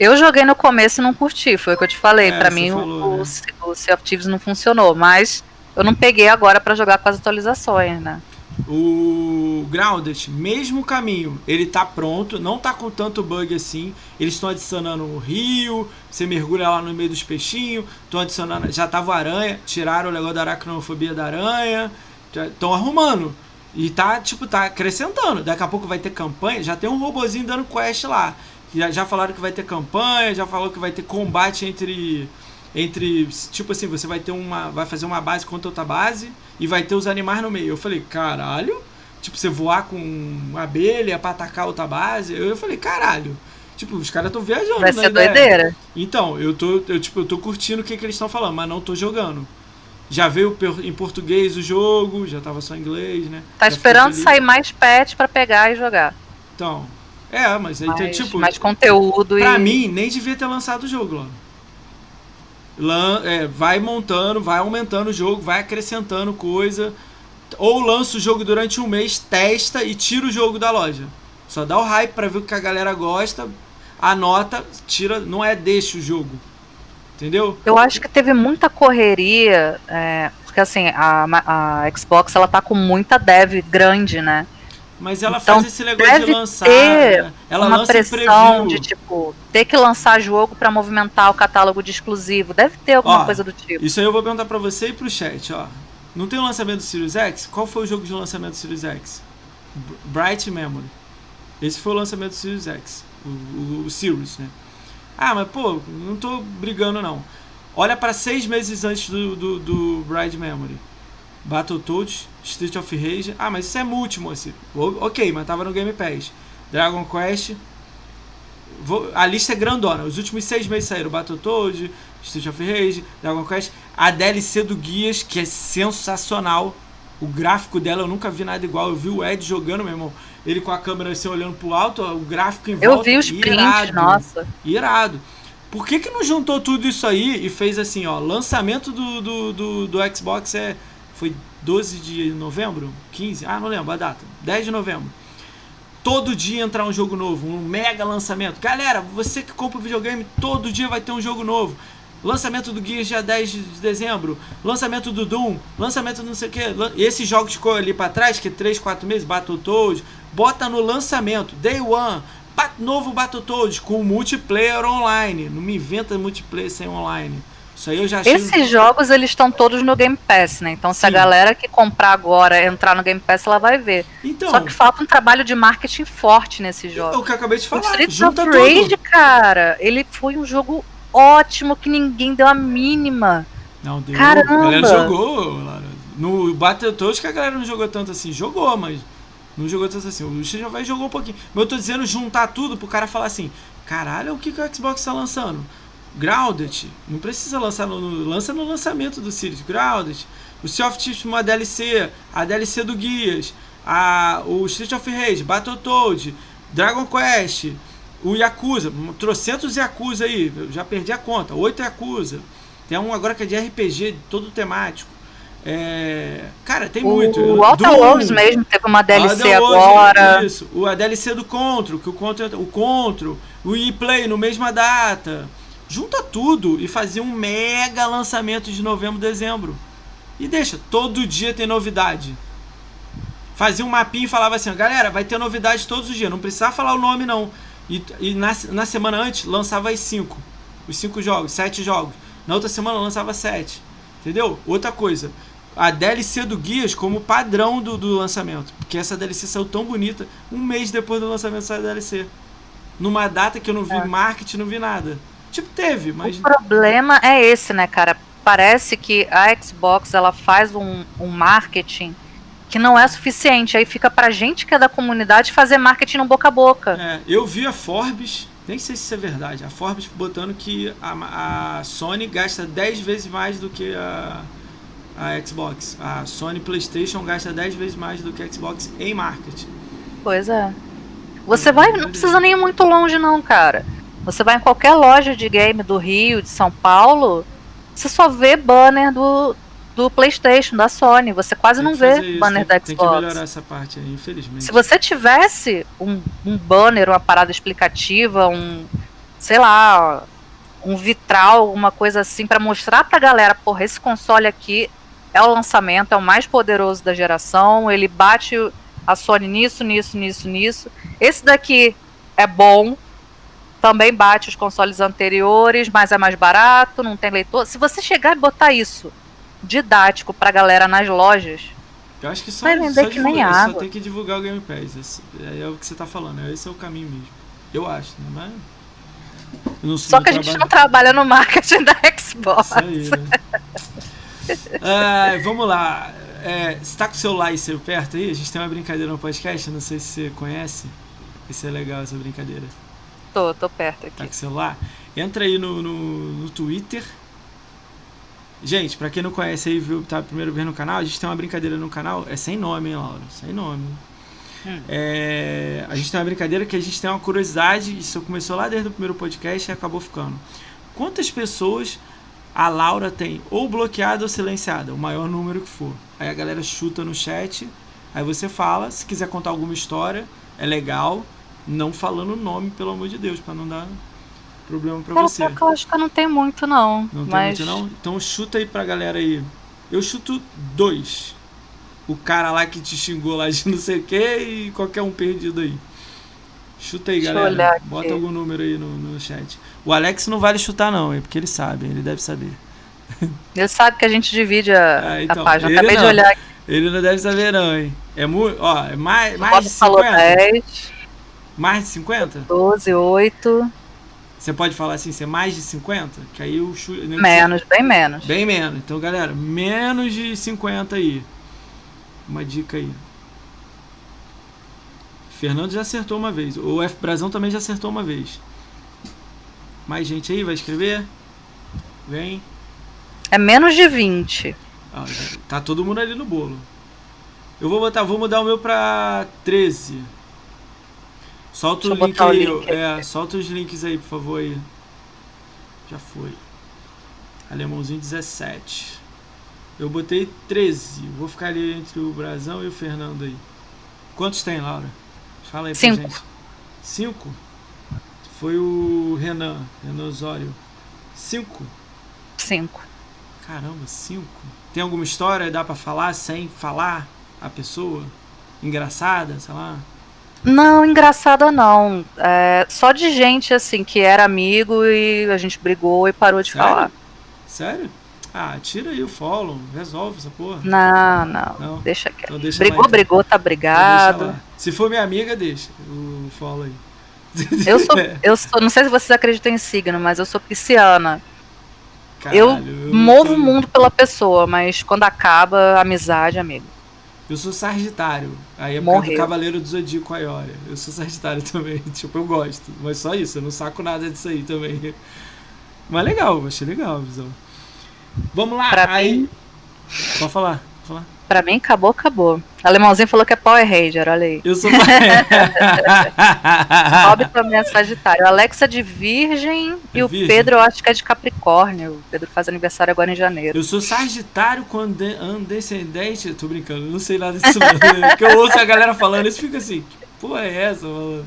Eu joguei no começo e não curti, foi o que eu te falei. É, pra você mim, o- falou, o, né? o Sea of Thieves não funcionou, mas eu não peguei agora pra jogar com as atualizações, né? O Grounded, mesmo caminho, ele tá pronto, não tá com tanto bug assim. Eles estão adicionando o rio, você mergulha lá no meio dos peixinhos, estão adicionando, já tava aranha, tiraram o negócio da aracnofobia da aranha, estão arrumando. E tá, tipo, tá acrescentando. Daqui a pouco vai ter campanha, já tem um robozinho dando quest lá. Já, já falaram que vai ter campanha, já falou que vai ter combate entre entre tipo assim, você vai ter uma vai fazer uma base contra outra base e vai ter os animais no meio. Eu falei, caralho, tipo você voar com uma abelha pra atacar outra base. Eu, eu falei, caralho. Tipo, os caras estão viajando, Vai na ser ideia. doideira. Então, eu tô, eu, tipo, eu tô curtindo o que, que eles estão falando, mas não tô jogando. Já veio em português o jogo, já tava só em inglês, né? Tá Já esperando sair mais patch pra pegar e jogar. Então, é, mas aí tem, Mais, tipo, mais conteúdo Pra e. mim, nem devia ter lançado o jogo, Lano. É, vai montando, vai aumentando o jogo, vai acrescentando coisa. Ou lança o jogo durante um mês, testa e tira o jogo da loja. Só dá o hype pra ver o que a galera gosta, anota, tira, não é deixa o jogo. Entendeu? Eu acho que teve muita correria, é, porque assim, a, a Xbox ela tá com muita dev grande, né? Mas ela Então, faz esse negócio de deve lançar. ter né? Ela uma lança pressão de tipo ter que lançar jogo pra movimentar o catálogo de exclusivo. Deve ter alguma Ó, coisa do tipo. Isso aí eu vou perguntar pra você e pro chat, ó. Não tem o lançamento do Series X? Qual foi o jogo de lançamento do Series X? Bright Memory. Esse foi o lançamento do Series X. O, o, o Series, né? Ah, mas pô, não tô brigando não. Olha pra seis meses antes do, do, do Bright Memory. Battletoads, Street of Rage. Ah, mas isso é multi, moço. O- Ok, mas tava no Game Pass. Dragon Quest. Vou- a lista é grandona. Os últimos seis meses saíram Battletoads, Street of Rage, Dragon Quest. A DLC do Guias, que é sensacional. O gráfico dela eu nunca vi nada igual. Eu vi o Ed jogando, meu irmão. Ele com a câmera assim olhando pro alto, o gráfico em eu volta. Eu vi os prints, nossa. Irado. Por que, que não juntou tudo isso aí e fez assim, ó? Lançamento do, do, do, do Xbox é. Foi 12 de novembro? 15? Ah, não lembro a data. 10 de novembro todo dia entrar um jogo novo, um mega lançamento. Galera, você que compra videogame, todo dia vai ter um jogo novo. Lançamento do Gears dia 10 de dezembro, lançamento do Doom, lançamento do não sei o que. Esses jogos ficou ali para trás, que 3, 4 meses, Battletoads, bota no lançamento, Day One, novo Battletoads com multiplayer online. Não me inventa multiplayer sem online. Isso aí eu já achei... Esses jogos eles estão todos no Game Pass, né? Então se Sim. a galera que comprar agora entrar no Game Pass, ela vai ver. Então, Só que falta um trabalho de marketing forte nesse jogo. O que eu acabei de falar. O Streets of Rage, cara, ele foi um jogo ótimo que ninguém deu a mínima. Não deu. Caramba. A galera jogou. No Battletoads que a galera não jogou tanto assim. Jogou, mas não jogou tanto assim. O já vai jogou um pouquinho. Mas eu tô dizendo juntar tudo pro cara falar assim: caralho, o que, que o Xbox tá lançando? Grounded, não precisa lançar no, no lança no lançamento do Series. Grounded, o Sea of Thieves uma DLC, a DLC do Guias, a, o Street of Rage, Battletoad, Dragon Quest, o Yakuza, trocentos Yakuza aí, eu já perdi a conta, oito Yakuza. Tem um agora que é de RPG, todo temático. É... Cara, tem o, muito. O Outer Worlds mesmo teve uma DLC agora. Isso, o, a DLC do Contro, que o Contro, o Contro, o E-Play no mesma data junta tudo e fazia um mega lançamento de novembro, dezembro. E deixa, todo dia tem novidade. Fazia um mapinha e falava assim, galera, vai ter novidade todos os dias, não precisava falar o nome não. E, e na, na semana antes lançava as cinco. Os cinco jogos, sete jogos. Na outra semana lançava sete. Entendeu? Outra coisa. A DLC do Guias como padrão do, do lançamento. Porque essa DLC saiu tão bonita. Um mês depois do lançamento saiu a DLC. Numa data que eu não vi é. marketing, não vi nada. Tipo, teve, mas. O problema é esse, né, cara? Parece que a Xbox ela faz um, um marketing que não é suficiente. Aí fica pra gente que é da comunidade fazer marketing no boca a boca. É, eu vi a Forbes, nem sei se isso é verdade, a Forbes botando que a, a Sony gasta 10 vezes mais do que a, a Xbox. A Sony PlayStation gasta 10 vezes mais do que a Xbox em marketing. Pois é. Você vai, não precisa nem ir muito longe, não, cara. Você vai em qualquer loja de game do Rio, de São Paulo, você só vê banner do, do PlayStation, da Sony. Você quase não vê isso, banner tem, da Xbox. Tem que melhorar essa parte aí, infelizmente. Se você tivesse um, um banner, uma parada explicativa, um, sei lá, um vitral, uma coisa assim, para mostrar pra galera, porra, esse console aqui é o lançamento, é o mais poderoso da geração, ele bate a Sony nisso, nisso, nisso, nisso. Esse daqui é bom, também bate os consoles anteriores, mas é mais barato, não tem leitor. Se você chegar e botar isso didático pra galera nas lojas, eu acho que só, vai vender só que divulgar, nem água. só tem que divulgar o Game Pass. Esse, é, é, o que você tá falando, é, esse é o caminho mesmo. Eu acho, né? Mas só que a gente não trabalha no marketing da Xbox. Isso aí, né? ah, vamos lá. É, você tá com o seu perto aí? A gente tem uma brincadeira no podcast, não sei se você conhece. Isso é legal, essa brincadeira. Tô, tô perto aqui. Tá com o celular? Entra aí no, no, no Twitter. Gente, pra quem não conhece aí, viu, tá primeiro vendo no canal, a gente tem uma brincadeira no canal, é sem nome, hein, Laura? Sem nome. Hum. É, a gente tem uma brincadeira que a gente tem uma curiosidade, isso começou lá desde o primeiro podcast e acabou ficando. Quantas pessoas a Laura tem ou bloqueada ou silenciada, o maior número que for. Aí a galera chuta no chat, aí você fala, se quiser contar alguma história, é legal não falando o nome, pelo amor de Deus, para não dar problema para você. Eu acho que não tem muito, não. Não mas... tem muito, não? Então chuta aí pra galera aí. Eu chuto dois. O cara lá que te xingou lá de não sei o que e qualquer um perdido aí. Chuta aí, Deixa galera. Bota algum número aí no, no chat. O Alex não vale chutar, não, é porque ele sabe, ele deve saber. Ele sabe que a gente divide a, ah, então, a página. Acabei não. de olhar aqui. Ele não deve saber, não, hein? É muito. Ó, é mais, mais de 50. 10. Mais de 50? 12, 8. Você pode falar assim, ser mais de 50? Que aí o chute. Menos, bem menos. Bem menos. Então, galera, menos de 50 aí. Uma dica aí. Fernando já acertou uma vez. O F Brasão também já acertou uma vez. Mais gente aí vai escrever? Vem. É menos de 20. Ah, tá todo mundo ali no bolo. Eu vou botar, vou mudar o meu pra 13. Solta o link, aí, o link É, solta os links aí, por favor aí. Já foi. Alemãozinho 17. Eu botei 13. Vou ficar ali entre o Brasão e o Fernando aí. Quantos tem, Laura? Fala aí Cinco. pra gente. Cinco? Foi o Renan, Renan Osório. Cinco? Cinco. Caramba, cinco. Tem alguma história? Dá pra falar sem falar a pessoa? Engraçada, sei lá? Não, engraçada não. É, só de gente assim que era amigo e a gente brigou e parou de Sério? falar. Sério? Ah, tira aí o follow, resolve essa porra. Não, não. Não? Deixa quieto. Então deixa brigou, lá, então. brigou, tá Então brigado. Se for minha amiga, deixa o follow aí. Eu sou, eu sou, não sei se vocês acreditam em signo, mas eu sou pisciana. eu Caralho, movo tô- o mundo pela pessoa, mas quando acaba, amizade, amigo. Eu sou Sagitário. Aí é por causa do. Cavaleiro do Zodíaco Aiora. Eu sou Sagitário também. Tipo, eu gosto. Mas só isso, eu não saco nada disso aí também. Mas legal, achei legal a visão. Vamos lá, Pra aí. mim- Pode falar, pode falar. Pra mim, acabou, acabou. Alemãozinho falou que é Power Ranger, olha aí. Eu sou. Rob também é Sagitário. Alexa de Virgem É e o Virgem? Pedro eu acho que é de Capricórnio. O Pedro faz aniversário agora em janeiro. Eu sou Sagitário com andescendente. Tô brincando, eu não sei nada disso. Porque eu ouço a galera falando isso fica assim, que porra é essa, mano?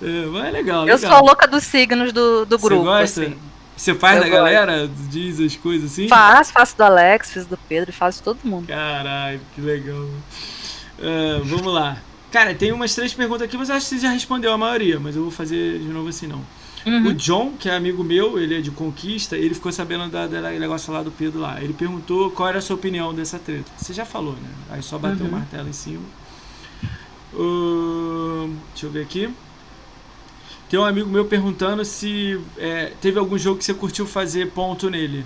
É, mas é legal, Eu legal. sou a louca dos signos do, do grupo. Você gosta? assim. Você faz Eu da gosto. galera? Diz as coisas assim? Faço, faço do Alex, fiz do Pedro, faço de todo mundo. Caralho, que legal. Ah, vamos lá. Cara, tem umas três perguntas aqui, mas acho que você já respondeu a maioria, mas eu vou fazer de novo assim não. O Uhum. John, que é amigo meu, ele é de Conquista, ele ficou sabendo da, da negócio lá do Pedro lá. Ele perguntou qual era a sua opinião dessa treta. Você já falou, né? Aí só bateu o Uhum. martelo em cima. Ahn, deixa eu ver aqui. Tem um amigo meu perguntando se é, teve algum jogo que você curtiu fazer ponto nele.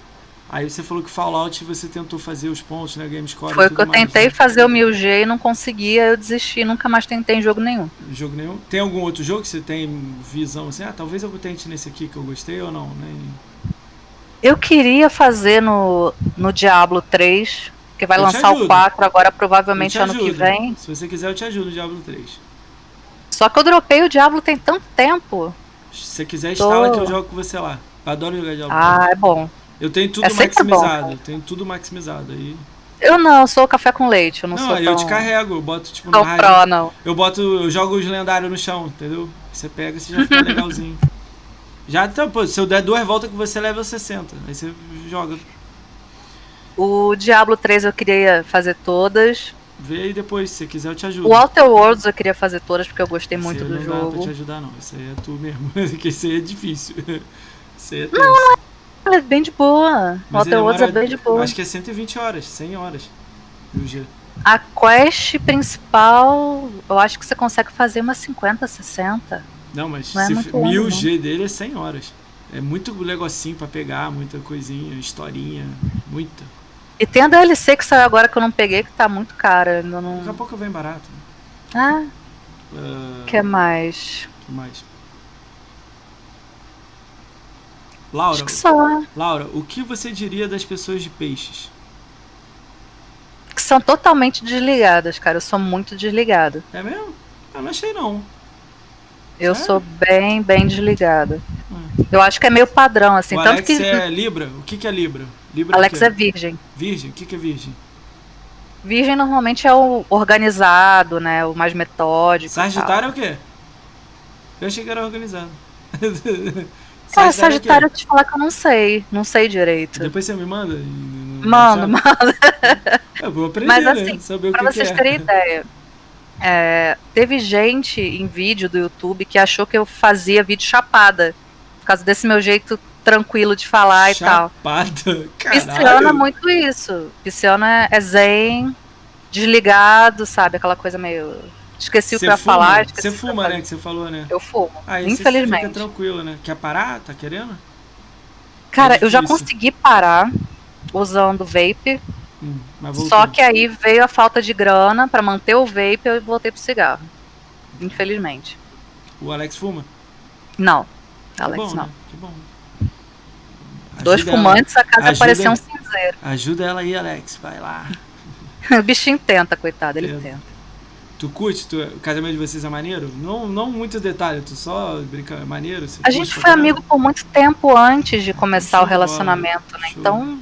Aí você falou que Fallout você tentou fazer os pontos na GameScore. Foi que eu mais, tentei né? fazer o 1000G e não conseguia, eu desisti, nunca mais tentei em jogo nenhum. Jogo nenhum. Tem algum outro jogo que você tem visão assim? Ah, talvez eu tente nesse aqui que eu gostei ou não, né? Eu queria fazer no, no Diablo 3, que vai Eu lançar o 4 agora, provavelmente te ano que ajudo. vem. Se você quiser, eu te ajudo no Diablo 3. Só que eu dropei o Diablo tem tanto tempo. Se você quiser, Tô. instala que eu jogo com você lá. Eu adoro jogar Diablo Ah, é bom. 3. Eu tenho tudo é sempre bom, maximizado. cara. tenho tudo maximizado. Aí... Eu não, eu sou café com leite, eu não, Não, sou tão, eu te carrego. Eu boto tipo no tão rádio. pró, não. Eu boto. Eu jogo os lendários no chão, entendeu? Você pega você já fica legalzinho. Já, então, pô, se eu der duas voltas que você leva 60. Aí você joga. O Diablo 3 eu queria fazer todas. Vê aí depois, se você quiser, eu te ajudo. O Outer Worlds eu queria fazer todas porque eu gostei Esse muito do não dá pra te jogo. ajudar, não. Isso aí é tu mesmo. Porque isso aí é difícil. Isso aí é tenso. É bem de boa. O Mas Outer Worlds é bem de boa. Acho que é 120 horas, 100 horas. A quest principal, eu acho que você consegue fazer umas 50, 60. Não, mas Não é se muito f- longo, 1000 não. G dele é 100 horas. É muito negocinho pra pegar, muita coisinha, historinha, muita. E tem a DLC que saiu agora que eu não peguei, que tá muito cara. Ainda Daqui a não... pouco vem barato. Ah, Ah, o que mais? que mais? Laura, Acho que só. Laura, o que você diria das pessoas de peixes? Que são totalmente desligadas, cara. Eu sou muito desligada. É mesmo? Eu não achei não. Eu sou bem, bem desligada. Eu acho que é meio padrão, assim. o tanto Alex que é Libra? O que, que é Libra? Libra Alex é, é virgem. virgem. O que, que é virgem? Virgem normalmente é o organizado, né? O mais metódico. Sagitário é o quê? Eu achei que era organizado. Cara, é o quê? Sagitário, eu te falar que eu não sei. Não sei direito. Depois você me manda? WhatsApp? mano, Eu vou aprender, Mas né? assim, Saber o pra vocês é. terem ideia. É, teve gente em vídeo do YouTube que achou que eu fazia vídeo chapada. Por causa desse meu jeito tranquilo de falar e tal. Chapada, Pisciano é caralho. muito isso. Pisciano é, zen, desligado, sabe? Aquela coisa meio. Esqueci o que eu ia falar. Você fuma, né? Que você falou, né? Eu fumo. Aí você infelizmente. fica tranquilo, né? Quer parar? Tá querendo? Cara, É eu já consegui parar usando vape. Hum. Só que aí veio a falta de grana pra manter o vape e eu voltei pro cigarro. Infelizmente. O Alex fuma? Não. Alex, bom, não. Né? Que bom. Dois fumantes, a casa parecia um cinzeiro. Ajuda ela aí, Alex. Vai lá. o bichinho tenta, coitado, ele tenta. tenta. Tu curte? Tu, o casamento de vocês é maneiro? Não, não muito detalhe, tu só brinca, é maneiro? a gente foi amigo por muito tempo antes de começar o relacionamento, né? Show. Então.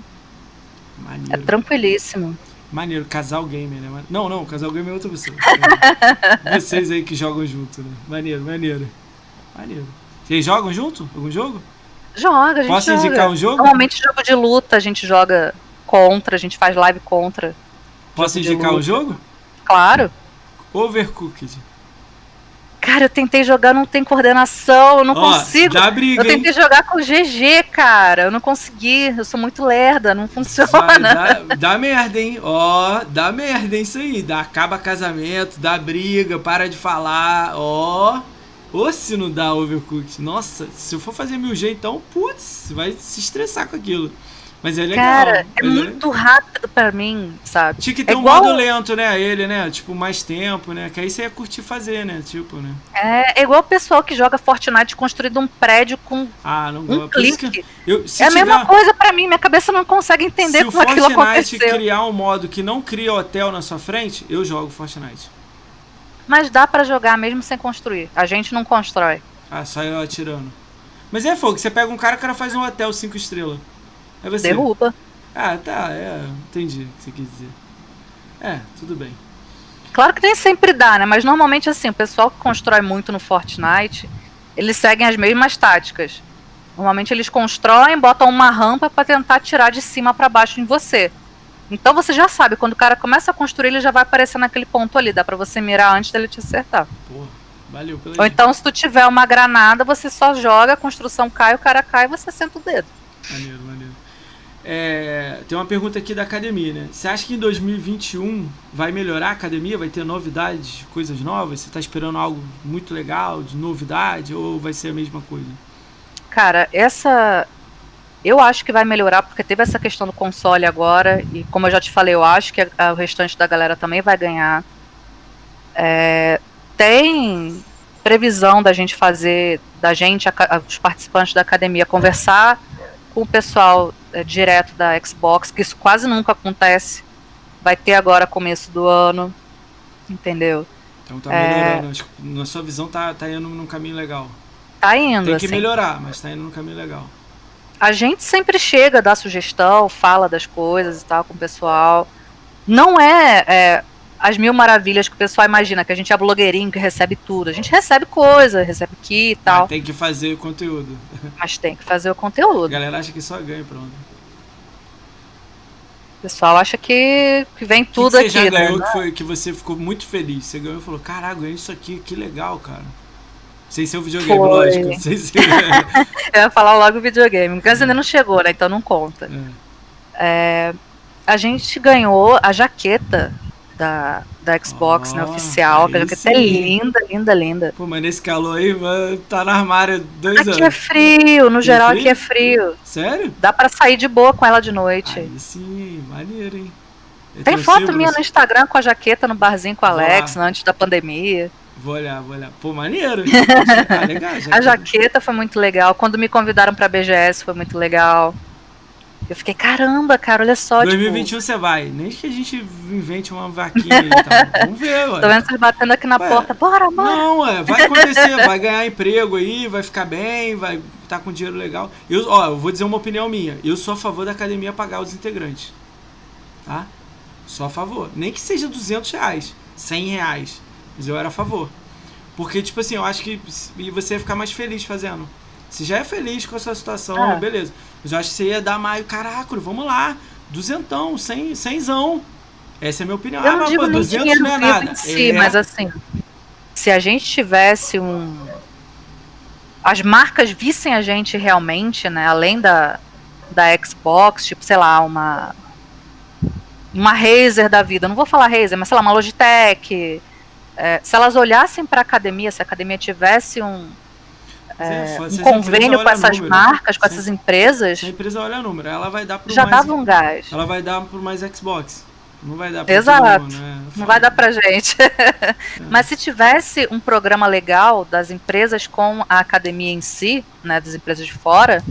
Maneiro. É tranquilíssimo. Maneiro, casal gamer, né? Não, não, casal gamer é outra pessoa. vocês aí que jogam junto, né? Maneiro, maneiro. Maneiro. Vocês jogam junto? Algum jogo? Joga, a gente Posso joga. indicar um jogo? Normalmente jogo de luta, a gente joga contra, a gente faz live contra. Posso indicar um jogo? Claro. Overcooked. Cara, eu tentei jogar, não tem coordenação, eu não Ó, consigo. Dá briga, eu tentei hein? jogar com GG, cara. Eu não consegui. Eu sou muito lerda, não funciona. Vai, dá, dá, merda, hein? Ó, dá merda, hein? Isso aí. Dá, acaba casamento, dá briga, para de falar. Ó. Ou se não dá overcooked. Nossa, se eu for fazer mil G, então, putz, vai se estressar com aquilo. Mas é legal. Cara, é muito rápido pra mim, sabe? Tinha que ter é um igual... modo lento, né? Ele, né? Tipo, mais tempo, né? Que aí você ia curtir fazer, né? Tipo, né? É, é igual o pessoal que joga Fortnite construindo um prédio com ah, não um clique. Eu, é tiver... a mesma coisa pra mim, minha cabeça não consegue entender se como aquilo aconteceu. Se o Fortnite criar um modo que não cria hotel na sua frente, eu jogo Fortnite. Mas dá para jogar mesmo sem construir. A gente não constrói. Ah, só eu atirando. Mas é fogo, você pega um cara, o cara faz um hotel 5 estrelas. É você. Derruba. Ah, tá, é, entendi o que você quis dizer. É, tudo bem. Claro que nem sempre dá, né? Mas normalmente assim, o pessoal que constrói muito no Fortnite, eles seguem as mesmas táticas. Normalmente eles constroem, botam uma rampa para tentar tirar de cima para baixo em você. Então você já sabe, quando o cara começa a construir, ele já vai aparecer naquele ponto ali, dá para você mirar antes dele te acertar. Porra, valeu pela Ou então se tu tiver uma granada, você só joga, a construção cai, o cara cai e você senta o dedo. Maneiro, maneiro. É, tem uma pergunta aqui da academia, né? Você acha que em 2021 vai melhorar a academia? Vai ter novidades, coisas novas? Você está esperando algo muito legal, de novidade, ou vai ser a mesma coisa? Cara, essa. Eu acho que vai melhorar, porque teve essa questão do console agora, e como eu já te falei, eu acho que a, o restante da galera também vai ganhar. É, tem previsão da gente fazer, da gente, a, os participantes da academia, conversar com o pessoal é, direto da Xbox, que isso quase nunca acontece. Vai ter agora começo do ano. Entendeu? Então tá melhorando. É... Na sua visão tá, tá indo num caminho legal. Tá indo. Tem que assim. melhorar, mas tá indo num caminho legal. A gente sempre chega, dá sugestão, fala das coisas e tal com o pessoal. Não é, é as mil maravilhas que o pessoal imagina, que a gente é blogueirinho que recebe tudo. A gente recebe coisa, recebe aqui e tal. Mas tem que fazer o conteúdo. Mas tem que fazer o conteúdo. A galera acha que só ganha, pronto. O pessoal acha que, que vem tudo que, que você aqui. Você já ganhou né? que, foi, que você ficou muito feliz. Você ganhou e falou: Caraca, ganhei isso aqui, que legal, cara. Sem ser o videogame, foi. lógico. Sem ser... Eu ia falar logo o videogame, porque ainda não chegou, né? Então não conta. É. É, a gente ganhou a jaqueta da, da Xbox, oh, né, oficial. Que a jaqueta é linda, linda, linda. Pô, mas nesse calor aí, tá no armário dois aqui anos. Aqui é frio, no geral frio? aqui é frio. Sério? Dá pra sair de boa com ela de noite. Aí sim, maneiro, hein? Eu Tem foto minha no Instagram com a jaqueta no barzinho com o Alex, né, antes da pandemia. Vou olhar, vou olhar. Pô, maneiro. ah, legal. A jaqueta foi muito legal. Quando me convidaram pra BGS foi muito legal. Eu fiquei, caramba, cara, olha só. 2021 tipo... você vai. Nem que a gente invente uma vaquinha e tal. Vamos ver, ué. Tô vendo vocês batendo aqui na ué, porta. Bora, bora. Não, ué, vai acontecer. vai ganhar emprego aí, vai ficar bem, vai estar tá com dinheiro legal. Eu, ó, eu vou dizer uma opinião minha. Eu sou a favor da academia pagar os integrantes. Tá? Sou a favor. Nem que seja 200 reais, 100 reais. Mas eu era a favor. Porque, tipo assim, eu acho que você ia ficar mais feliz fazendo. Você já é feliz com essa situação, ah. beleza. Mas eu acho que você ia dar mais, caraca, vamos lá, duzentão, cem, cenzão. Essa é a minha opinião. Eu ah, não digo pô, 200 não é nada. Si, é... Mas assim, se a gente tivesse um... As marcas vissem a gente realmente, né, além da, da Xbox, tipo, sei lá, uma... Uma Razer da vida, não vou falar Razer, mas sei lá, uma Logitech. É, se elas olhassem para a academia, se a academia tivesse um, é, um convênio com essas número, marcas, com essas empresas. A empresa olha número, ela vai dar pro Já mais, dava um gás. Ela vai dar por mais Xbox. Não vai dar pra Exato. Mundo, né? Não vai dar pra gente. É. Mas se tivesse um programa legal das empresas com a academia em si, né, das empresas de fora,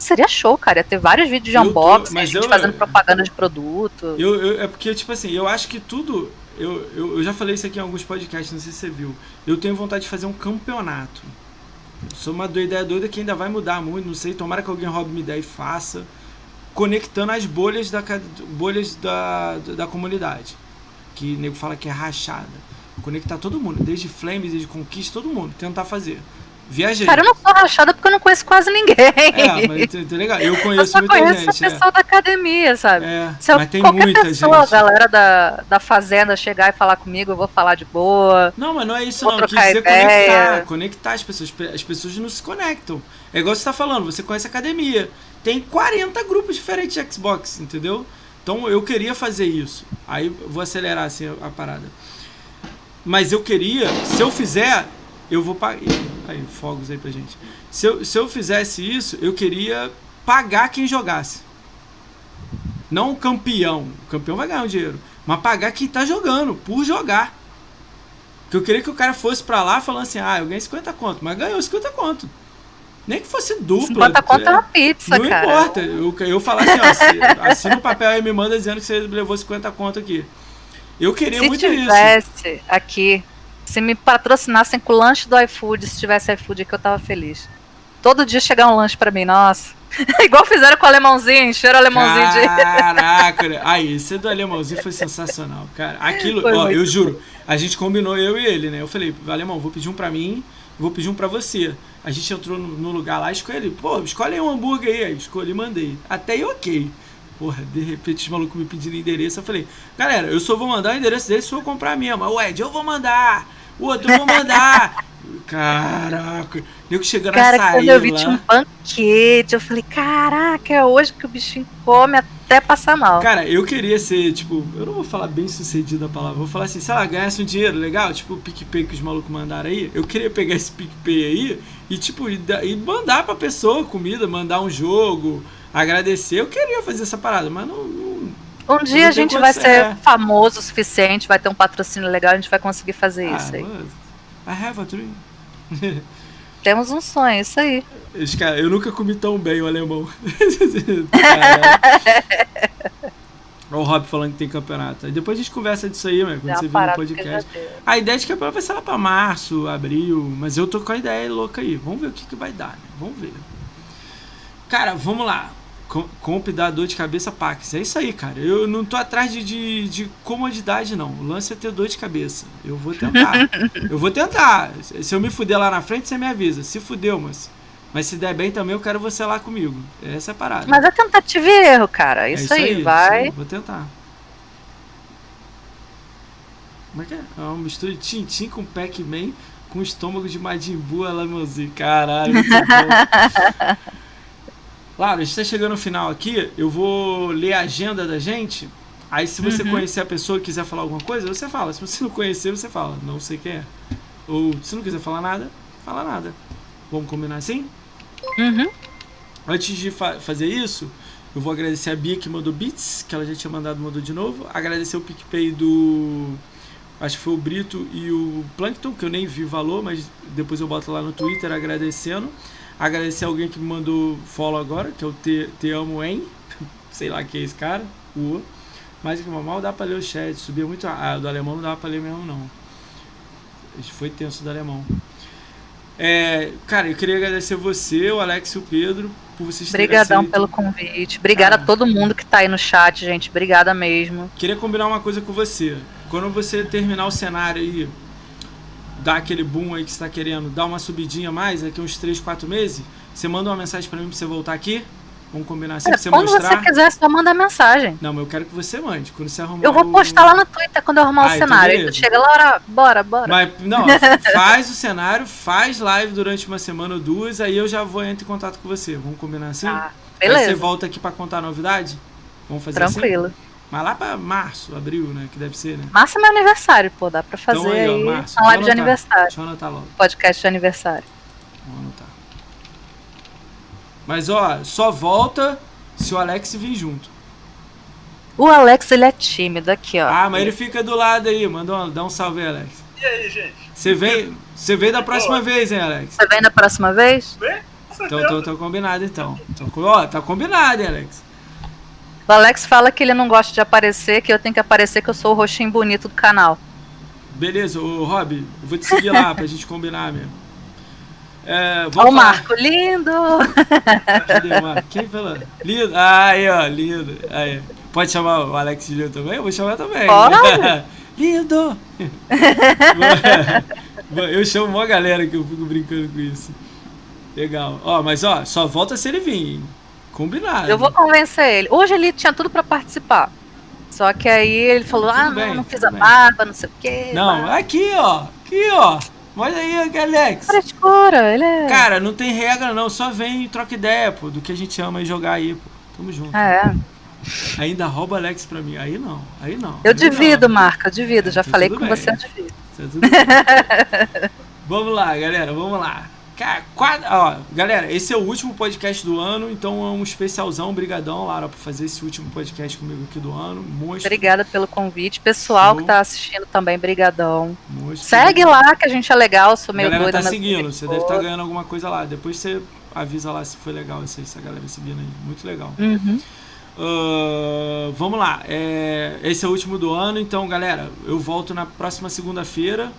Seria show, cara. Ia ter vários vídeos de Eu tô- unboxing, mas gente eu- fazendo propaganda de produto. Eu, eu- é porque, tipo assim, eu acho que tudo. Eu, eu, eu já falei isso aqui em alguns podcasts, não sei se você viu. Eu tenho vontade de fazer um campeonato. Sou uma ideia doida que ainda vai mudar muito, não sei. Tomara que alguém roube minha ideia e faça. Conectando as bolhas da, bolhas da, da comunidade. Que o nego fala que é rachada. Conectar todo mundo, desde Flames, desde Conquista, todo mundo. Tentar fazer. Viajei. Cara, eu não sou rachada porque eu não conheço quase ninguém. É, mas tá legal. Eu eu conheço só muita conheço gente. a é. pessoa da academia, sabe? É, Se eu- mas tem qualquer muita pessoa, gente. galera da, da fazenda, chegar e falar comigo, eu vou falar de boa. Não, mas não é isso não. Eu quis dizer ideia. conectar. Conectar as pessoas. As pessoas não se conectam. É igual você tá falando, você conhece a academia. Tem 40 grupos diferentes de Xbox, entendeu? Então eu queria fazer isso. Aí eu vou acelerar assim a, a parada. Mas eu queria, se eu fizer, eu vou pagar. Aí, fogos aí pra gente. Se eu, se eu fizesse isso, eu queria pagar quem jogasse. Não o campeão. O campeão vai ganhar o dinheiro. Mas pagar quem tá jogando, por jogar. Que eu queria que o cara fosse pra lá falando assim, ah, eu ganhei 50 conto, mas ganhou 50 conto. Nem que fosse dupla. 50 conto é uma pizza, Não cara. importa. Eu, eu falar assim, ó, assina o papel aí e me manda dizendo que você levou 50 conto aqui. Eu queria Se muito isso. tivesse aqui, se me patrocinassem com o lanche do iFood, se tivesse iFood aqui, eu tava feliz. Todo dia chegar um lanche pra mim, nossa. Igual fizeram com o alemãozinho, encheram o alemãozinho de. Caraca, né? aí, esse do alemãozinho foi sensacional, cara. Aquilo, Foi ó, muito eu juro, a gente combinou, eu e ele, né? Eu falei, alemão, vou pedir um pra mim, vou pedir um pra você. A gente entrou no, no lugar lá, escolhe, pô, escolhe um hambúrguer aí. Aí escolhi e mandei. Até aí, ok. Porra, de repente os malucos me pediram endereço. Eu falei, galera, eu só vou mandar o endereço dele se eu comprar mesmo. Ed, eu vou mandar. O outro, vou mandar. Caraca. Nego chegando Cara, a sair quando eu vi tinha um banquete, eu falei, caraca, é hoje que o bichinho come até passar mal. Cara, eu queria ser, tipo, eu não vou falar bem sucedido a palavra, vou falar assim, sei lá, ganhasse um dinheiro legal, tipo o PicPay que os malucos mandaram aí. Eu queria pegar esse PicPay aí e, tipo, e, e mandar pra pessoa comida, mandar um jogo, agradecer. Eu queria fazer essa parada, mas não. não Um dia a gente vai ser é. famoso o suficiente, vai ter um patrocínio legal, a gente vai conseguir fazer ah, isso aí. I have a dream. Temos um sonho, isso aí. Cara, eu nunca comi tão bem o alemão. Olha o Rob falando que tem campeonato. Aí depois a gente conversa disso aí, mano, quando É você vir no podcast. A ideia de campeonato vai ser lá pra março, abril, mas eu tô com a ideia louca aí. Vamos ver o que, que vai dar, né? Vamos ver. Cara, vamos lá. Com- Comp dá dor de cabeça Pax. É isso aí, cara. Eu não tô atrás de, de, de comodidade, não. O lance é ter dor de cabeça. Eu vou tentar. eu vou tentar. Se eu me fuder lá na frente, você me avisa. Se fudeu, mas. Mas se der bem também, eu quero você lá comigo. Essa é a parada. Mas é tentativa e erro, cara. É Isso, aí, isso vai. Vou tentar. Como é que é? É uma mistura de Tintin com Pac-Man com estômago de Majin Buu alemãozinho. Caralho, muito bom. Claro, a gente tá chegando no final aqui. Eu vou ler a agenda da gente. Aí, se você Uhum. conhecer a pessoa e quiser falar alguma coisa, você fala. Se você não conhecer, você fala. Não sei quem é. Ou se não quiser falar nada, fala nada. Vamos combinar assim? Uhum. Antes de fa- fazer isso, eu vou agradecer a Bia que mandou bits, que ela já tinha mandado, mandou de novo. Agradecer o PicPay do. Acho que foi o Brito e o Plankton, que eu nem vi o valor, mas depois eu boto lá no Twitter agradecendo. Agradecer alguém que me mandou follow agora, que é o Te, Te Amo Em. Sei lá quem é esse cara. O. Mas que mal dá pra ler o chat. Subia muito. Ah, do alemão não dá pra ler mesmo, não. Foi tenso do alemão. É, cara, eu queria agradecer você, o Alex e o Pedro, por vocês terem Obrigadão pelo convite. Obrigada a todo mundo que tá aí no chat, gente. Obrigada mesmo. Queria combinar uma coisa com você. Quando você terminar o cenário aí, dar aquele boom aí que você tá querendo, dar uma subidinha mais, daqui uns 3, 4 meses, você manda uma mensagem pra mim pra você voltar aqui. Vamos combinar assim, Cara, pra você quando mostrar. você quiser, só manda mensagem. Não, mas eu quero que você mande. Quando você arrumar Eu vou o- postar lá no Twitter quando eu arrumar Ah, o então cenário. Beleza. chega lá, ora, bora, bora. Mas, não, faz o cenário, faz live durante uma semana ou duas, aí eu já vou entrar em contato com você. Vamos combinar assim? Ah, Aí você beleza. volta aqui pra contar a novidade? Vamos fazer assim? Tranquilo. Mas lá pra março, abril, né? Que deve ser, né? Massa é meu aniversário, pô. Dá pra fazer Então aí, ó, aí Márcio, uma live de aniversário. Deixa eu anotar logo. Podcast de aniversário. Vamos anotar. Mas ó, só volta se o Alex vir junto. O Alex, ele é tímido aqui, ó. Ah, mas ele fica do lado aí. Manda um, dá um salve aí, Alex. E aí, gente? Você vem, você vem da próxima vez, hein, Alex? Você vem na próxima vez? Vem? Então, então, então combinado então. então ó, tá combinado, hein, Alex. O Alex fala que ele não gosta de aparecer, que eu tenho que aparecer que eu sou o roxinho bonito do canal. Beleza, ô Rob, eu vou te seguir lá pra gente combinar mesmo. É, Ó, o Marco, lindo! Cadê o Marco? Quem falou? Lindo. Aí, ó, lindo. Aí. Pode chamar o Alex de lindo também? Eu vou chamar também. Pode. lindo! eu chamo uma galera que eu fico brincando com isso. Legal. Ó, mas ó, só volta se ele vir, hein? Combinado. Eu vou convencer ele. Hoje ele tinha tudo para participar. Só que aí ele falou: ah, bem, não, não fiz a barba, não sei o quê. Não, aqui, ó. Aqui, ó. Olha aí, Alex. Frescura, ele é. Cara, não tem regra, não. Só vem e troca ideia, pô, do que a gente ama e jogar aí, pô. Tamo junto. É. Ainda rouba Alex pra mim. Aí não, aí não. Eu aí divido, não. Marca, eu divido. É, Já tá falei com bem. você, eu divido. Tá vamos lá, galera, vamos lá. Cara, quadra, ó, galera, esse é o último podcast do ano, então é um especialzão. Obrigadão, Lara, por fazer esse último podcast comigo aqui do ano. Monstro. Obrigada pelo convite. Pessoal Show. que tá assistindo também, brigadão. Segue lá, que a gente é legal, sou meio doida. Galera tá seguindo, você deve estar tá ganhando alguma coisa lá. Depois você avisa lá se foi legal essa, essa galera seguindo aí. Muito legal. Uhum. Uh, vamos lá, é, esse é o último do ano, então galera, eu volto na próxima segunda-feira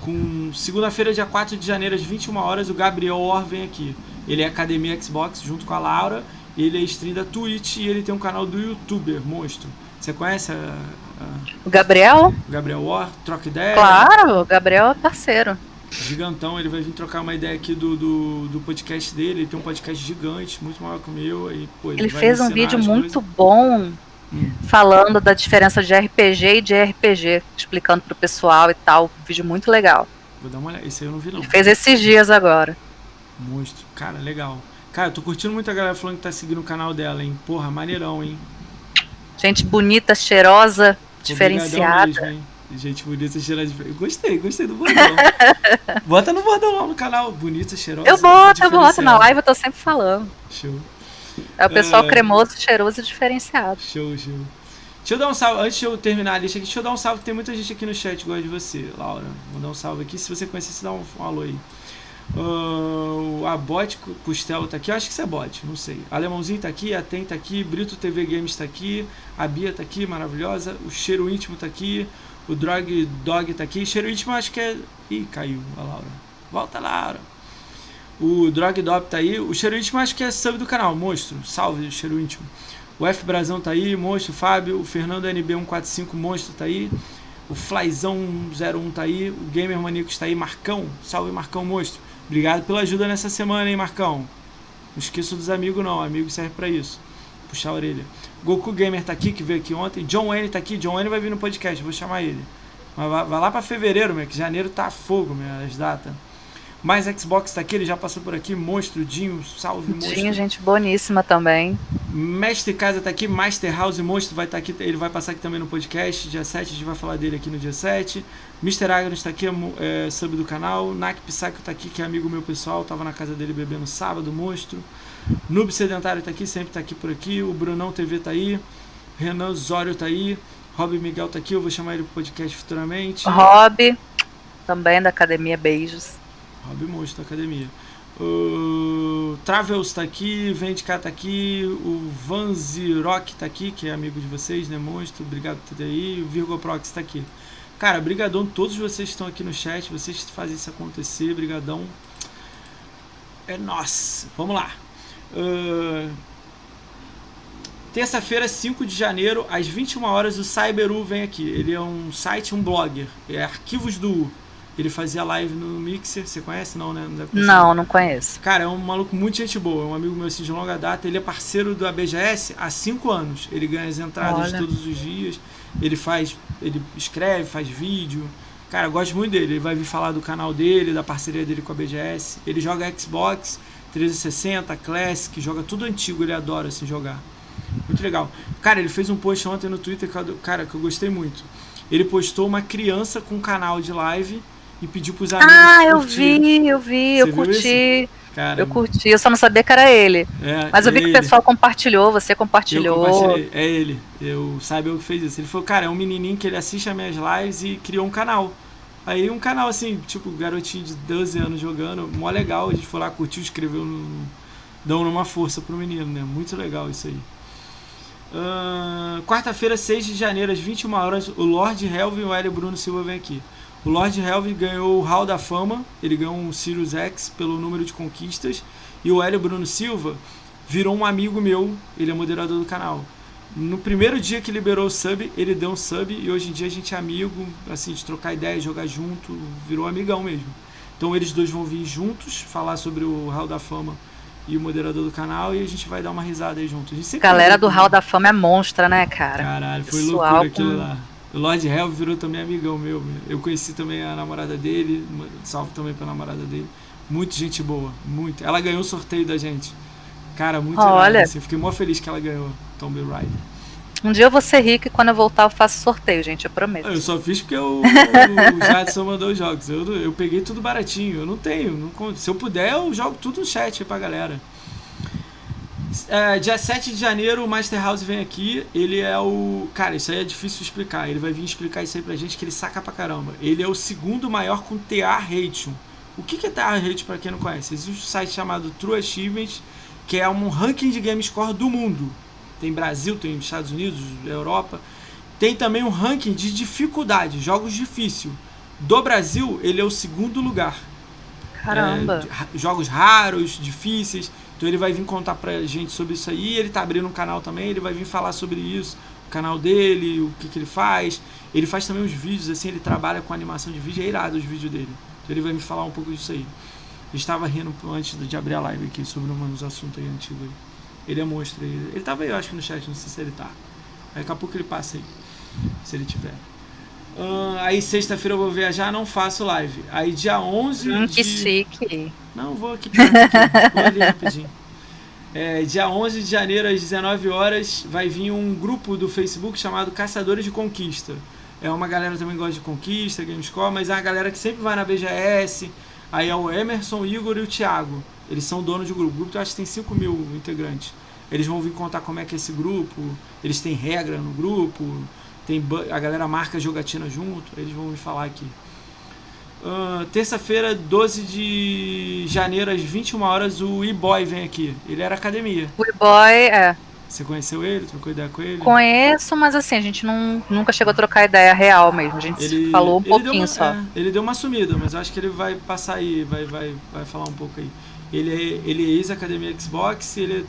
com segunda-feira, dia 4 de janeiro, às 21 horas, o Gabriel Or vem aqui. Ele é Academia Xbox junto com a Laura. Ele é stream da Twitch e ele tem um canal do YouTuber, monstro. Você conhece a, a... o Gabriel? O Gabriel Or, troca ideia? Claro, o Gabriel é parceiro. Gigantão, ele vai vir trocar uma ideia aqui do, do, do podcast dele. Ele tem um podcast gigante, muito maior que o meu. E, pô, ele, ele fez um vídeo muito bom falando da diferença de RPG e de RPG, explicando pro pessoal e tal. Um vídeo muito legal. Vou dar uma olhada. Esse aí eu não vi, não. Ele fez esses dias agora. Monstro. Cara, legal. Cara, eu tô curtindo muito a galera falando que tá seguindo o canal dela, hein? Porra, maneirão, hein? Gente bonita, cheirosa, diferenciada. Mesmo, hein? Gente bonita, cheirosa. Gostei, gostei do bordão. Bota no bordão lá no canal. Bonita, cheirosa. Eu boto, eu boto. Na live eu tô sempre falando. Show. É o pessoal é... cremoso, cheiroso e diferenciado. Show, show. Deixa eu dar um salve, antes de eu terminar a lista aqui, deixa eu dar um salve, tem muita gente aqui no chat que gosta de você, Laura. Vou dar um salve aqui, se você conhecer, você dá um, um alô aí. Uh, a Bot Costelo tá aqui, eu acho que isso é bot, não sei. Alemãozinho tá aqui, a Tem tá aqui, Brito TV Games tá aqui, a Bia tá aqui, maravilhosa, o Cheiro Íntimo tá aqui, o Drog Dog tá aqui, Cheiro Íntimo acho que é. Ih, caiu a Laura. Volta, Laura. O Drog Dop tá aí. O Cheiro Íntimo acho que é sub do canal. Monstro. Salve, Cheiro Íntimo. O F Brazão tá aí. Monstro. Fábio. O Fernando NB145. Monstro tá aí. O Flyzão01 tá aí. O Gamer Maníacos tá aí. Marcão. Salve, Marcão Monstro. Obrigado pela ajuda nessa semana, hein, Marcão. Não esqueça dos amigos, não. Amigo serve para isso. Puxar a orelha. Goku Gamer tá aqui, que veio aqui ontem. John Wayne tá aqui. John Wayne vai vir no podcast. Vou chamar ele. Mas vai, vai lá para fevereiro, meu, que janeiro tá fogo, meu, as datas. Mais Xbox tá aqui, ele já passou por aqui. Monstro, Dinho, salve, Monstro. Dinho, gente boníssima também. Mestre Casa tá aqui, Master House Monstro vai estar tá aqui, ele vai passar aqui também no podcast. Dia 7, a gente vai falar dele aqui no dia 7. Mr. Agnes tá aqui, é, sub do canal. Nak Psycho tá aqui, que é amigo meu pessoal, tava na casa dele bebendo sábado, Monstro. Noob Sedentário tá aqui, sempre tá aqui por aqui. O Brunão TV tá aí. Renan Zório tá aí. Rob Miguel tá aqui, eu vou chamar ele pro podcast futuramente. Rob, também da Academia Beijos. Rob Monstro da academia. O Travels tá aqui, Vendicar tá aqui, o Vanzirock tá aqui, que é amigo de vocês, né, monstro? Obrigado por ter aí. O Virgo Prox tá aqui. Cara, brigadão todos vocês que estão aqui no chat, vocês fazem isso acontecer, brigadão. É nossa. Vamos lá. Uh... Terça-feira, 5 de janeiro, às 21 horas, o Cyberu vem aqui. Ele é um site, um blogger. É Arquivos do U. Ele fazia live no Mixer, você conhece? Não, né? Não, não, não conheço. Cara, é um maluco muito gente boa, é um amigo meu assim, de longa data. Ele é parceiro do ABGS há cinco anos. Ele ganha as entradas Olha. todos os dias. Ele faz, ele escreve, faz vídeo. Cara, eu gosto muito dele. Ele vai vir falar do canal dele, da parceria dele com a BGS. Ele joga Xbox 360, Classic, joga tudo antigo, ele adora assim jogar. Muito legal. Cara, ele fez um post ontem no Twitter, cara, que eu gostei muito. Ele postou uma criança com um canal de live e pediu pros amigos. Ah, eu vi, eu vi, Você eu curti. Cara, eu curti, eu só não sabia que era ele. É, Mas eu vi é que ele. o pessoal compartilhou, você compartilhou. É ele. Eu sabe o que fez isso. Ele falou, cara, é um menininho que ele assiste as minhas lives e criou um canal. Aí um canal assim, tipo, garotinho de 12 anos jogando, mó legal, a gente foi lá, curtiu, escreveu, no, dando uma força pro menino, né? Muito legal isso aí. Uh, Quarta-feira, 6 de janeiro, às 21 horas, o Lord Helvin e o Hélio Bruno Silva vem aqui. O Lord Helvin ganhou o Hall da Fama, ele ganhou um Sirius X pelo número de conquistas, e o Hélio Bruno Silva virou um amigo meu, ele é moderador do canal. No primeiro dia que liberou o sub, ele deu um sub e hoje em dia a gente é amigo, assim, de trocar ideia, jogar junto, virou amigão mesmo. Então eles dois vão vir juntos falar sobre o Hall da Fama e o moderador do canal e a gente vai dar uma risada aí junto. A Galera do Hall da Fama é monstra, né, cara? Caralho, foi Pessoal loucura aquilo lá. O Lord Hell virou também amigão meu. Eu conheci também a namorada dele, salve também pra namorada dele. Muito gente boa, muito. Ela ganhou o sorteio da gente. Cara, muito Olha. legal. Assim, eu fiquei muito feliz que ela ganhou Tomb Raider. Um dia eu vou ser rico e quando eu voltar eu faço sorteio, gente, eu prometo. Eu só fiz porque o, o Jadson mandou os jogos. Eu, eu peguei tudo baratinho. Eu não tenho. Não, se eu puder, eu jogo tudo no chat pra galera. É, dia 7 de janeiro o Master House vem aqui. Ele é o. Cara, isso aí é difícil explicar. Ele vai vir explicar isso aí pra gente que ele saca pra caramba. Ele é o segundo maior com TA Rating. O que, que é TA Rating pra quem não conhece? Existe um site chamado True Achievements, que é um ranking de game score do mundo. Tem Brasil, tem Estados Unidos, Europa. Tem também um ranking de dificuldade, jogos difíceis. Do Brasil, ele é o segundo lugar. Caramba! É, jogos raros, difíceis. Então ele vai vir contar pra gente sobre isso aí. Ele tá abrindo um canal também, ele vai vir falar sobre isso, o canal dele, o que, que ele faz. Ele faz também os vídeos, assim, ele trabalha com animação de vídeo, é irado os vídeos dele. Então ele vai me falar um pouco disso aí. Estava rindo antes de abrir a live aqui sobre um dos assuntos aí antigos. Ele é monstro aí. Ele tava aí, eu acho que no chat, não sei se ele tá. Aí daqui a pouco ele passa aí. Se ele tiver. Uh, aí sexta-feira eu vou viajar, não faço live. Aí dia 11 hum, de... Que chique. Não, vou aqui aqui. vou ali rapidinho. É, dia 11 de janeiro às 19 horas vai vir um grupo do Facebook chamado Caçadores de Conquista. É uma galera também gosta de conquista, Gamescore, mas é uma galera que sempre vai na BGS. Aí é o Emerson, o Igor e o Thiago. Eles são donos de grupo. O grupo eu acho que tem 5 mil integrantes. Eles vão vir contar como é que é esse grupo. Eles têm regra no grupo. Tem a galera marca jogatina junto. Eles vão me falar aqui. Uh, Terça-feira, 12 de janeiro, às 21 horas, o E-Boy vem aqui. Ele era academia. O E-Boy, é. Você conheceu ele? Trocou ideia com ele? Conheço, mas assim, a gente não, nunca chegou a trocar ideia real mesmo. A gente ele, falou um pouquinho uma, só. É, ele deu uma sumida, mas eu acho que ele vai passar aí, vai, vai, vai falar um pouco aí. Ele é, ele é ex-academia Xbox, ele,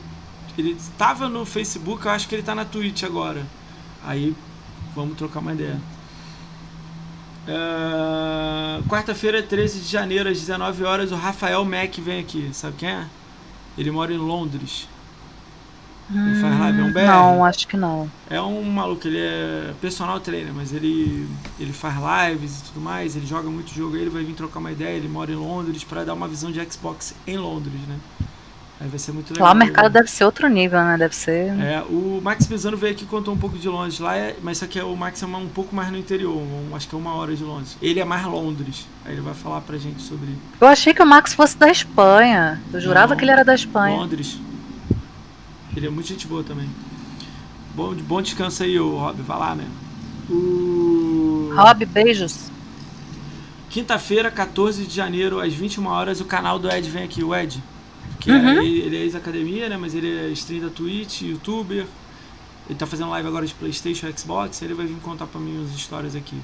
ele estava no Facebook, eu acho que ele está na Twitch agora. Aí vamos trocar uma ideia. Uh, Quarta-feira, 13 de janeiro, às 19 horas, o Rafael Mack vem aqui. Sabe quem é? Ele mora em Londres. Hum, ele faz live, é um BR. Não, acho que não. É um maluco, ele é personal trainer, mas ele, ele faz lives e tudo mais, ele joga muito jogo, ele vai vir trocar uma ideia, ele mora em Londres para dar uma visão de Xbox em Londres, né? Aí vai ser muito legal. Lá o mercado deve ser outro nível, né? Deve ser. É, o Max Pisano veio aqui e contou um pouco de Londres lá, é, mas isso aqui é o Max é um pouco mais no interior, um, acho que é uma hora de Londres. Ele é mais Londres. Aí ele vai falar pra gente sobre. Eu achei que o Max fosse da Espanha. Eu jurava Não, que ele era da Espanha. Londres. Ele é muito gente boa também. Bom, bom descanso aí, o Rob. Vai lá, né? O... Rob, beijos. Quinta-feira, 14 de janeiro, às 21 horas, o canal do Ed vem aqui, o Ed. Que é, uhum. é, ele é ex-academia, né? Mas ele é stream da Twitch, youtuber. Ele tá fazendo live agora de Playstation Xbox. Ele vai vir contar pra mim as histórias aqui.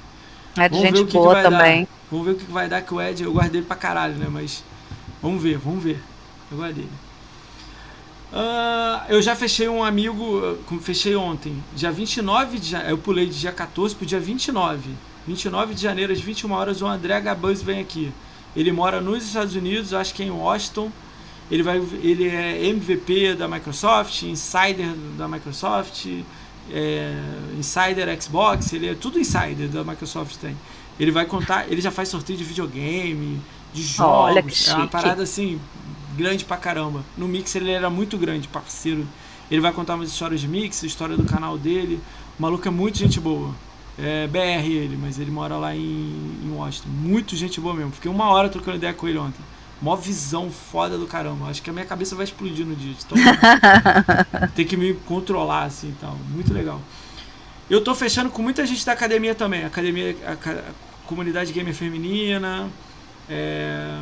É de vamos gente boa também. Dar. Vamos ver o que vai dar que o Ed, eu guardei pra caralho, né? Mas vamos ver, vamos ver. Eu guardei. Uh, eu já fechei um amigo, fechei ontem, dia 29 de janeiro, eu pulei de dia 14 pro dia 29. 29 de janeiro, às 21 horas, o André Gabuz vem aqui. Ele mora nos Estados Unidos, acho que é em Washington. Ele, vai, ele é MVP da Microsoft, Insider da Microsoft, é, Insider Xbox, ele é tudo Insider da Microsoft tem. Ele vai contar, ele já faz sorteio de videogame, de jogos. É uma parada assim grande pra caramba. No Mix ele era muito grande, parceiro. Ele vai contar umas histórias de Mix, história do canal dele. O maluco é muito gente boa. É BR ele, mas ele mora lá em, em Washington. Muito gente boa mesmo. Fiquei uma hora trocando ideia com ele ontem. Mó visão foda do caramba. Acho que a minha cabeça vai explodir no dia. Então, tem que me controlar assim e tal. Muito legal. Eu tô fechando com muita gente da academia também. Academia, comunidade gamer feminina. É,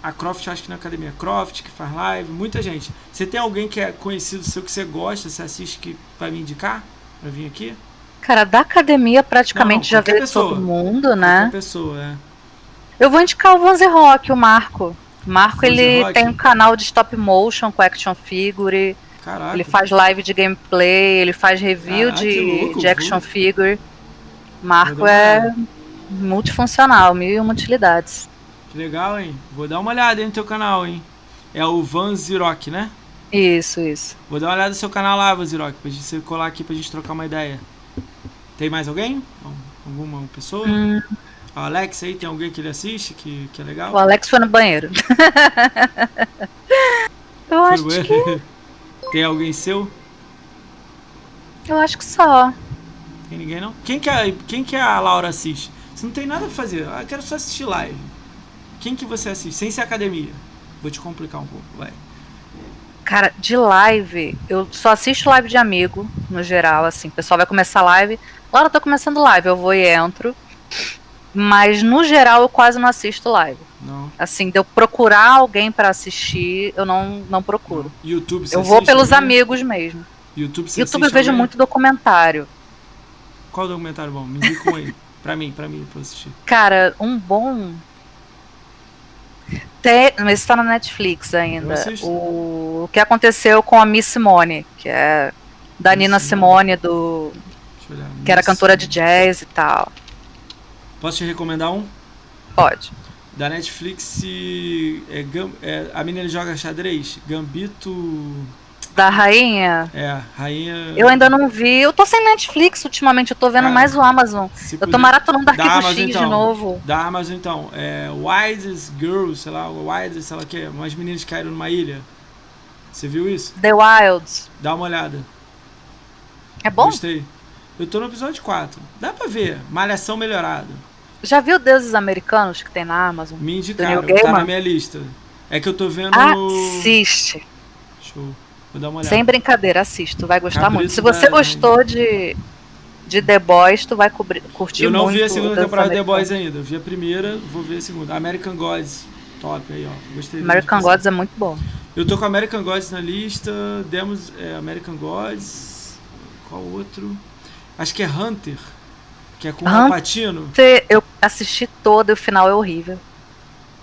a Croft, acho que na Academia Croft, que faz live, muita gente. Você tem alguém que é conhecido seu que você gosta, você assiste que vai me indicar? Pra vir aqui? Cara, da academia praticamente não, já veio pessoa, todo mundo, né? Pessoa, é. Eu vou indicar o Vanze Rock, o Marco. Marco, ele Rock. tem um canal de stop motion com action figure. Caraca. Ele faz live de gameplay, ele faz review Caraca, de, louco, de action figure. Marco é multifuncional, mil e uma utilidades. Que legal, hein? Vou dar uma olhada aí no teu canal, hein? É o Van Zirock, né? Isso, isso. Vou dar uma olhada no seu canal lá, Van Zirock, pra gente colar aqui pra gente trocar uma ideia. Tem mais alguém? Alguma pessoa? Hum. O Alex aí, tem alguém que ele assiste que, que é legal? O Alex foi no banheiro. Eu foi acho que... Tem alguém seu? Eu acho que só. Tem ninguém não? Quem que, a, quem que a Laura assiste? Você não tem nada pra fazer. Ah, quero só assistir live. Quem que você assiste? Sem ser academia. Vou te complicar um pouco, vai. Cara, de live, eu só assisto live de amigo, no geral, assim. O pessoal vai começar live. Laura, tô começando live, eu vou e entro. Mas no geral eu quase não assisto live. Não. Assim, de eu procurar alguém para assistir, eu não, não procuro. YouTube, Eu vou pelos também? amigos mesmo. YouTube, você YouTube eu vejo muito documentário. Qual documentário bom? Me indica um aí. pra mim, pra mim, pra assistir. Cara, um bom tem, mas está na Netflix ainda. O, o que aconteceu com a Miss Simone, que é da Miss Nina Simone, do que era cantora de jazz e tal. Posso te recomendar um? Pode. Da Netflix, é, é, a menina joga xadrez, Gambito da rainha? É, rainha. Eu ainda não vi. Eu tô sem Netflix ultimamente, eu tô vendo mais o Amazon. Eu puder... tô maratonando Arquivo da Amazon, X então, de novo. Da Amazon então. É Widest Girls, sei lá, Widest, sei lá o que. Umas meninas caíram numa ilha. Você viu isso? The Wilds. Dá uma olhada. É bom? Gostei. Eu tô no episódio 4. Dá pra ver. Malhação melhorada. Já viu Deuses Americanos que tem na Amazon? Me indicaram, tá na minha lista. É que eu tô vendo. Assiste. Show. Vou dar uma olhada. Sem brincadeira, assiste, tu vai gostar Cabrito muito. Se você gostou de, de The Boys, tu vai cobrir, curtir muito. Eu não vi a segunda temporada de The Boys ainda. Eu vi a primeira, vou ver a segunda. American Gods, top aí, ó. Gostei American Gods é muito bom. Eu tô com American Gods na lista. Demos é, American Gods. Qual outro? Acho que é Hunter. Que é com o Patino. Eu assisti todo e o final é horrível.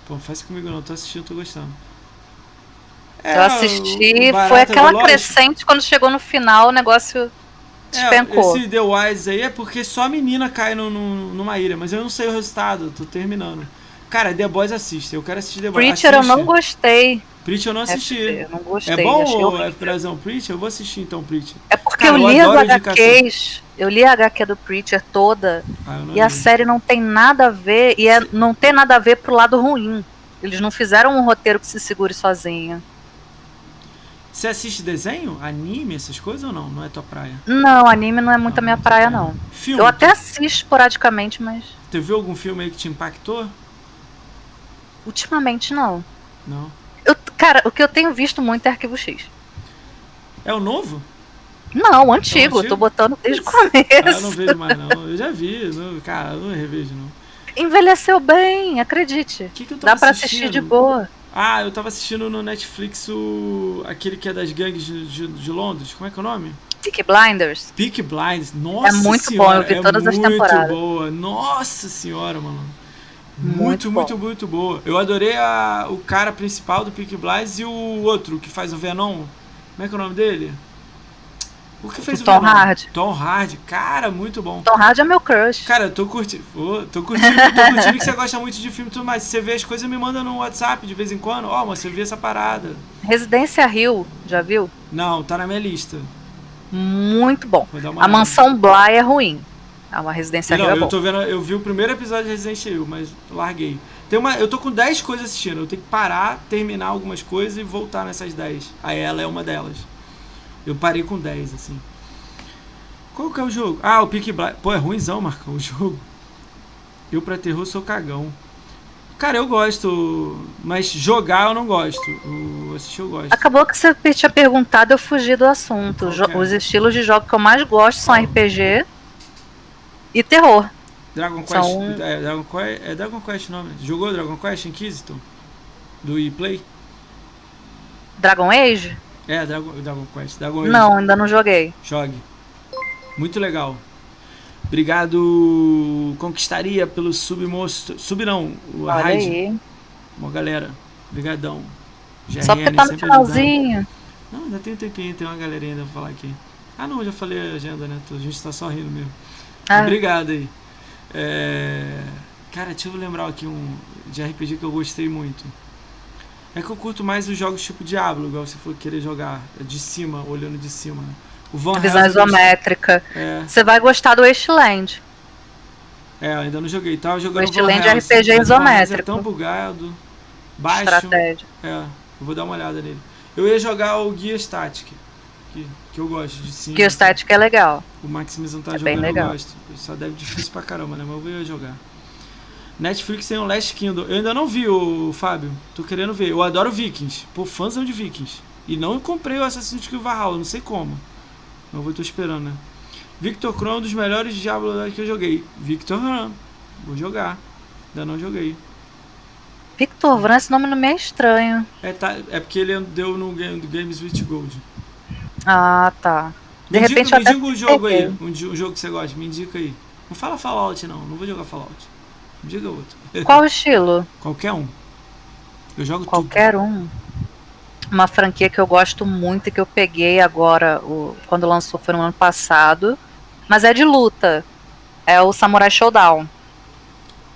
Pô, faz comigo não, tô assistindo, tô gostando. É, eu assisti, foi aquela crescente, quando chegou no final o negócio despencou. É, esse The Wise aí é porque só a menina cai no, no, numa ilha, mas eu não sei o resultado, tô terminando. Cara, The Boys assiste, eu quero assistir The Boys. Preacher eu não gostei. Preacher eu não assisti. É, eu não gostei. É bom ou é Frazão Preacher? Eu vou assistir então Preacher. É porque Cara, eu li eu as HQs, eu li a HQ do Preacher toda, ah, e li. a série não tem nada a ver, e é, não tem nada a ver pro lado ruim. Eles não fizeram um roteiro que se segure sozinho. Você assiste desenho? Anime, essas coisas ou não? Não é tua praia? Não, anime não é muito não, a minha praia, praia, não. Filme, eu até assisto esporadicamente, mas. Você viu algum filme aí que te impactou? Ultimamente não. Não. Eu, cara, o que eu tenho visto muito é Arquivo X. É o novo? Não, o antigo. É antigo? tô botando desde o começo. Ah, eu não vejo mais, não. Eu já vi. Não, cara, eu não revejo, não. Envelheceu bem, acredite. Que que Dá pra assistir de boa. Ah, eu tava assistindo no Netflix o. aquele que é das gangues de, de, de Londres. Como é que é o nome? Peak Blinders. Peak Blinders. Nossa É muito senhora, bom, eu vi é todas as temporadas. Muito boa. Nossa senhora, mano. Muito, muito, muito, muito, boa. Eu adorei a, o cara principal do Peak Blinders e o outro que faz o Venom. Como é que é o nome dele? O que fez o, o Tom Hard. Tom Hard, cara, muito bom. Tom Hard é meu crush. Cara, eu tô curtindo. Oh, tô curtindo, tô curtindo que você gosta muito de filme e tudo mais. Se você vê as coisas, me manda no WhatsApp de vez em quando. Ó, oh, mas você viu essa parada. Residência Rio, já viu? Não, tá na minha lista. Muito bom. A Mansão Bly é ruim. É uma Residência Não, Rio. É eu tô vendo, eu vi o primeiro episódio de Resident Evil, mas larguei. Tem uma, eu tô com 10 coisas assistindo. Eu tenho que parar, terminar algumas coisas e voltar nessas 10. Aí ela é uma delas. Eu parei com 10, assim. Qual que é o jogo? Ah, o Peak Blind. Pô, é ruimzão, Marcão, o jogo. Eu pra terror sou cagão. Cara, eu gosto, mas jogar eu não gosto. O assistir eu gosto. Acabou que você tinha perguntado, eu fugi do assunto. Okay. Os estilos de jogo que eu mais gosto são RPG e terror. Dragon Quest. São- É, Dragon Quest é Dragon Quest o nome. Jogou Dragon Quest Inquisitor? Do E-Play? Dragon Age? É, Dragon, Dragon Quest. Dragon Age. Não, ainda não joguei. Jogue. Muito legal. Obrigado, Conquistaria, pelo submosto. Sub não, o raid. Uma galera. Obrigadão. Só porque tá no ajudando. finalzinho. Não, ainda tem um tempinho, tem uma galerinha ainda pra falar aqui. Ah não, já falei a agenda, né? A gente tá só rindo mesmo. Ah, Obrigado aí. É, Cara, deixa eu lembrar aqui um de RPG que eu gostei muito. É que eu curto mais os jogos tipo Diablo, igual você for querer jogar de cima, olhando de cima. né? O Van visão isométrica. É, Você vai gostar do Wasteland. é, ainda não joguei. Tava jogando Wasteland Van Helsing, RPG Helsing isométrico. É tão bugado, baixo. Estratégia. É, eu vou dar uma olhada nele. Eu ia jogar o Guia Static, que, que eu gosto de cima. Que o Static é legal. O Maximizão tá É jogando, bem eu legal. gosto. Só deve difícil pra caramba, né? Mas eu vou jogar. Netflix tem o Last Kingdom. Eu ainda não vi o Fábio. Tô querendo ver. Eu adoro Vikings. Pô, fãzão de Vikings. E não comprei o Assassin's Creed Valhalla, não sei como. Mas eu tô esperando, né? Victor Kron é um dos melhores Diablo que eu joguei. Victor Kron. Vou jogar. Ainda não joguei. Victor Vran, esse nome não me é estranho. É, tá, é porque ele deu no game, do Games with Gold. Ah, tá. De me repente diga, eu me diga um jogo aí. Um, um jogo que você gosta. Me indica aí. Não fala Fallout, não. Não vou jogar Fallout. Me diga outro. Qual o estilo? Qualquer um. Eu jogo Qualquer um. Uma franquia que eu gosto muito e que eu peguei agora, o, quando lançou foi no ano passado. Mas é de luta. É o Samurai Showdown. tudo.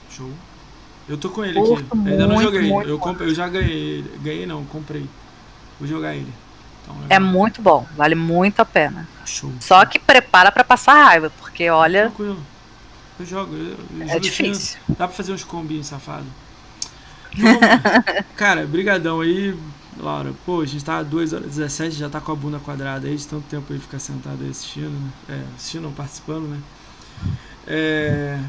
Show. Eu tô com ele aqui. Ainda não muito, joguei. muito, eu, comprei, eu já ganhei. Ganhei não, comprei. Vou jogar ele. Então, É muito bom, vale muito a pena. Show. Só que prepara pra passar raiva, porque olha, Tranquilo. Eu jogo. Eu, eu é difícil. Dá pra fazer uns combinhos safados. Então, Cara, brigadão aí, Laura. Pô, a gente tá 2 horas e 17, já tá com a bunda quadrada aí, de tanto tempo aí ficar sentado aí assistindo, né? É, assistindo, participando, né? É,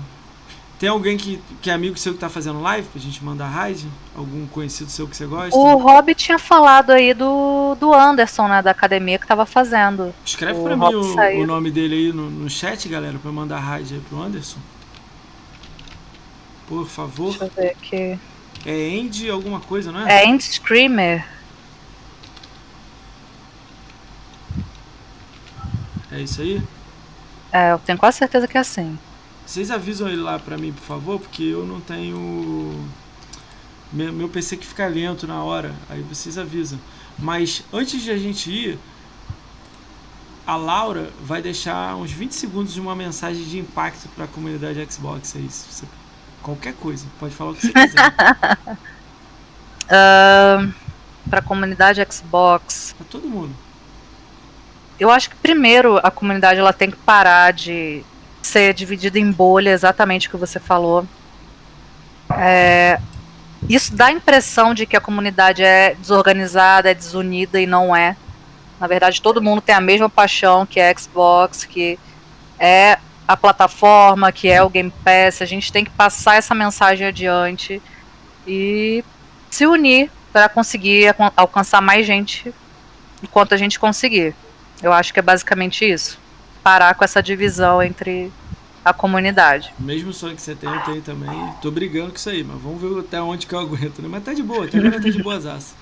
Tem alguém que, que é amigo seu que tá fazendo live pra gente mandar raid? Algum conhecido seu que você gosta? O Rob tinha falado aí do, do Anderson, né, da academia que tava fazendo. Escreve o pra mim o, o nome dele aí no, no chat, galera, pra eu mandar raid aí pro Anderson. Por favor. Deixa eu ver aqui. É Andy alguma coisa, não é? É End Screamer. É isso aí? É, eu tenho quase certeza que é assim. Vocês avisam ele lá pra mim, por favor, porque eu não tenho. Meu, meu PC que fica lento na hora, aí vocês avisam. Mas antes de a gente ir, a Laura vai deixar uns 20 segundos de uma mensagem de impacto pra comunidade Xbox aí. se você- qualquer coisa, pode falar o que você quiser. Ahn, pra comunidade Xbox. pra todo mundo. Eu acho que primeiro a comunidade ela tem que parar de ser dividida em bolha, exatamente o que você falou. É, isso dá a impressão de que a comunidade é desorganizada, é desunida e não é. Na verdade, todo mundo tem a mesma paixão que é Xbox, que é a plataforma, que é o Game Pass. A gente tem que passar essa mensagem adiante e se unir para conseguir alcan- alcançar mais gente enquanto a gente conseguir. Eu acho que é basicamente isso. Parar com essa divisão entre a comunidade. Mesmo sonho que você tem, eu tenho também. Tô brigando com isso aí, mas vamos ver até onde que eu aguento, né? Mas tá de boa, até agora tá de boas aças.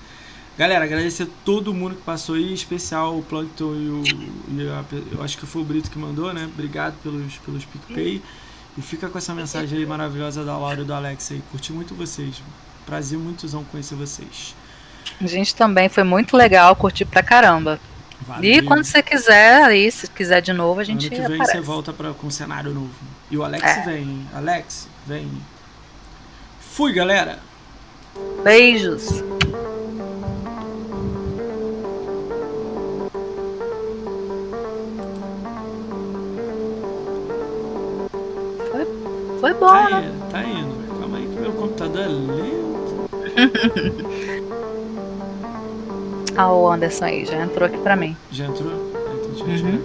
Galera, agradecer a todo mundo que passou aí, em especial o Plankton e o. e a eu acho que foi o Brito que mandou, né? Obrigado pelos, pelos PicPay. E fica com essa mensagem aí maravilhosa da Laura e do Alex aí. Curti muito vocês. Prazer muitozão conhecer vocês. A gente também foi muito legal, curti pra caramba. Valeu. E quando você quiser, aí, se quiser de novo, a gente Ano que vem aparece. você volta pra, com um cenário novo. E o Alex É. vem? Alex, vem. Fui, galera! Beijos. Foi, foi bom, Tá né? indo, tá indo. Calma aí que meu computador é lento. Ah, o Anderson aí já entrou aqui pra mim. Já entrou? Ah, Então Uhum.